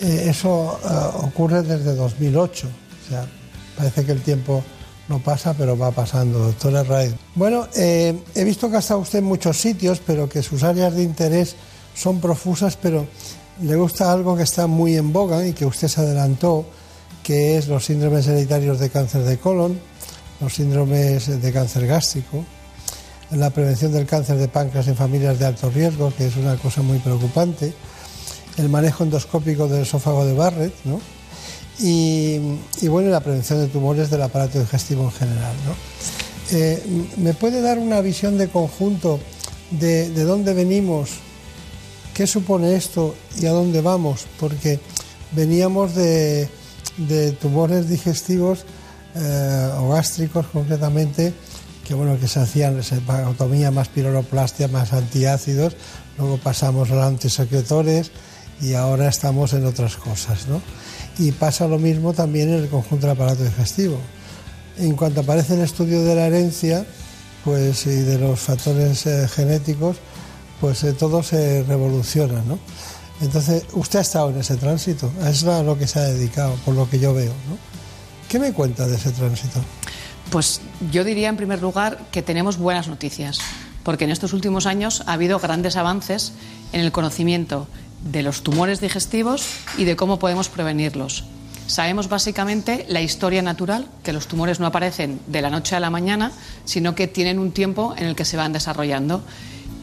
Eh, eso eh, ocurre desde 2008, o sea, parece que el tiempo no pasa, pero va pasando, doctora Raid. Bueno, eh, he visto que ha estado usted en muchos sitios, pero que sus áreas de interés son profusas, pero le gusta algo que está muy en boga y que usted se adelantó, que es los síndromes hereditarios de cáncer de colon, los síndromes de cáncer gástrico, la prevención del cáncer de páncreas en familias de alto riesgo, que es una cosa muy preocupante, el manejo endoscópico del esófago de Barrett, ¿no? y, bueno, la prevención de tumores del aparato digestivo en general. Eh, ¿Me puede dar una visión de conjunto de, de dónde venimos ¿Qué supone esto y a dónde vamos? Porque veníamos de, tumores digestivos eh, o gástricos concretamente, que bueno, que se hacían hepatotomía más piroroplastia más antiácidos, luego pasamos a los antisecretores y ahora estamos en otras cosas, ¿no? Y pasa lo mismo también en el conjunto del aparato digestivo. En cuanto aparece el estudio de la herencia, pues y de los factores eh, genéticos, pues eh, todo se revoluciona, ¿no? Entonces, usted ha estado en ese tránsito, es a lo que se ha dedicado, por lo que yo veo, ¿no? ¿Qué me cuenta de ese tránsito? Pues yo diría en primer lugar que tenemos buenas noticias, porque en estos últimos años ha habido grandes avances en el conocimiento de los tumores digestivos y de cómo podemos prevenirlos. Sabemos básicamente la historia natural, que los tumores no aparecen de la noche a la mañana, sino que tienen un tiempo en el que se van desarrollando.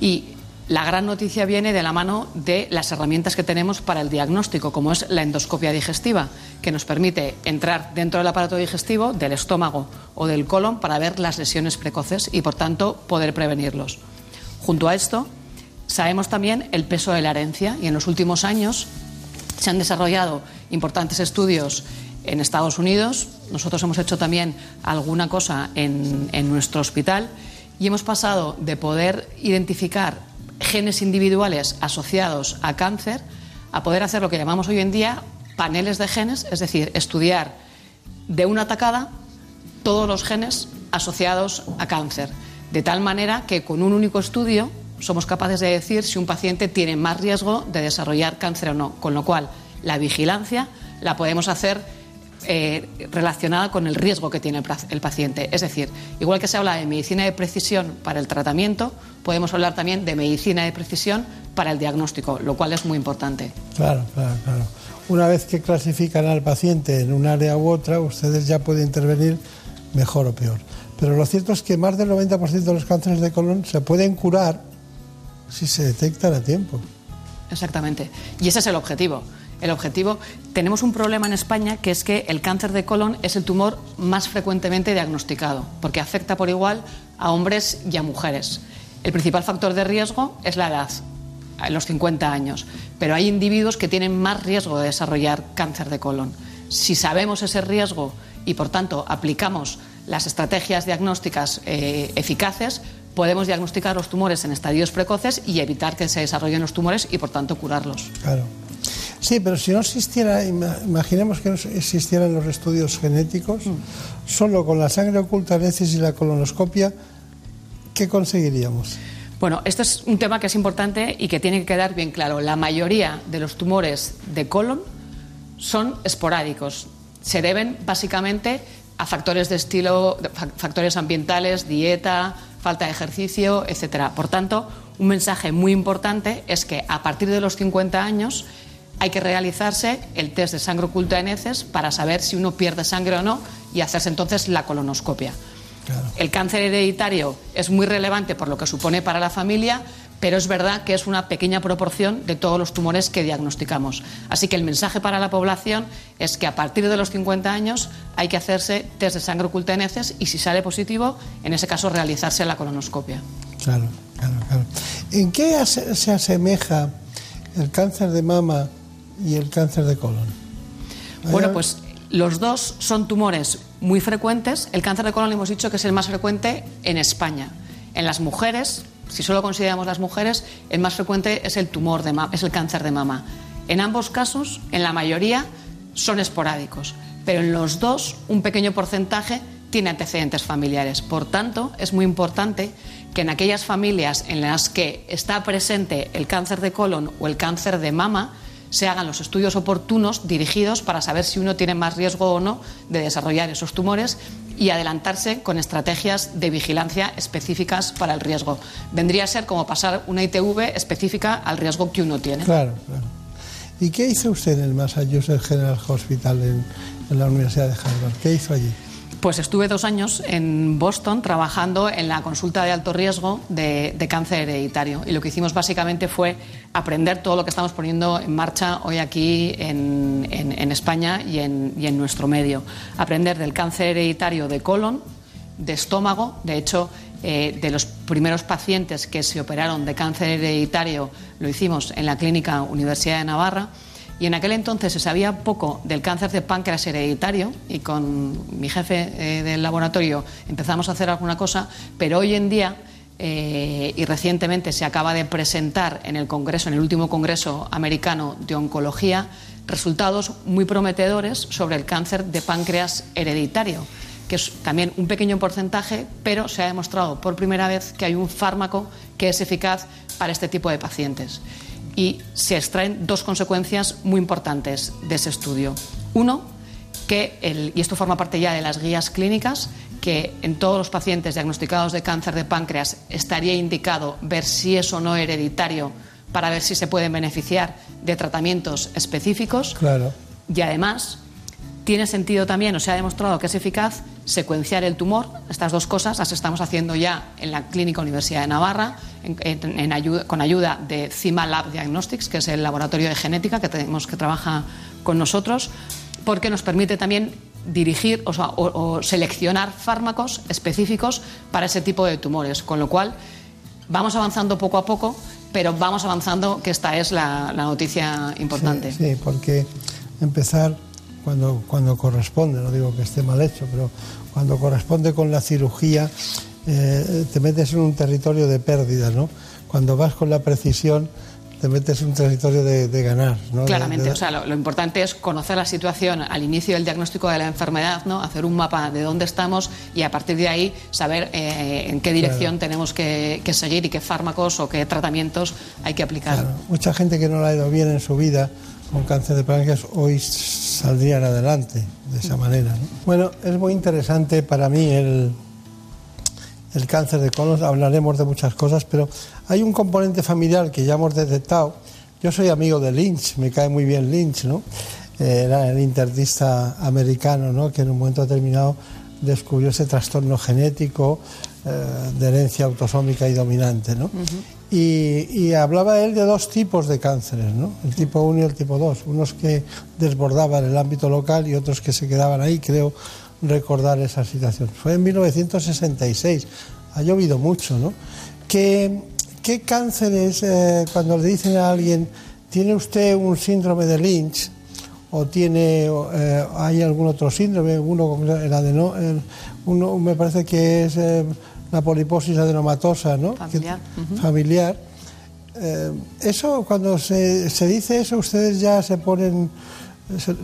Y la gran noticia viene de la mano de las herramientas que tenemos para el diagnóstico, como es la endoscopia digestiva, que nos permite entrar dentro del aparato digestivo, del estómago o del colon para ver las lesiones precoces y, por tanto, poder prevenirlos. Junto a esto, sabemos también el peso de la herencia y en los últimos años se han desarrollado importantes estudios en Estados Unidos. Nosotros hemos hecho también alguna cosa en, en nuestro hospital y hemos pasado de poder identificar genes individuales asociados a cáncer a poder hacer lo que llamamos hoy en día paneles de genes, es decir, estudiar de una atacada todos los genes asociados a cáncer, de tal manera que con un único estudio somos capaces de decir si un paciente tiene más riesgo de desarrollar cáncer o no, con lo cual la vigilancia la podemos hacer eh, relacionada con el riesgo que tiene el paciente. Es decir, igual que se habla de medicina de precisión para el tratamiento, podemos hablar también de medicina de precisión para el diagnóstico, lo cual es muy importante. Claro, claro, claro. Una vez que clasifican al paciente en un área u otra, ustedes ya pueden intervenir mejor o peor. Pero lo cierto es que más del 90% de los cánceres de colon se pueden curar si se detectan a tiempo. Exactamente. Y ese es el objetivo el objetivo. Tenemos un problema en España que es que el cáncer de colon es el tumor más frecuentemente diagnosticado, porque afecta por igual a hombres y a mujeres. El principal factor de riesgo es la edad, los 50 años, pero hay individuos que tienen más riesgo de desarrollar cáncer de colon. Si sabemos ese riesgo y, por tanto, aplicamos las estrategias diagnósticas eh, eficaces, podemos diagnosticar los tumores en estadios precoces y evitar que se desarrollen los tumores y, por tanto, curarlos. Claro. Sí, pero si no existiera, imaginemos que no existieran los estudios genéticos, mm. solo con la sangre oculta y la colonoscopia, ¿qué conseguiríamos? Bueno, este es un tema que es importante y que tiene que quedar bien claro. La mayoría de los tumores de colon son esporádicos. Se deben básicamente a factores de estilo, factores ambientales, dieta, falta de ejercicio, etcétera. Por tanto, un mensaje muy importante es que a partir de los 50 años hay que realizarse el test de sangre oculta en heces para saber si uno pierde sangre o no y hacerse entonces la colonoscopia. El cáncer hereditario es muy relevante por lo que supone para la familia, pero es verdad que es una pequeña proporción de todos los tumores que diagnosticamos. Así que el mensaje para la población es que a partir de los 50 años hay que hacerse test de sangre oculta en heces y si sale positivo, en ese caso realizarse la colonoscopia. Claro, claro, claro. ¿En qué se asemeja el cáncer de mama y el cáncer de colon? Bueno, pues los dos son tumores muy frecuentes. El cáncer de colon hemos dicho que es el más frecuente en España. En las mujeres si solo consideramos las mujeres, el más frecuente es el tumor de es el cáncer de mama. En ambos casos, en la mayoría, son esporádicos, pero en los dos un pequeño porcentaje tiene antecedentes familiares. Por tanto, es muy importante que en aquellas familias en las que está presente el cáncer de colon o el cáncer de mama, se hagan los estudios oportunos dirigidos para saber si uno tiene más riesgo o no de desarrollar esos tumores y adelantarse con estrategias de vigilancia específicas para el riesgo. Vendría a ser como pasar una ITV específica al riesgo que uno tiene. Claro, claro. ¿Y qué hizo usted en el Massachusetts General Hospital en, en la Universidad de Harvard? ¿Qué hizo allí? Pues estuve dos años en Boston trabajando en la consulta de alto riesgo de, cáncer hereditario. Y lo que hicimos básicamente fue aprender todo lo que estamos poniendo en marcha hoy aquí en, España y en, nuestro medio. Aprender del cáncer hereditario de colon, de estómago. De hecho, eh, de los primeros pacientes que se operaron de cáncer hereditario lo hicimos en la Clínica Universidad de Navarra y en aquel entonces se sabía poco del cáncer de páncreas hereditario y con mi jefe eh, del laboratorio empezamos a hacer alguna cosa, pero hoy en día eh, y recientemente se acaba de presentar en el Congreso, en el último Congreso americano de Oncología, resultados muy prometedores sobre el cáncer de páncreas hereditario, que es también un pequeño porcentaje, pero se ha demostrado por primera vez que hay un fármaco que es eficaz para este tipo de pacientes y se extraen dos consecuencias muy importantes de ese estudio. Uno, que, el, y esto forma parte ya de las guías clínicas, que en todos los pacientes diagnosticados de cáncer de páncreas estaría indicado ver si es o no hereditario para ver si se pueden beneficiar de tratamientos específicos. Claro. Y además, tiene sentido también, o se ha demostrado que es eficaz, secuenciar el tumor. Estas dos cosas las estamos haciendo ya en la Clínica Universidad de Navarra, con ayuda de CIMA Lab Diagnostics, que es el laboratorio de genética que tenemos que trabaja con nosotros, porque nos permite también dirigir o, seleccionar fármacos específicos para ese tipo de tumores. Con lo cual, vamos avanzando poco a poco, pero vamos avanzando, que esta es la, noticia importante. sí, porque empezar cuando, cuando corresponde, no digo que esté mal hecho, pero cuando corresponde con la cirugía, eh, te metes en un territorio de pérdida, ¿no? Cuando vas con la precisión, te metes en un territorio de, ganar. ¿no? Claramente, o sea, lo, importante es conocer la situación al inicio del diagnóstico de la enfermedad, ¿no? hacer un mapa de dónde estamos y a partir de ahí saber eh, en qué dirección tenemos que, seguir y qué fármacos o qué tratamientos hay que aplicar. Mucha gente que no le ha ido bien en su vida con cáncer de páncreas hoy saldrían adelante de esa manera. Bueno, es muy interesante para mí el, el cáncer de colon, hablaremos de muchas cosas, pero hay un componente familiar que ya hemos detectado. Yo soy amigo de Lynch, me cae muy bien Lynch, ¿no? Eh, era el interdista americano, ¿no? Que en un momento determinado descubrió ese trastorno genético eh, de herencia autosómica y dominante, ¿no? Y, hablaba él de dos tipos de cánceres, ¿no? el tipo 1 y el tipo 2, unos que desbordaban el ámbito local y otros que se quedaban ahí, creo recordar esa situación. Fue en 1966, ha llovido mucho, ¿no? ¿Qué, qué cánceres, eh, cuando le dicen a alguien, tiene usted un síndrome de Lynch, o tiene, eh, hay algún otro síndrome, uno, el adeno, uno me parece que es... Eh, la poliposis adenomatosa, ¿no? Familiar. Familiar. Eh, eso, cuando se, se, dice eso, ustedes ya se ponen,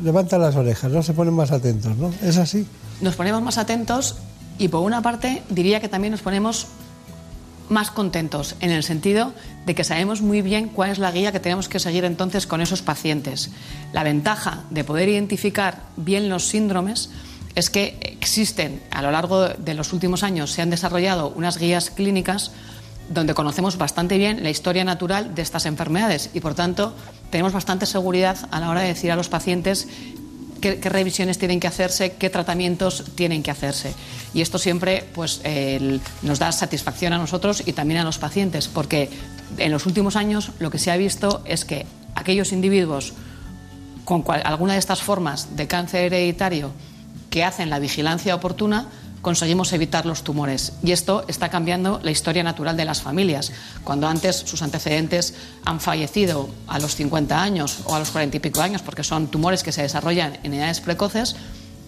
levantan las orejas, ¿no? Se ponen más atentos, ¿no? ¿Es así? Nos ponemos más atentos y por una parte diría que también nos ponemos más contentos en el sentido de que sabemos muy bien cuál es la guía que tenemos que seguir entonces con esos pacientes. La ventaja de poder identificar bien los síndromes es que existen, a lo largo de los últimos años, se han desarrollado unas guías clínicas donde conocemos bastante bien la historia natural de estas enfermedades y, por tanto, tenemos bastante seguridad a la hora de decir a los pacientes qué, revisiones tienen que hacerse, qué tratamientos tienen que hacerse. Y esto siempre pues, nos da satisfacción a nosotros y también a los pacientes, porque en los últimos años lo que se ha visto es que aquellos individuos con alguna de estas formas de cáncer hereditario que hacen la vigilancia oportuna, conseguimos evitar los tumores. Y esto está cambiando la historia natural de las familias. Cuando antes sus antecedentes han fallecido a los 50 años o a los 40 y pico años, porque son tumores que se desarrollan en edades precoces,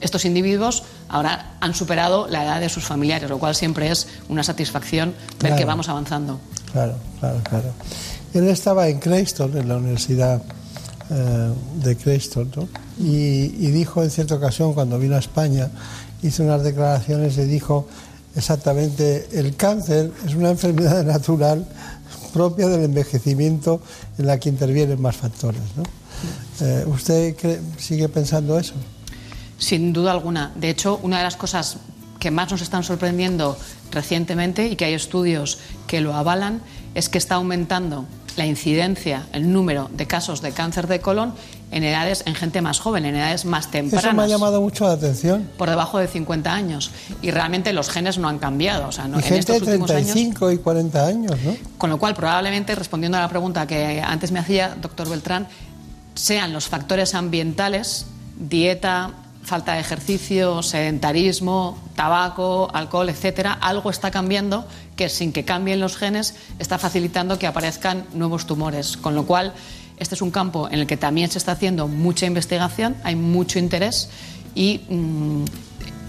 estos individuos ahora han superado la edad de sus familiares, lo cual siempre es una satisfacción ver que vamos avanzando. Claro, claro, claro. Él estaba en Crayston, en la Universidad eh, de Crayston, ¿no? y, y, dijo en cierta ocasión, cuando vino a España, hizo unas declaraciones y dijo exactamente, el cáncer es una enfermedad natural propia del envejecimiento en la que intervienen más factores. ¿no? Eh, ¿Usted sigue pensando eso? Sin duda alguna. De hecho, una de las cosas que más nos están sorprendiendo recientemente y que hay estudios que lo avalan es que está aumentando la incidencia, el número de casos de cáncer de colon en edades, en gente más joven, en edades más tempranas. Eso me ha llamado mucho la atención. Por debajo de 50 años. Y realmente los genes no han cambiado. O sea, no, y gente de 35 y 40 años, ¿no? Con lo cual, probablemente, respondiendo a la pregunta que antes me hacía, doctor Beltrán, sean los factores ambientales, dieta, falta de ejercicio, sedentarismo, tabaco, alcohol, etcétera, algo está cambiando que sin que cambien los genes está facilitando que aparezcan nuevos tumores. Con lo cual, este es un campo en el que también se está haciendo mucha investigación, hay mucho interés y mm,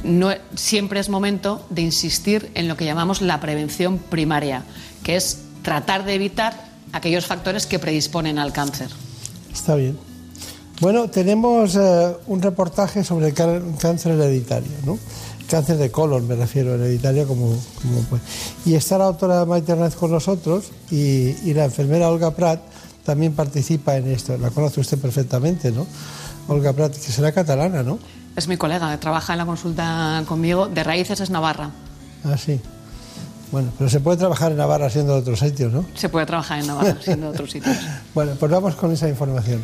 no, siempre es momento de insistir en lo que llamamos la prevención primaria, que es tratar de evitar aquellos factores que predisponen al cáncer. Está bien. Bueno, tenemos eh, un reportaje sobre el cáncer hereditario, ¿no? Cáncer de colon, me refiero, hereditario como, pues. Y está la doctora Maite Hernández con nosotros y, y la enfermera Olga Prat, también participa en esto. La conoce usted perfectamente, ¿no? Olga Prat, que será catalana, ¿no? Es mi colega, trabaja en la consulta conmigo. De raíces es Navarra. Ah, sí. Bueno, pero se puede trabajar en Navarra siendo de otros sitios, ¿no? Se puede trabajar en Navarra siendo de otros sitios. bueno, pues vamos con esa información.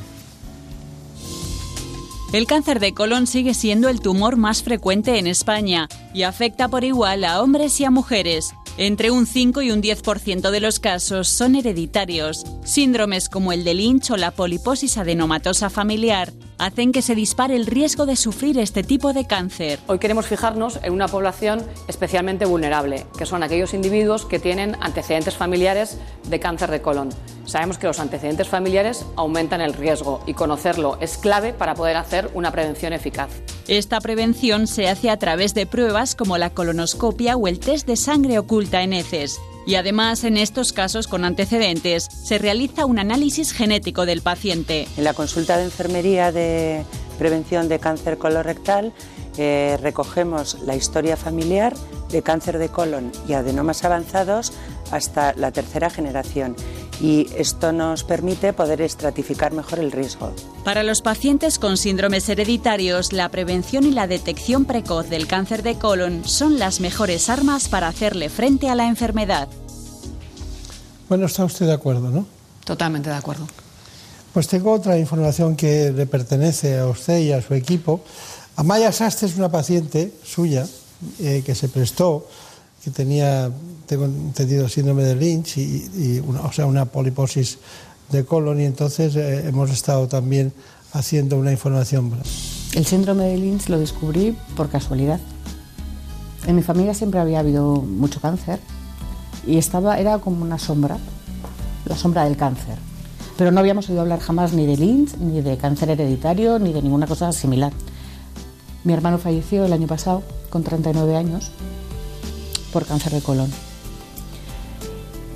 El cáncer de colon sigue siendo el tumor más frecuente en España y afecta por igual a hombres y a mujeres. Entre un 5 y un 10% de los casos son hereditarios. Síndromes como el de Lynch o la poliposis adenomatosa familiar hacen que se dispare el riesgo de sufrir este tipo de cáncer. Hoy queremos fijarnos en una población especialmente vulnerable, que son aquellos individuos que tienen antecedentes familiares de cáncer de colon. Sabemos que los antecedentes familiares aumentan el riesgo y conocerlo es clave para poder hacer una prevención eficaz. Esta prevención se hace a través de pruebas como la colonoscopia o el test de sangre oculta en heces. Y además, en estos casos con antecedentes, se realiza un análisis genético del paciente. En la consulta de enfermería de prevención de cáncer colorectal eh, recogemos la historia familiar de cáncer de colon y adenomas avanzados hasta la tercera generación y esto nos permite poder estratificar mejor el riesgo. Para los pacientes con síndromes hereditarios, la prevención y la detección precoz del cáncer de colon son las mejores armas para hacerle frente a la enfermedad. Bueno, está usted de acuerdo, ¿no? Totalmente de acuerdo. Pues tengo otra información que le pertenece a usted y a su equipo. Amaya Sastre es una paciente suya eh, que se prestó, que tenía tengo entendido síndrome de Lynch y, una, o sea, una poliposis de colon y entonces eh, hemos estado también haciendo una información. El síndrome de Lynch lo descubrí por casualidad. En mi familia siempre había habido mucho cáncer y estaba, era como una sombra, la sombra del cáncer. Pero no habíamos oído hablar jamás ni de Lynch, ni de cáncer hereditario, ni de ninguna cosa similar. Mi hermano falleció el año pasado, con 39 años, por cáncer de colon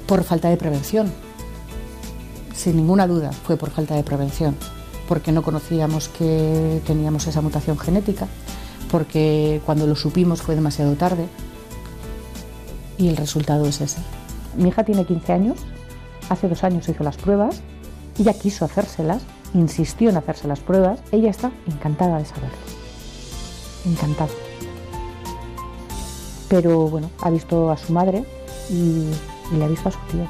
por falta de prevención. Sin ninguna duda fue por falta de prevención, porque no conocíamos que teníamos esa mutación genética, porque cuando lo supimos fue demasiado tarde y el resultado es ese. Mi hija tiene 15 años, hace dos años hizo las pruebas, ella quiso hacérselas, insistió en hacerse las pruebas, ella está encantada de saberlo, encantada. pero bueno, ha visto a su madre y, le ha visto a su tío.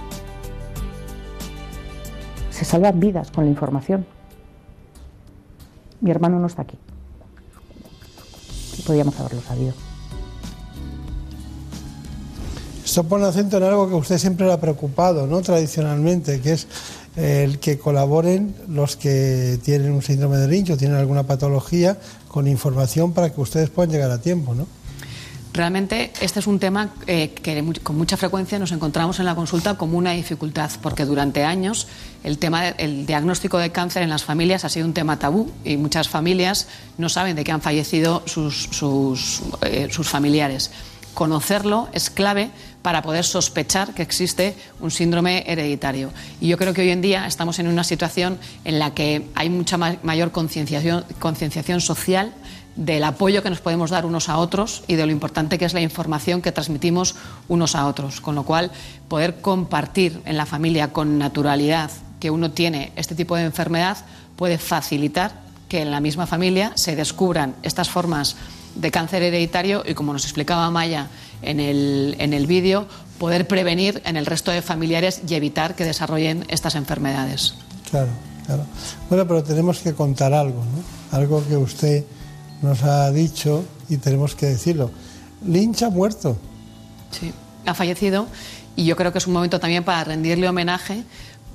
Se salvan vidas con la información. Mi hermano no está aquí. Podíamos haberlo sabido. Esto pone acento en algo que usted siempre le ha preocupado, ¿no? Tradicionalmente, que es el que colaboren los que tienen un síndrome de Lynch o tienen alguna patología con información para que ustedes puedan llegar a tiempo, ¿no? Realmente este es un tema eh, que con mucha frecuencia nos encontramos en la consulta como una dificultad, porque durante años el tema del diagnóstico de cáncer en las familias ha sido un tema tabú y muchas familias no saben de qué han fallecido sus, sus, eh, sus familiares. Conocerlo es clave para poder sospechar que existe un síndrome hereditario. Y yo creo que hoy en día estamos en una situación en la que hay mucha mayor concienciación, social del apoyo que nos podemos dar unos a otros y de lo importante que es la información que transmitimos unos a otros. Con lo cual, poder compartir en la familia con naturalidad que uno tiene este tipo de enfermedad puede facilitar que en la misma familia se descubran estas formas de cáncer hereditario y, como nos explicaba Maya en el, en el vídeo, poder prevenir en el resto de familiares y evitar que desarrollen estas enfermedades. Claro, claro. Bueno, pero tenemos que contar algo, ¿no? Algo que usted nos ha dicho y tenemos que decirlo. Lynch ha muerto. Sí, ha fallecido y yo creo que es un momento también para rendirle homenaje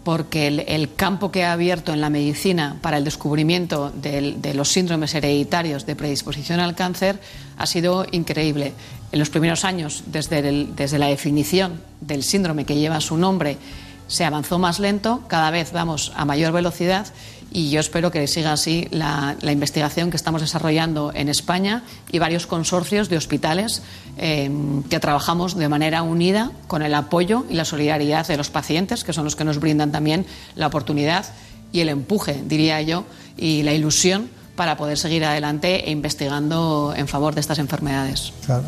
porque el, campo que ha abierto en la medicina para el descubrimiento de los síndromes hereditarios de predisposición al cáncer ha sido increíble. En los primeros años, desde, desde la definición del síndrome que lleva su nombre, se avanzó más lento, cada vez vamos a mayor velocidad y yo espero que siga así la, investigación que estamos desarrollando en España y varios consorcios de hospitales em, que trabajamos de manera unida con el apoyo y la solidaridad de los pacientes, que son los que nos brindan también la oportunidad y el empuje, diría yo, y la ilusión para poder seguir adelante e investigando en favor de estas enfermedades. Claro.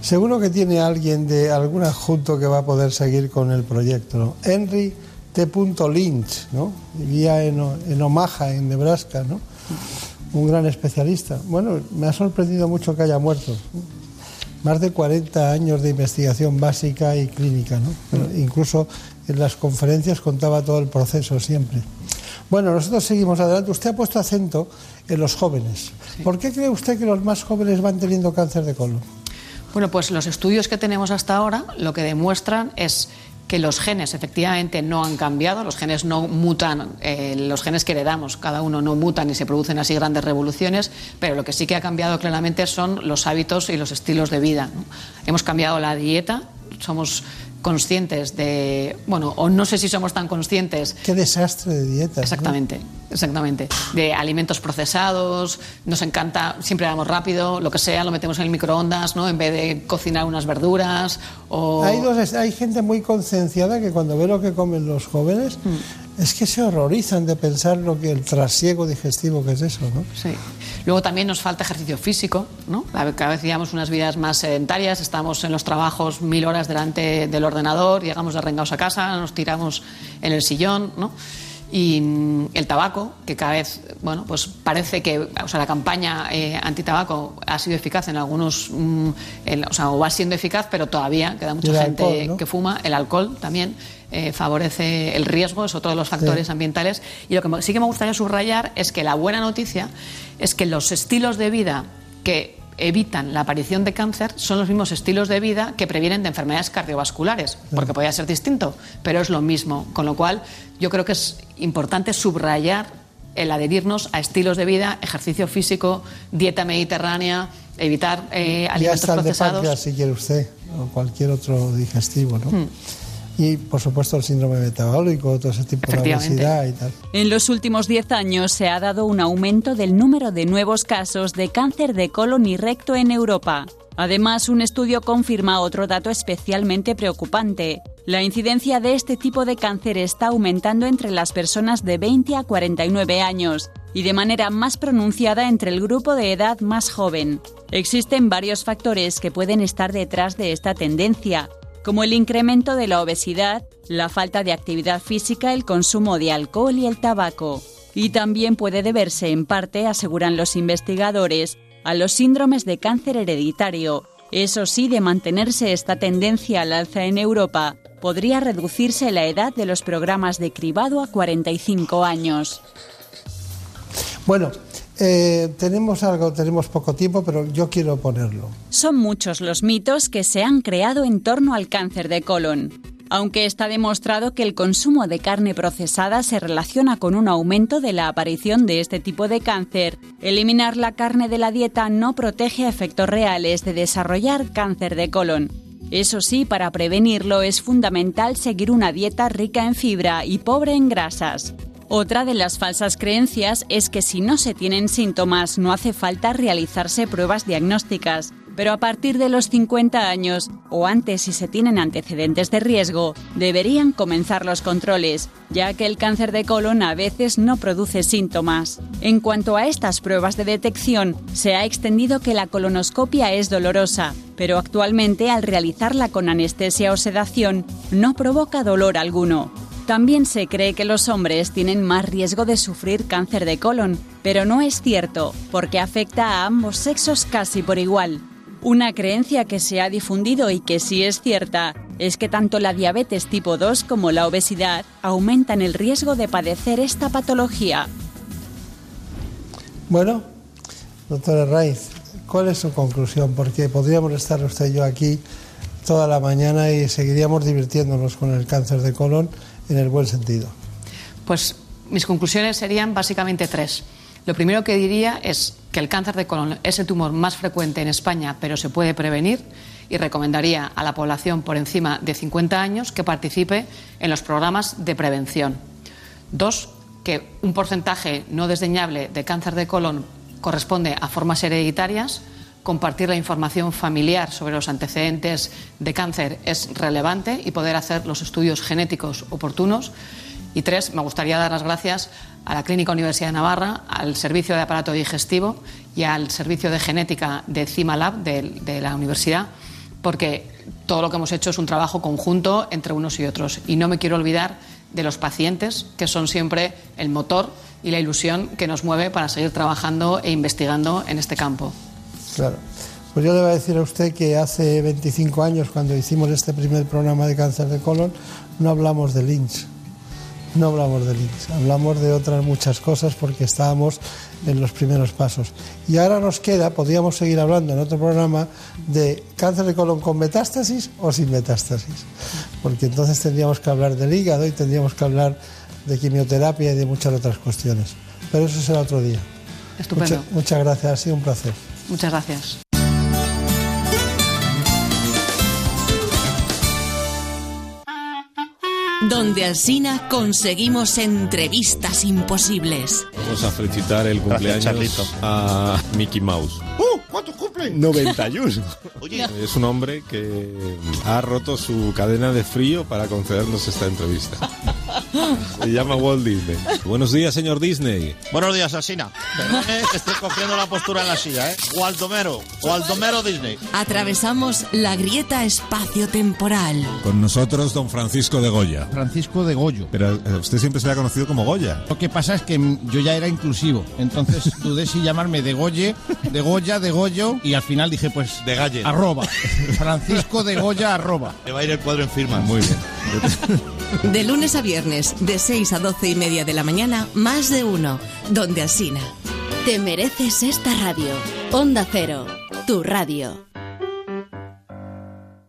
Seguro que tiene alguien de algún adjunto que va a poder seguir con el proyecto. Henry T. Lynch, ¿no? Vivía en, en, Omaha, en Nebraska, ¿no? Un gran especialista. Bueno, me ha sorprendido mucho que haya muerto. Más de 40 años de investigación básica y clínica, ¿no? incluso en las conferencias contaba todo el proceso siempre. Bueno, nosotros seguimos adelante. Usted ha puesto acento en los jóvenes. ¿Por qué cree usted que los más jóvenes van teniendo cáncer de colon? Bueno, pues los estudios que tenemos hasta ahora lo que demuestran es que los genes efectivamente no han cambiado, los genes no mutan, eh, los genes que heredamos, cada uno no mutan y se producen así grandes revoluciones, pero lo que sí que ha cambiado claramente son los hábitos y los estilos de vida. Hemos cambiado la dieta, somos conscientes de, bueno, o no sé si somos tan conscientes. Qué desastre de dieta. Exactamente, exactamente. De alimentos procesados, nos encanta, siempre vamos rápido, lo que sea, lo metemos en el microondas, ¿no? En vez de cocinar unas verduras o... Hay, dos, hay gente muy concienciada que cuando ve lo que comen los jóvenes, mm. es que se horrorizan de pensar lo que el trasiego digestivo que es eso, ¿no? Sí. Luego también nos falta ejercicio físico, ¿no? Cada vez llevamos unas vidas más sedentarias, estamos en los trabajos mil horas delante del ordenador, llegamos arrengados a casa, nos tiramos en el sillón, ¿no? Y mm, el tabaco, que cada vez, bueno, pues parece que, o sea, la campaña eh, antitabaco ha sido eficaz en algunos, mm, o sea, o va siendo eficaz, pero todavía queda mucha gente que fuma. El alcohol también eh, favorece el riesgo, es otro de los factores ambientales. Y lo que sí que me gustaría subrayar es que la buena noticia es que los estilos de vida que evitan la aparición de cáncer son los mismos estilos de vida que previenen de enfermedades cardiovasculares, porque podría ser distinto, pero es lo mismo. Con lo cual, yo creo que es importante subrayar el adherirnos a estilos de vida, ejercicio físico, dieta mediterránea, evitar eh, alimentos ya procesados. De si quiere usted, o cualquier otro digestivo, ¿no? Hmm y por supuesto el síndrome metabólico, todo ese tipo de obesidad y tal. En los últimos 10 años se ha dado un aumento del número de nuevos casos de cáncer de colon y recto en Europa. Además, un estudio confirma otro dato especialmente preocupante. La incidencia de este tipo de cáncer está aumentando entre las personas de 20 a 49 años y de manera más pronunciada entre el grupo de edad más joven. Existen varios factores que pueden estar detrás de esta tendencia, como el incremento de la obesidad, la falta de actividad física, el consumo de alcohol y el tabaco. Y también puede deberse en parte, aseguran los investigadores, a los síndromes de cáncer hereditario, Eso sí, de mantenerse esta tendencia al alza en Europa, podría reducirse la edad de los programas de cribado a 45 años. Bueno, eh, tenemos algo, tenemos poco tiempo, pero yo quiero ponerlo. Son muchos los mitos que se han creado en torno al cáncer de colon. Aunque está demostrado que el consumo de carne procesada se relaciona con un aumento de la aparición de este tipo de cáncer, eliminar la carne de la dieta no protege a efectos reales de desarrollar cáncer de colon. Eso sí, para prevenirlo es fundamental seguir una dieta rica en fibra y pobre en grasas. Otra de las falsas creencias es que si no se tienen síntomas no hace falta realizarse pruebas diagnósticas, pero a partir de los 50 años o antes si se tienen antecedentes de riesgo, deberían comenzar los controles, ya que el cáncer de colon a veces no produce síntomas. En cuanto a estas pruebas de detección, se ha extendido que la colonoscopia es dolorosa, pero actualmente al realizarla con anestesia o sedación no provoca dolor alguno. También se cree que los hombres tienen más riesgo de sufrir cáncer de colon, pero no es cierto, porque afecta a ambos sexos casi por igual. Una creencia que se ha difundido y que sí es cierta es que tanto la diabetes tipo 2 como la obesidad aumentan el riesgo de padecer esta patología. Bueno, doctora Raiz, ¿cuál es su conclusión? Porque podríamos estar usted y yo aquí toda la mañana y seguiríamos divirtiéndonos con el cáncer de colon en el buen sentido. Pues mis conclusiones serían básicamente tres. Lo primero que diría es que el cáncer de colon es el tumor más frecuente en España, pero se puede prevenir y recomendaría a la población por encima de 50 años que participe en los programas de prevención. Dos, que un porcentaje no desdeñable de cáncer de colon corresponde a formas hereditarias. Compartir la información familiar sobre los antecedentes de cáncer es relevante y poder hacer los estudios genéticos oportunos. Y tres, me gustaría dar las gracias a la Clínica Universidad de Navarra, al Servicio de Aparato Digestivo y al Servicio de Genética de CIMALAB de, de la Universidad, porque todo lo que hemos hecho es un trabajo conjunto entre unos y otros. Y no me quiero olvidar de los pacientes, que son siempre el motor y la ilusión que nos mueve para seguir trabajando e investigando en este campo. Claro. Pues yo le voy a decir a usted que hace 25 años, cuando hicimos este primer programa de cáncer de colon, no hablamos de Lynch. No hablamos de Lynch, hablamos de otras muchas cosas porque estábamos en los primeros pasos. Y ahora nos queda, podríamos seguir hablando en otro programa, de cáncer de colon con metástasis o sin metástasis. Porque entonces tendríamos que hablar del hígado y tendríamos que hablar de quimioterapia y de muchas otras cuestiones. Pero eso será otro día. Estupendo. Mucha- muchas gracias, ha sido un placer. Muchas gracias. Donde Alsina conseguimos entrevistas imposibles. Vamos a felicitar el cumpleaños a Mickey Mouse. ¡Uh! ¿Cuántos cumplen? 91. Oye. Es un hombre que ha roto su cadena de frío para concedernos esta entrevista. Se llama Walt Disney. Buenos días, señor Disney. Buenos días, Asina. Perdone que estoy cogiendo la postura en la silla, ¿eh? Waldomero, Waldomero Disney. Atravesamos la grieta espacio-temporal. Con nosotros, don Francisco de Goya. Francisco de Goyo. Pero eh, usted siempre se le ha conocido como Goya. Lo que pasa es que yo ya era inclusivo, entonces dudé si llamarme de Goye, de Goya, de Goyo, y al final dije, pues, De Galle. arroba. Francisco de Goya, arroba. Le va a ir el cuadro en firma. Muy bien. De lunes a viernes, de 6 a 12 y media de la mañana, más de uno. Donde Alsina. Te mereces esta radio. Onda Cero, tu radio.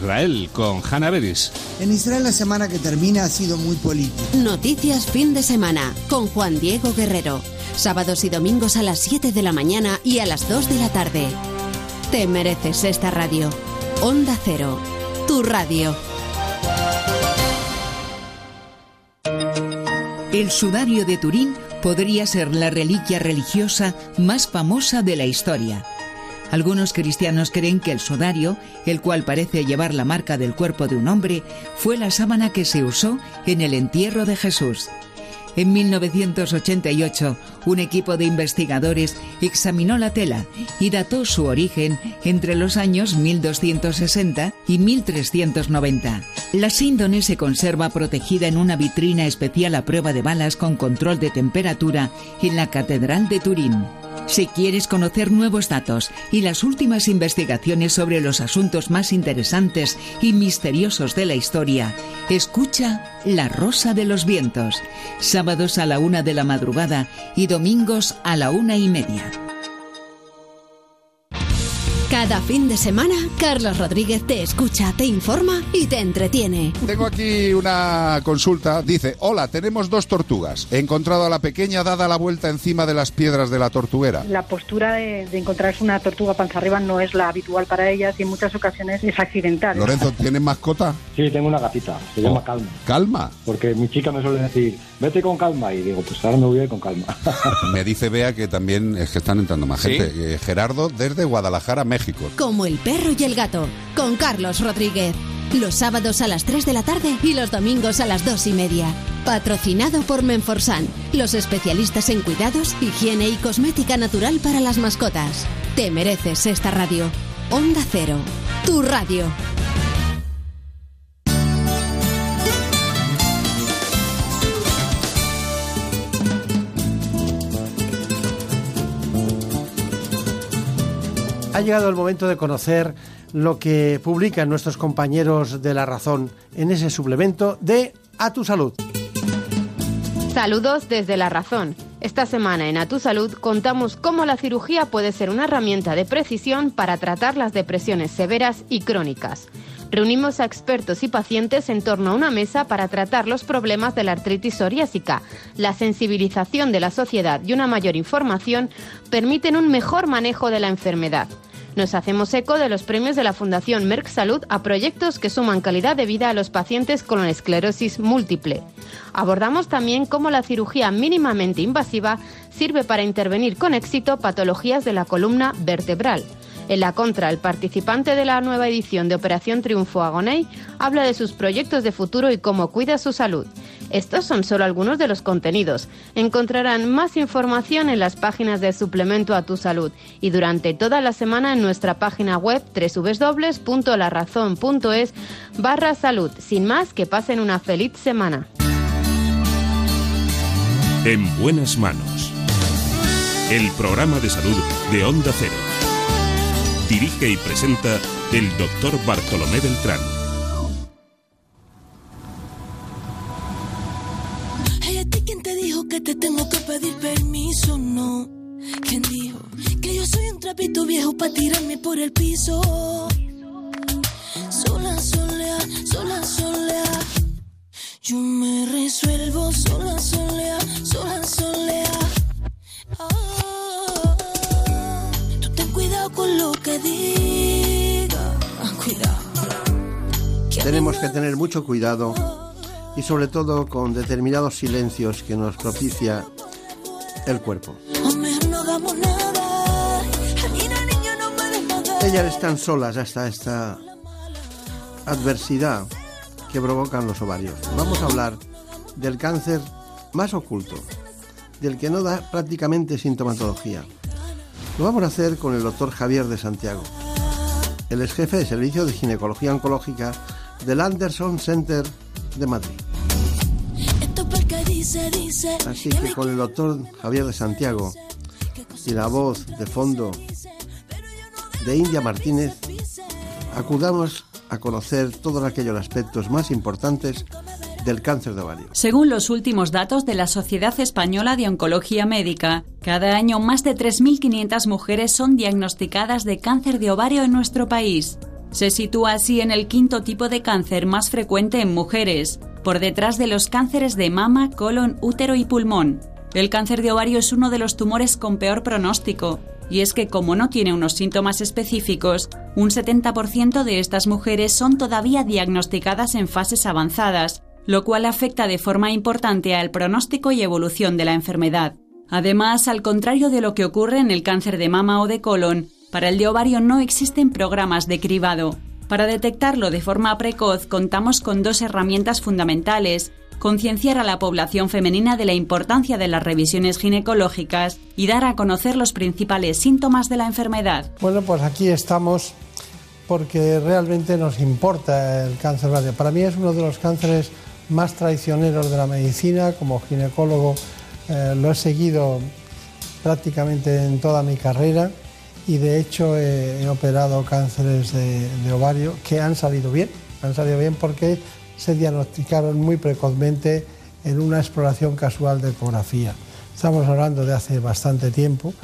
Israel con Hannah Beris. En Israel la semana que termina ha sido muy política. Noticias fin de semana con Juan Diego Guerrero. Sábados y domingos a las 7 de la mañana y a las 2 de la tarde. Te mereces esta radio. Onda Cero, tu radio. El sudario de Turín podría ser la reliquia religiosa más famosa de la historia. Algunos cristianos creen que el sudario, el cual parece llevar la marca del cuerpo de un hombre, fue la sábana que se usó en el entierro de Jesús. En 1988, un equipo de investigadores examinó la tela y dató su origen entre los años 1260 y 1390. La síndone se conserva protegida en una vitrina especial a prueba de balas con control de temperatura en la Catedral de Turín. Si quieres conocer nuevos datos y las últimas investigaciones sobre los asuntos más interesantes y misteriosos de la historia, escucha La Rosa de los Vientos, sábados a la una de la madrugada y domingos a la una y media. Cada fin de semana, Carlos Rodríguez te escucha, te informa y te entretiene. Tengo aquí una consulta. Dice, hola, tenemos dos tortugas. He encontrado a la pequeña dada la vuelta encima de las piedras de la tortuguera. La postura de, de encontrarse una tortuga panza arriba no es la habitual para ellas y en muchas ocasiones es accidental. Lorenzo, ¿tienes mascota? Sí, tengo una gatita, se llama Calma. ¿Calma? Porque mi chica me suele decir, vete con calma. Y digo, pues ahora me voy a ir con calma. Me dice Bea que también es que están entrando más ¿Sí? gente. Eh, Gerardo desde Guadalajara, México. Como el perro y el gato, con Carlos Rodríguez. Los sábados a las 3 de la tarde y los domingos a las 2 y media. Patrocinado por Menforsan, los especialistas en cuidados, higiene y cosmética natural para las mascotas. Te mereces esta radio. Onda Cero, tu radio. Ha llegado el momento de conocer lo que publican nuestros compañeros de La Razón en ese suplemento de A Tu Salud. Saludos desde La Razón. Esta semana en A Tu Salud contamos cómo la cirugía puede ser una herramienta de precisión para tratar las depresiones severas y crónicas. Reunimos a expertos y pacientes en torno a una mesa para tratar los problemas de la artritis psoriásica. La sensibilización de la sociedad y una mayor información permiten un mejor manejo de la enfermedad. Nos hacemos eco de los premios de la Fundación Merck Salud a proyectos que suman calidad de vida a los pacientes con esclerosis múltiple. Abordamos también cómo la cirugía mínimamente invasiva sirve para intervenir con éxito patologías de la columna vertebral. En la contra, el participante de la nueva edición de Operación Triunfo Agoney habla de sus proyectos de futuro y cómo cuida su salud. Estos son solo algunos de los contenidos. Encontrarán más información en las páginas del suplemento a tu salud y durante toda la semana en nuestra página web www.larazón.es barra salud. Sin más, que pasen una feliz semana. En buenas manos. El programa de salud de Onda Cero. Dirige y presenta el doctor Bartolomé Beltrán. Que te tengo que pedir permiso? No. ¿Quién dijo que yo soy un trapito viejo para tirarme por el piso? Sola, solea, sola, solea. Yo me resuelvo sola, solea, sola, solea. Oh, tú ten cuidado con lo que diga. Cuidado. Tenemos que tener mucho cuidado y sobre todo con determinados silencios que nos propicia el cuerpo. Ellas están solas hasta esta adversidad que provocan los ovarios. Vamos a hablar del cáncer más oculto, del que no da prácticamente sintomatología. Lo vamos a hacer con el doctor Javier de Santiago. Él es jefe de servicio de ginecología oncológica del Anderson Center de Madrid. Así que con el doctor Javier de Santiago y la voz de fondo de India Martínez, acudamos a conocer todos aquellos aspectos más importantes del cáncer de ovario. Según los últimos datos de la Sociedad Española de Oncología Médica, cada año más de 3.500 mujeres son diagnosticadas de cáncer de ovario en nuestro país. Se sitúa así en el quinto tipo de cáncer más frecuente en mujeres, por detrás de los cánceres de mama, colon, útero y pulmón. El cáncer de ovario es uno de los tumores con peor pronóstico, y es que como no tiene unos síntomas específicos, un 70% de estas mujeres son todavía diagnosticadas en fases avanzadas, lo cual afecta de forma importante al pronóstico y evolución de la enfermedad. Además, al contrario de lo que ocurre en el cáncer de mama o de colon, para el de ovario no existen programas de cribado. Para detectarlo de forma precoz contamos con dos herramientas fundamentales, concienciar a la población femenina de la importancia de las revisiones ginecológicas y dar a conocer los principales síntomas de la enfermedad. Bueno, pues aquí estamos porque realmente nos importa el cáncer ovario. Para mí es uno de los cánceres más traicioneros de la medicina. Como ginecólogo eh, lo he seguido prácticamente en toda mi carrera y de hecho he, operado cánceres de, de, ovario que han salido bien, han salido bien porque se diagnosticaron muy precozmente en una exploración casual de ecografía. Estamos hablando de hace bastante tiempo,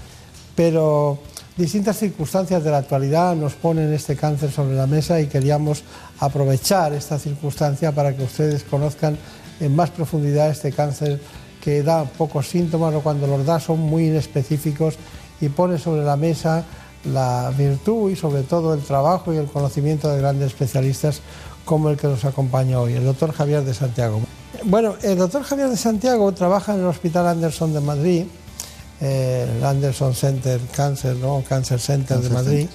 pero distintas circunstancias de la actualidad nos ponen este cáncer sobre la mesa y queríamos aprovechar esta circunstancia para que ustedes conozcan en más profundidad este cáncer que da pocos síntomas o cuando los da son muy inespecíficos y pone sobre la mesa la virtud y sobre todo el trabajo y el conocimiento de grandes especialistas como el que nos acompaña hoy, el doctor Javier de Santiago. Bueno, el doctor Javier de Santiago trabaja en el Hospital Anderson de Madrid, eh, el Anderson Center Cancer, ¿no? Cancer Center de Madrid,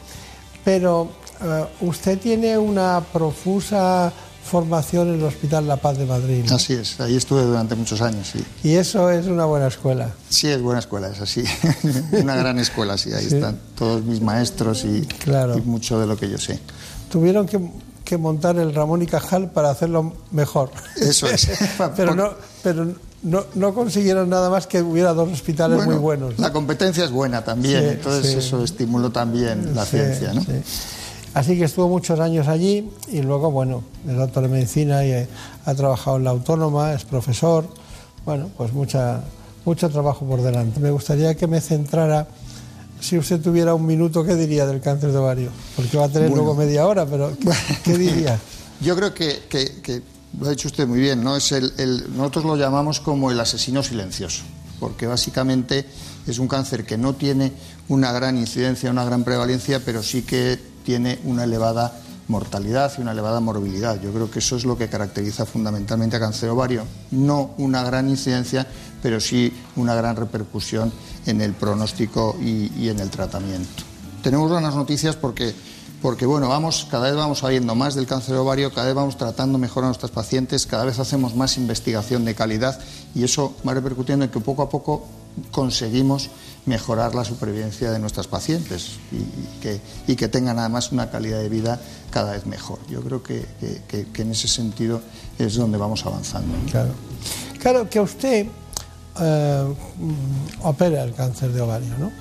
pero eh, usted tiene una profusa formación en el Hospital La Paz de Madrid. Así es, ahí estuve durante muchos años, sí. Y eso es una buena escuela. Sí, es buena escuela, es así. una gran escuela, sí, ahí están todos mis maestros y, y, mucho de lo que yo sé. Tuvieron que, que, montar el Ramón y Cajal para hacerlo mejor. Eso es. pero no, pero no, no, consiguieron nada más que hubiera dos hospitales muy buenos. La competencia es buena también, entonces eso estimuló también la ciencia, ¿no? Así que estuvo muchos años allí y luego, bueno, es doctor de medicina y eh, ha trabajado en la autónoma, es profesor. Bueno, pues mucha, mucho trabajo por delante. Me gustaría que me centrara, si usted tuviera un minuto, ¿qué diría del cáncer de ovario? Porque va a tener luego media hora, pero ¿qué, diría? Yo creo que, que, lo ha dicho usted muy bien, ¿no? Es el, nosotros lo llamamos como el asesino silencioso, porque básicamente es un cáncer que no tiene una gran incidencia, una gran prevalencia, pero sí que tiene una elevada mortalidad y una elevada morbilidad. Yo creo que eso es lo que caracteriza fundamentalmente a cáncer ovario. No una gran incidencia, pero sí una gran repercusión en el pronóstico y, en el tratamiento. Tenemos buenas noticias porque, porque bueno, vamos, cada vez vamos sabiendo más del cáncer ovario, cada vez vamos tratando mejor a nuestros pacientes, cada vez hacemos más investigación de calidad y eso va repercutiendo en que poco a poco conseguimos mejorar la supervivencia de nuestras pacientes y, que, tengan además una calidad de vida cada vez mejor. Yo creo que, en ese sentido es donde vamos avanzando. Claro, claro que usted eh, opera el cáncer de ovario, ¿no?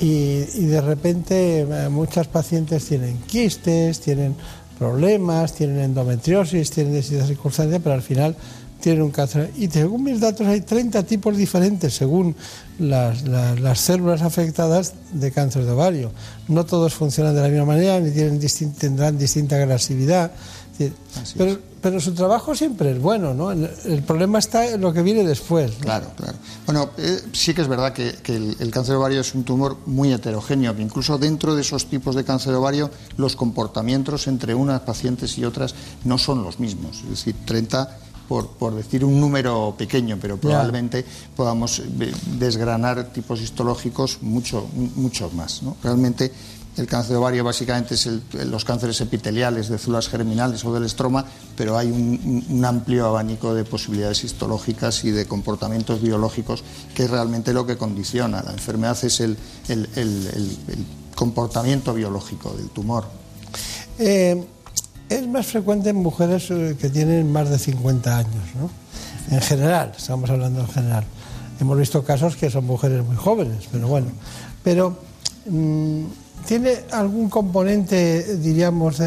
Y, y de repente eh, muchas pacientes tienen quistes, tienen problemas, tienen endometriosis, tienen distintas circunstancias, pero al final tienen un cáncer. Y según mis datos hay 30 tipos diferentes según las, las, células afectadas de cáncer de ovario. No todos funcionan de la misma manera ni tienen tendrán distinta agresividad. Pero, pero, su trabajo siempre es bueno, ¿no? El, problema está en lo que viene después. Claro, claro. Bueno, eh, sí que es verdad que, que el, el, cáncer de ovario es un tumor muy heterogéneo, que incluso dentro de esos tipos de cáncer de ovario los comportamientos entre unas pacientes y otras no son los mismos. Es decir, 30 por, decir un número pequeño, pero probablemente podamos eh, desgranar tipos histológicos mucho, muchos más. Realmente el cáncer de ovario básicamente es los cánceres epiteliales de células germinales o del estroma, pero hay un, amplio abanico de posibilidades histológicas y de comportamientos biológicos que es realmente lo que condiciona. La enfermedad es el, comportamiento biológico del tumor. Eh, es más frecuente en mujeres eh, que tienen más de 50 años, ¿no? En general, estamos hablando en general. Hemos visto casos que son mujeres muy jóvenes, pero bueno. Pero, mm, ¿tiene algún componente, diríamos,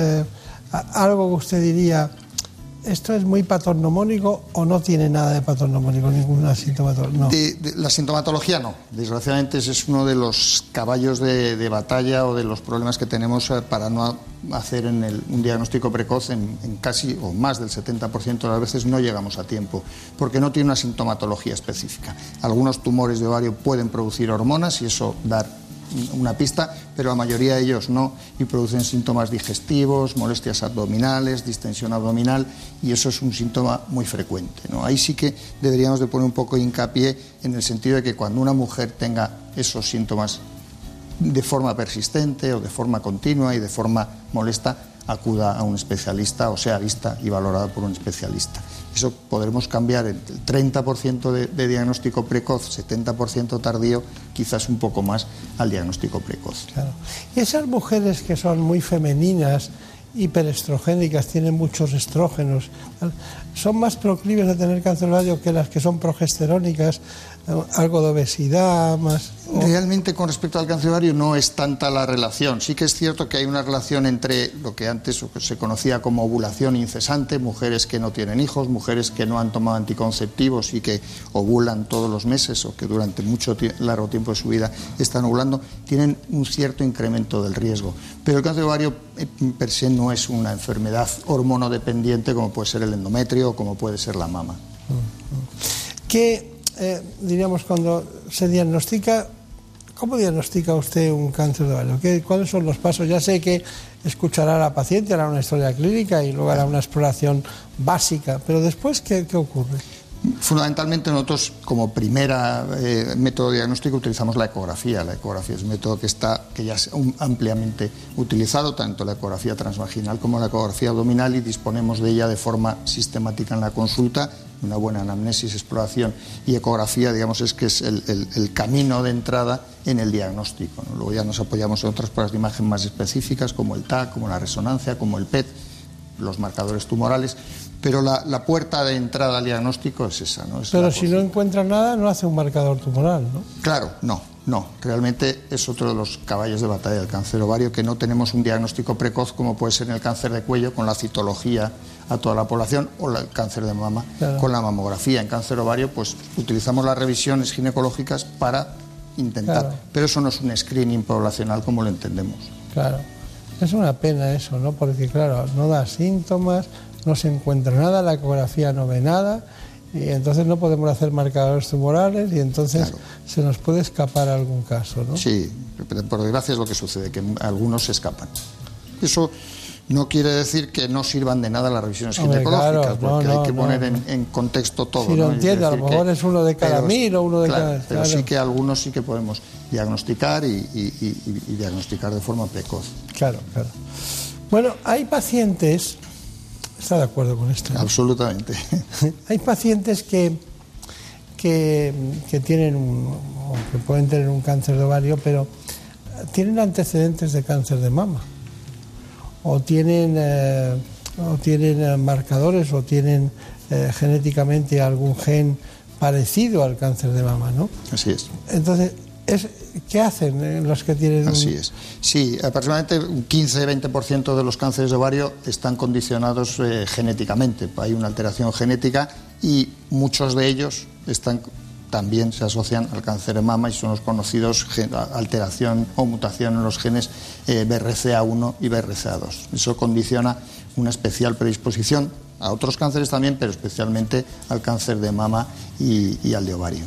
algo que usted diría, ¿esto es muy patognomónico o no tiene nada de patognomónico, ninguna sintomatología? No. De, la sintomatología no. Desgraciadamente ese es uno de los caballos de, batalla o de los problemas que tenemos eh, para no hacer un diagnóstico precoz en, casi o más del 70% de las veces no llegamos a tiempo, porque no tiene una sintomatología específica. Algunos tumores de ovario pueden producir hormonas y eso dar una pista, pero la mayoría de ellos no y producen síntomas digestivos, molestias abdominales, distensión abdominal y eso es un síntoma muy frecuente. ¿no? Ahí sí que deberíamos de poner un poco de hincapié en el sentido de que cuando una mujer tenga esos síntomas de forma persistente o de forma continua y de forma molesta, acuda a un especialista o sea vista y valorada por un especialista. Eso podremos cambiar el 30% de, de, diagnóstico precoz, 70% tardío, quizás un poco más al diagnóstico precoz. Y esas mujeres que son muy femeninas, hiperestrogénicas, tienen muchos estrógenos, son más proclives a tener cáncer ovario que las que son progesterónicas, algo de obesidad, más. Realmente con respecto al cáncer ovario no es tanta la relación. Sí que es cierto que hay una relación entre lo que antes se conocía como ovulación incesante, mujeres que no tienen hijos, mujeres que no han tomado anticonceptivos y que ovulan todos los meses o que durante mucho largo tiempo de su vida están ovulando, tienen un cierto incremento del riesgo. Pero el cáncer ovario per se no es una enfermedad hormonodependiente como puede ser el endometrio o como puede ser la mama. ¿Qué eh, diríamos, cuando se diagnostica, ¿cómo diagnostica usted un cáncer de ovario? ¿Qué, ¿Cuáles son los pasos? Ya sé que escuchará a la paciente, hará una historia clínica y luego hará una exploración básica, pero después, ¿qué, qué ocurre? Fundamentalmente nosotros como primera eh, método diagnóstico utilizamos la ecografía. La ecografía es un método que está que ya es ampliamente utilizado, tanto la ecografía transvaginal como la ecografía abdominal y disponemos de ella de forma sistemática en la consulta. Una buena anamnesis, exploración y ecografía, digamos, es que es el, camino de entrada en el diagnóstico. Luego ya nos apoyamos en otras pruebas de imagen más específicas, como el TAC, como la resonancia, como el PET, los marcadores tumorales, pero la, la, puerta de entrada al diagnóstico es esa. ¿no? Es pero si no encuentra nada, no hace un marcador tumoral, ¿no? Claro, no, no. Realmente es otro de los caballos de batalla del cáncer ovario, que no tenemos un diagnóstico precoz como puede ser en el cáncer de cuello con la citología a toda la población o el cáncer de mama claro. con la mamografía. En cáncer ovario, pues utilizamos las revisiones ginecológicas para intentar, claro. pero eso no es un screening poblacional como lo entendemos. Claro. Es una pena eso, ¿no? Porque, claro, no da síntomas, no se encuentra nada, la ecografía no ve nada, y entonces no podemos hacer marcadores tumorales y entonces claro. se nos puede escapar algún caso, ¿no? Sí, por desgracia es lo que sucede, que algunos se escapan. Eso no quiere decir que no sirvan de nada las revisiones Hombre, ginecológicas, claro, porque no, hay no, que poner no. en, en, contexto todo. Si ¿no? lo entiendo, a lo mejor que, es uno de cada pero, mil o uno de claro, cada... Pero claro. sí que algunos sí que podemos diagnosticar y, y, y, y diagnosticar de forma precoz. Claro, claro. Bueno, hay pacientes, está de acuerdo con esto. Absolutamente. hay pacientes que, que, que, tienen un, o que pueden tener un cáncer de ovario, pero tienen antecedentes de cáncer de mama. O tienen, eh, o tienen eh, marcadores o tienen eh, genéticamente algún gen parecido al cáncer de mama, ¿no? Así es. Entonces, es, ¿qué hacen los que tienen? Así es. Sí, aproximadamente un 15-20% de los cánceres de ovario están condicionados eh, genéticamente. Hay una alteración genética y muchos de ellos están también se asocian al cáncer de mama y son los conocidos alteración o mutación en los genes eh, BRCA1 y BRCA2. Eso condiciona una especial predisposición a otros cánceres también, pero especialmente al cáncer de mama y, al de ovario.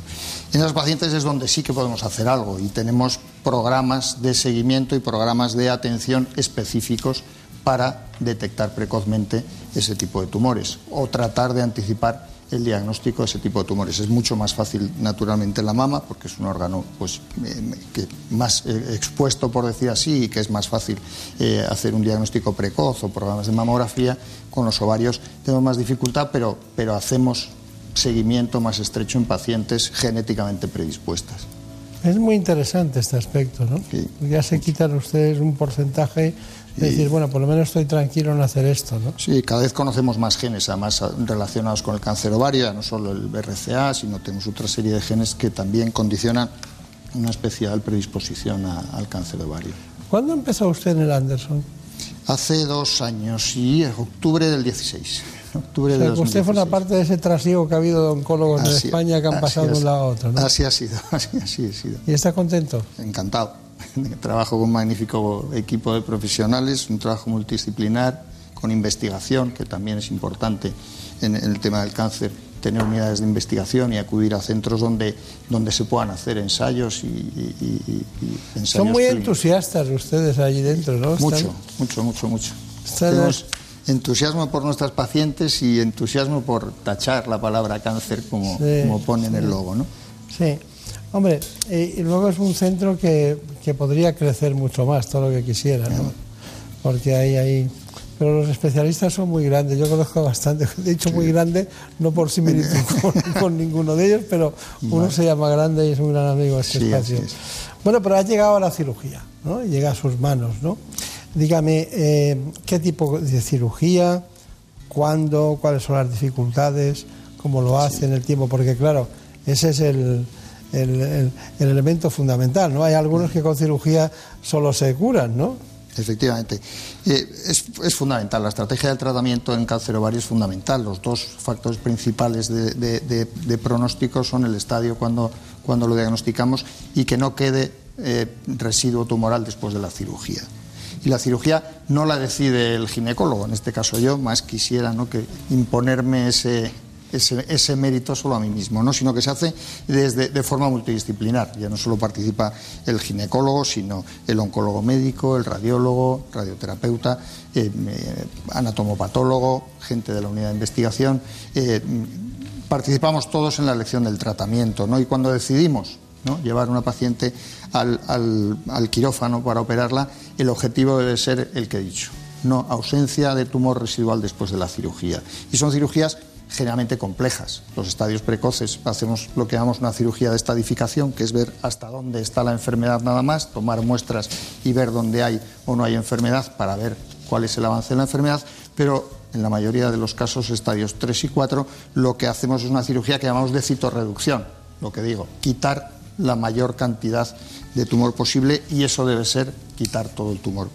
En esas pacientes es donde sí que podemos hacer algo y tenemos programas de seguimiento y programas de atención específicos para detectar precozmente ese tipo de tumores o tratar de anticipar el diagnóstico de ese tipo de tumores. Es mucho más fácil, naturalmente, en la mama, porque es un órgano pues, eh, que más eh, expuesto, por decir así, y que es más fácil eh, hacer un diagnóstico precoz o programas de mamografía. Con los ovarios tenemos más dificultad, pero, pero hacemos seguimiento más estrecho en pacientes genéticamente predispuestas. Es muy interesante este aspecto, ¿no? Sí. Ya se quitan ustedes un porcentaje de decir, bueno, por lo menos estoy tranquilo en hacer esto, ¿no? Sí, cada vez conocemos más genes, además relacionados con el cáncer ovario, no solo el BRCA, sino tenemos otra serie de genes que también condicionan una especial predisposición a, al cáncer ovario. ¿Cuándo empezó usted en el Anderson? Hace dos años y en octubre del 16. octubre O de sea, usted 2016. forma parte de ese trasiego que ha habido de oncólogos en España que han pasado de es. un lado a otro. ¿no? Así ha sido, así, así ha sido. ¿Y está contento? Encantado. Trabajo con un magnífico equipo de profesionales, un trabajo multidisciplinar, con investigación, que también es importante en el tema del cáncer, tener unidades de investigación y acudir a centros donde, donde se puedan hacer ensayos y, y- y- y ensayos Son muy clínicos. entusiastas ustedes allí dentro, ¿no? Están- Mucho, mucho, mucho, mucho. Están- Tenemos entusiasmo por nuestras pacientes y entusiasmo por tachar la palabra cáncer como, Sí, como pone en el logo, ¿no? Sí. Hombre, eh, y luego es un centro que, que podría crecer mucho más, todo lo que quisiera, ¿no? Porque hay ahí... Pero los especialistas son muy grandes, yo conozco bastante, de hecho muy grande, no por similitud con, con ninguno de ellos, pero uno Vale. se llama grande y es un gran amigo de este Sí, espacio. es. Bueno, pero ha llegado a la cirugía, ¿no? Llega a sus manos, ¿no? Dígame, eh, ¿qué tipo de cirugía? ¿Cuándo? ¿Cuáles son las dificultades? ¿Cómo lo hace en el tiempo? Porque claro, ese es el, el, el- el elemento fundamental, ¿no? Hay algunos que con cirugía solo se curan, ¿no? Efectivamente. Eh, es, fundamental. La estrategia del tratamiento en cáncer ovario es fundamental. Los dos factores principales de pronóstico son el estadio cuando, cuando lo diagnosticamos y que no quede eh, residuo tumoral después de la cirugía. Y la cirugía no la decide el ginecólogo, en este caso yo, más quisiera ¿no? que imponerme ese, ese, mérito solo a mí mismo, ¿no? sino que se hace desde, de forma multidisciplinar. Ya no solo participa el ginecólogo, sino el oncólogo médico, el radiólogo, radioterapeuta, eh, eh, anatomopatólogo, gente de la unidad de investigación. eh, participamos todos en la elección del tratamiento ¿no? y cuando decidimos ¿no? llevar una paciente al- al quirófano para operarla, el objetivo debe ser el que he dicho, no ausencia de tumor residual después de la cirugía. Y son cirugías generalmente complejas. Los estadios precoces hacemos lo que llamamos una cirugía de estadificación, que es ver hasta dónde está la enfermedad nada más, tomar muestras y ver dónde hay o no hay enfermedad para ver cuál es el avance de la enfermedad, pero en la mayoría de los casos, estadios 3 y 4, lo que hacemos es una cirugía que llamamos de citorreducción, lo que digo, quitar la mayor cantidad de tumor posible y eso debe ser quitar todo el tumor.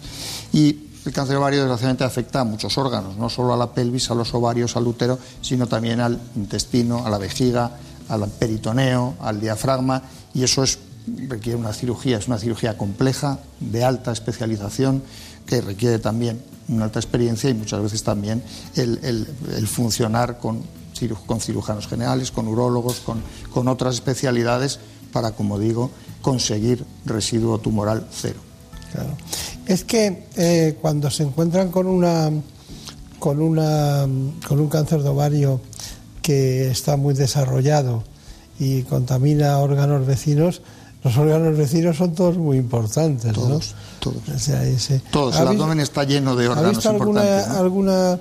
Y el cáncer ovario desgraciadamente afecta a muchos órganos, no solo a la pelvis, a los ovarios, al útero, sino también al intestino, a la vejiga, al peritoneo, al diafragma y eso es, requiere una cirugía, es una cirugía compleja, de alta especialización, que requiere también una alta experiencia y muchas veces también el, funcionar con cirujanos generales, con urólogos, con, con otras especialidades para, como digo, conseguir residuo tumoral cero. Claro. Es que eh, cuando se encuentran con una con una con un cáncer de ovario que está muy desarrollado y contamina órganos vecinos, los órganos vecinos son todos muy importantes, Todos, ¿no? todos. O sea, ese- Todos, ¿Ha el abdomen está lleno de ¿Ha órganos visto alguna, importantes. ¿no? alguna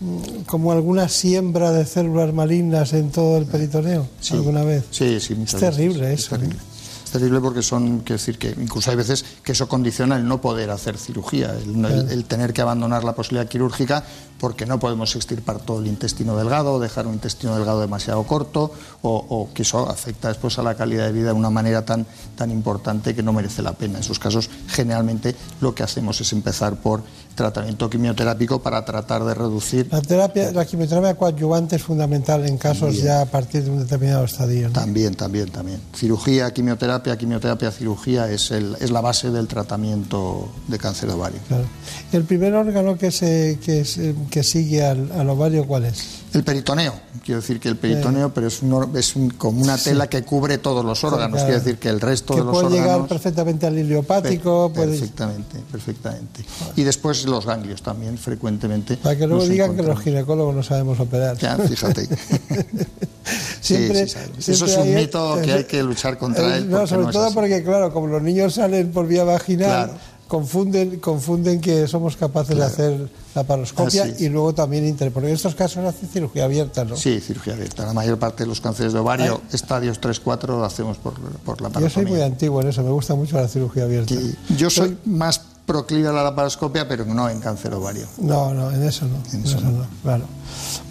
mm, como alguna siembra de células malignas en todo el peritoneo Sí. alguna vez? Sí, sí, muchas Es veces. terrible Es eso. terrible. Es terrible porque son, quiero decir que incluso hay veces que eso condiciona el no poder hacer cirugía, el, tener que abandonar la posibilidad quirúrgica porque no podemos extirpar todo el intestino delgado, dejar un intestino delgado demasiado corto o, o que eso afecta después a la calidad de vida de una manera tan, tan importante que no merece la pena. En esos casos, generalmente lo que hacemos es empezar por tratamiento quimioterápico para tratar de reducir La terapia, la quimioterapia coadyuvante es fundamental en casos También. ya a partir de un determinado estadio. ¿no? También, también, también. Cirugía, quimioterapia, quimioterapia, cirugía es, el- es la base del tratamiento de cáncer ovario. Claro. ¿El primer órgano que, se, que, se- que sigue al, al ovario cuál es? El peritoneo, quiero decir que el peritoneo, pero es, un es un- como una Sí. tela que cubre todos los órganos, Claro. quiero decir que el resto que de los puede llegar órganos... perfectamente al ileopático. Per- puede- Perfectamente, perfectamente. Y después los ganglios también, frecuentemente. para que luego digan que los ginecólogos no sabemos operar. Ya, fíjate. siempre, Sí, siempre Eso es un hay- mito que hay que luchar contra Eh, él. No, sobre no todo así. porque, claro, como los niños salen por vía vaginal, Claro. Confunden, confunden que somos capaces de hacer la paroscopia Así es. y luego también inter. Porque en estos casos hace cirugía abierta, ¿no? Sí, cirugía abierta. La mayor parte de los cánceres de ovario, estadios 3-4, lo hacemos por, por la Yo soy muy antiguo en eso, me gusta mucho la cirugía abierta. Yo soy más proclive a la laparoscopia, pero no en cáncer ovario. No, no, en eso no. en eso no, claro.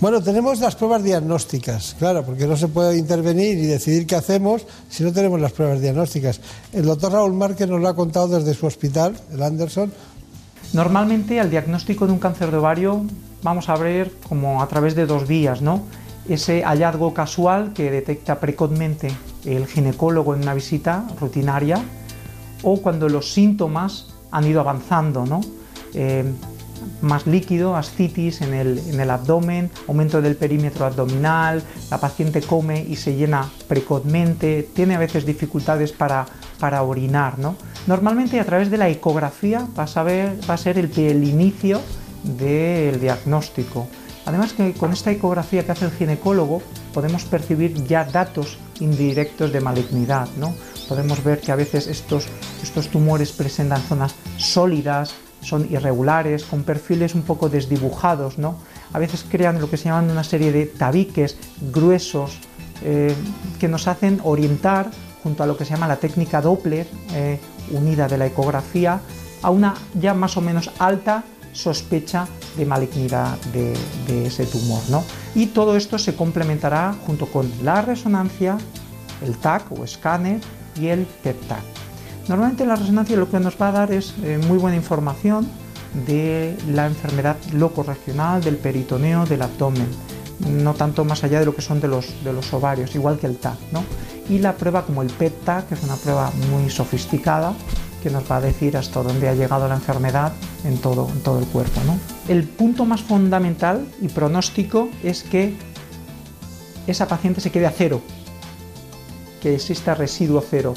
Bueno, tenemos las pruebas diagnósticas, claro, porque no se puede intervenir y decidir qué hacemos si no tenemos las pruebas diagnósticas. El doctor Raúl Márquez nos lo ha contado desde su hospital, el Anderson. Normalmente al diagnóstico de un cáncer de ovario vamos a ver como a través de dos vías, ¿no? Ese hallazgo casual que detecta precozmente el ginecólogo en una visita rutinaria o cuando los síntomas han ido avanzando, ¿no? Eh, más líquido, ascitis en el, en el, abdomen, aumento del perímetro abdominal, la paciente come y se llena precozmente, tiene a veces dificultades para, para orinar. ¿no? Normalmente a través de la ecografía va a, va a ser el, el inicio del diagnóstico. Además que con esta ecografía que hace el ginecólogo podemos percibir ya datos indirectos de malignidad. ¿no? Podemos ver que a veces estos, estos tumores presentan zonas sólidas, son irregulares, con perfiles un poco desdibujados, ¿no? A veces crean lo que se llaman una serie de tabiques gruesos eh, que nos hacen orientar junto a lo que se llama la técnica Doppler eh, unida de la ecografía a una ya más o menos alta sospecha de malignidad de, ese tumor, ¿no? Y todo esto se complementará junto con la resonancia, el TAC o escáner y el PET-TAC. Normalmente la resonancia lo que nos va a dar es eh, muy buena información de la enfermedad locorregional, del peritoneo, del abdomen, no tanto más allá de lo que son de los, de los ovarios, igual que el TAC. ¿no? Y la prueba como el PET-TAC, que es una prueba muy sofisticada, que nos va a decir hasta dónde ha llegado la enfermedad en todo, en todo el cuerpo. ¿no? El punto más fundamental y pronóstico es que esa paciente se quede a cero, que exista residuo cero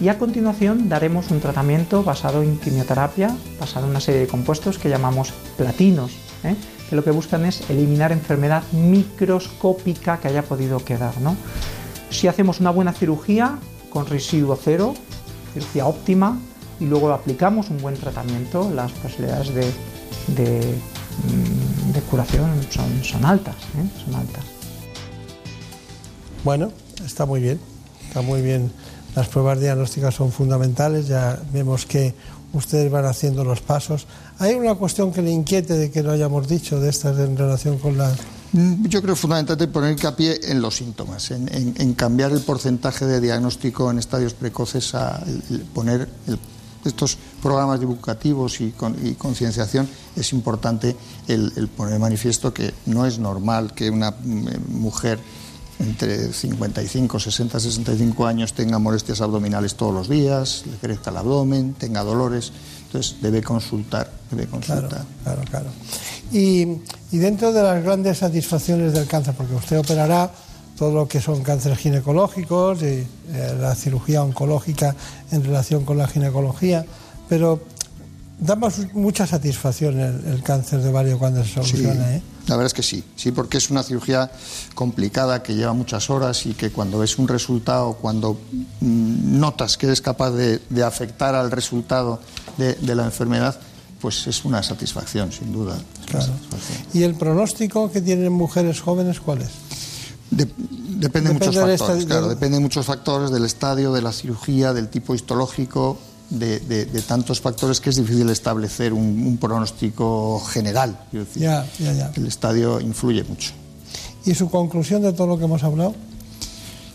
y a continuación daremos un tratamiento basado en quimioterapia, basado en una serie de compuestos que llamamos platinos, ¿eh? que lo que buscan es eliminar enfermedad microscópica que haya podido quedar. ¿no? Si hacemos una buena cirugía con residuo cero, cirugía óptima, y luego aplicamos un buen tratamiento, las posibilidades de, mm, curación son, son altas, ¿eh? son altas. Bueno, está muy bien, está muy bien las pruebas diagnósticas son fundamentales, ya vemos que ustedes van haciendo los pasos. ¿Hay una cuestión que le inquiete de que lo hayamos dicho de estas en relación con la... Mm, yo creo fundamentalmente poner hincapié en los síntomas, en, cambiar el porcentaje de diagnóstico en estadios precoces a poner estos programas divulgativos y, concienciación es importante el, poner manifiesto que no es normal que una mm, mujer entre 55, 60, 65 años tenga molestias abdominales todos los días, le crezca el abdomen, tenga dolores. Entonces debe consultar, debe consultar. Claro, claro, Y, dentro de las grandes satisfacciones del cáncer, porque usted operará todo lo que son cánceres ginecológicos y eh, la cirugía oncológica en relación con la ginecología, pero da mucha satisfacción el, cáncer de ovario cuando se soluciona, ¿eh? La verdad es que sí, sí, porque es una cirugía complicada que lleva muchas horas y que cuando ves un resultado, cuando mm, notas que eres capaz de, afectar al resultado de, la enfermedad, pues es una satisfacción, sin duda. ¿Y el pronóstico que tienen mujeres jóvenes cuál es? depende de muchos factores, claro, depende de muchos factores del estadio, de la cirugía, del tipo histológico, de, tantos factores que es difícil establecer un, pronóstico general. El estadio influye mucho. ¿Y su conclusión de todo lo que hemos hablado?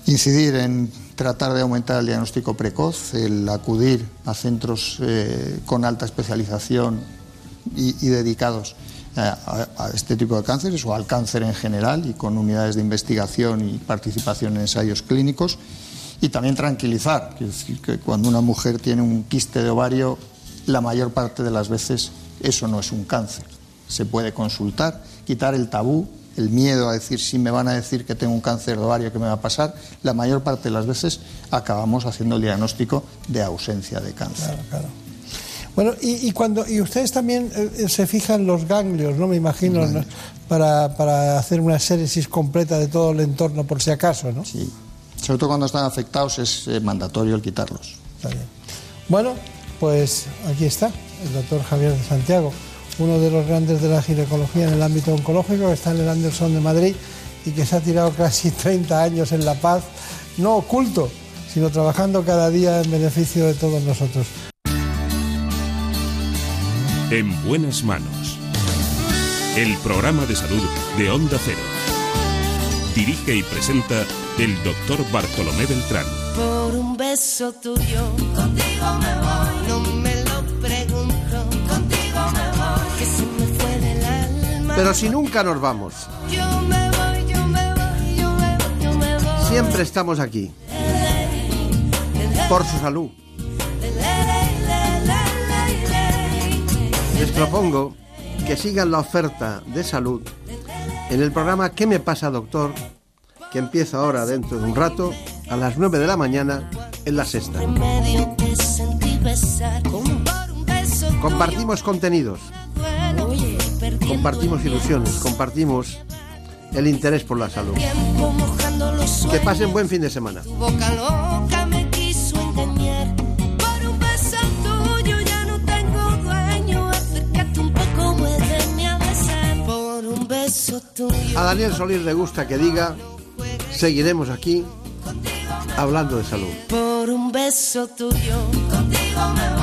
Incidir en tratar de aumentar el diagnóstico precoz, el acudir a centros eh, con alta especialización y, dedicados a, a, este tipo de cánceres o al cáncer en general y con unidades de investigación y participación en ensayos clínicos y también tranquilizar, es decir, que cuando una mujer tiene un quiste de ovario, la mayor parte de las veces eso no es un cáncer. Se puede consultar, quitar el tabú, el miedo a decir si me van a decir que tengo un cáncer de ovario, ¿qué me va a pasar? La mayor parte de las veces acabamos haciendo el diagnóstico de ausencia de cáncer. Claro, claro. Bueno, y, cuando y ustedes también eh, se fijan los ganglios, ¿no? Me imagino, para, para hacer una séresis completa de todo el entorno por si acaso, ¿no? Sí, sobre todo cuando están afectados es eh, mandatorio el quitarlos. Bueno, pues aquí está el doctor Javier de Santiago, uno de los grandes de la ginecología en el ámbito oncológico, que está en el Anderson de Madrid y que se ha tirado casi 30 años en La Paz, no oculto, sino trabajando cada día en beneficio de todos nosotros. En buenas manos. El programa de salud de Onda Cero. Dirige y presenta el doctor Bartolomé Beltrán. Por un beso tuyo, contigo me voy. No me lo pregunto, contigo me voy. Que se me fue del alma. Pero si nunca nos vamos, Yo me voy, yo me voy, yo me voy, yo me voy. siempre estamos aquí. Por su salud. Les propongo que sigan la oferta de salud en el programa ¿Qué me pasa, doctor? Que empieza ahora dentro de un rato a las 9 de la mañana en la sexta. Compartimos contenidos, compartimos ilusiones, compartimos el interés por la salud. Que pasen buen fin de semana. A Daniel Solís le gusta que diga, seguiremos aquí hablando de salud. Por un beso tuyo. Contigo me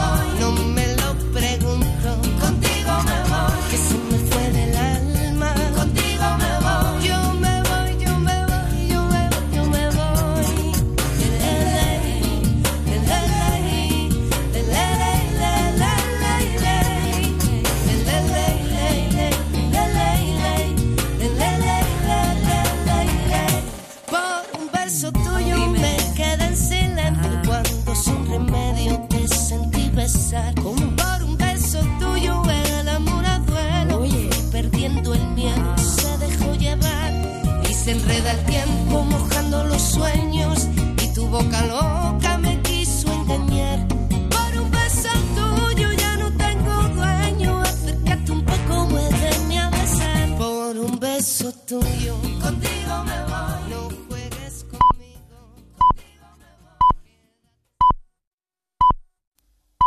boca loca me quiso engañar. Por un beso tuyo ya no tengo dueño. Acércate un poco, muérdeme a besar. Por un beso tuyo.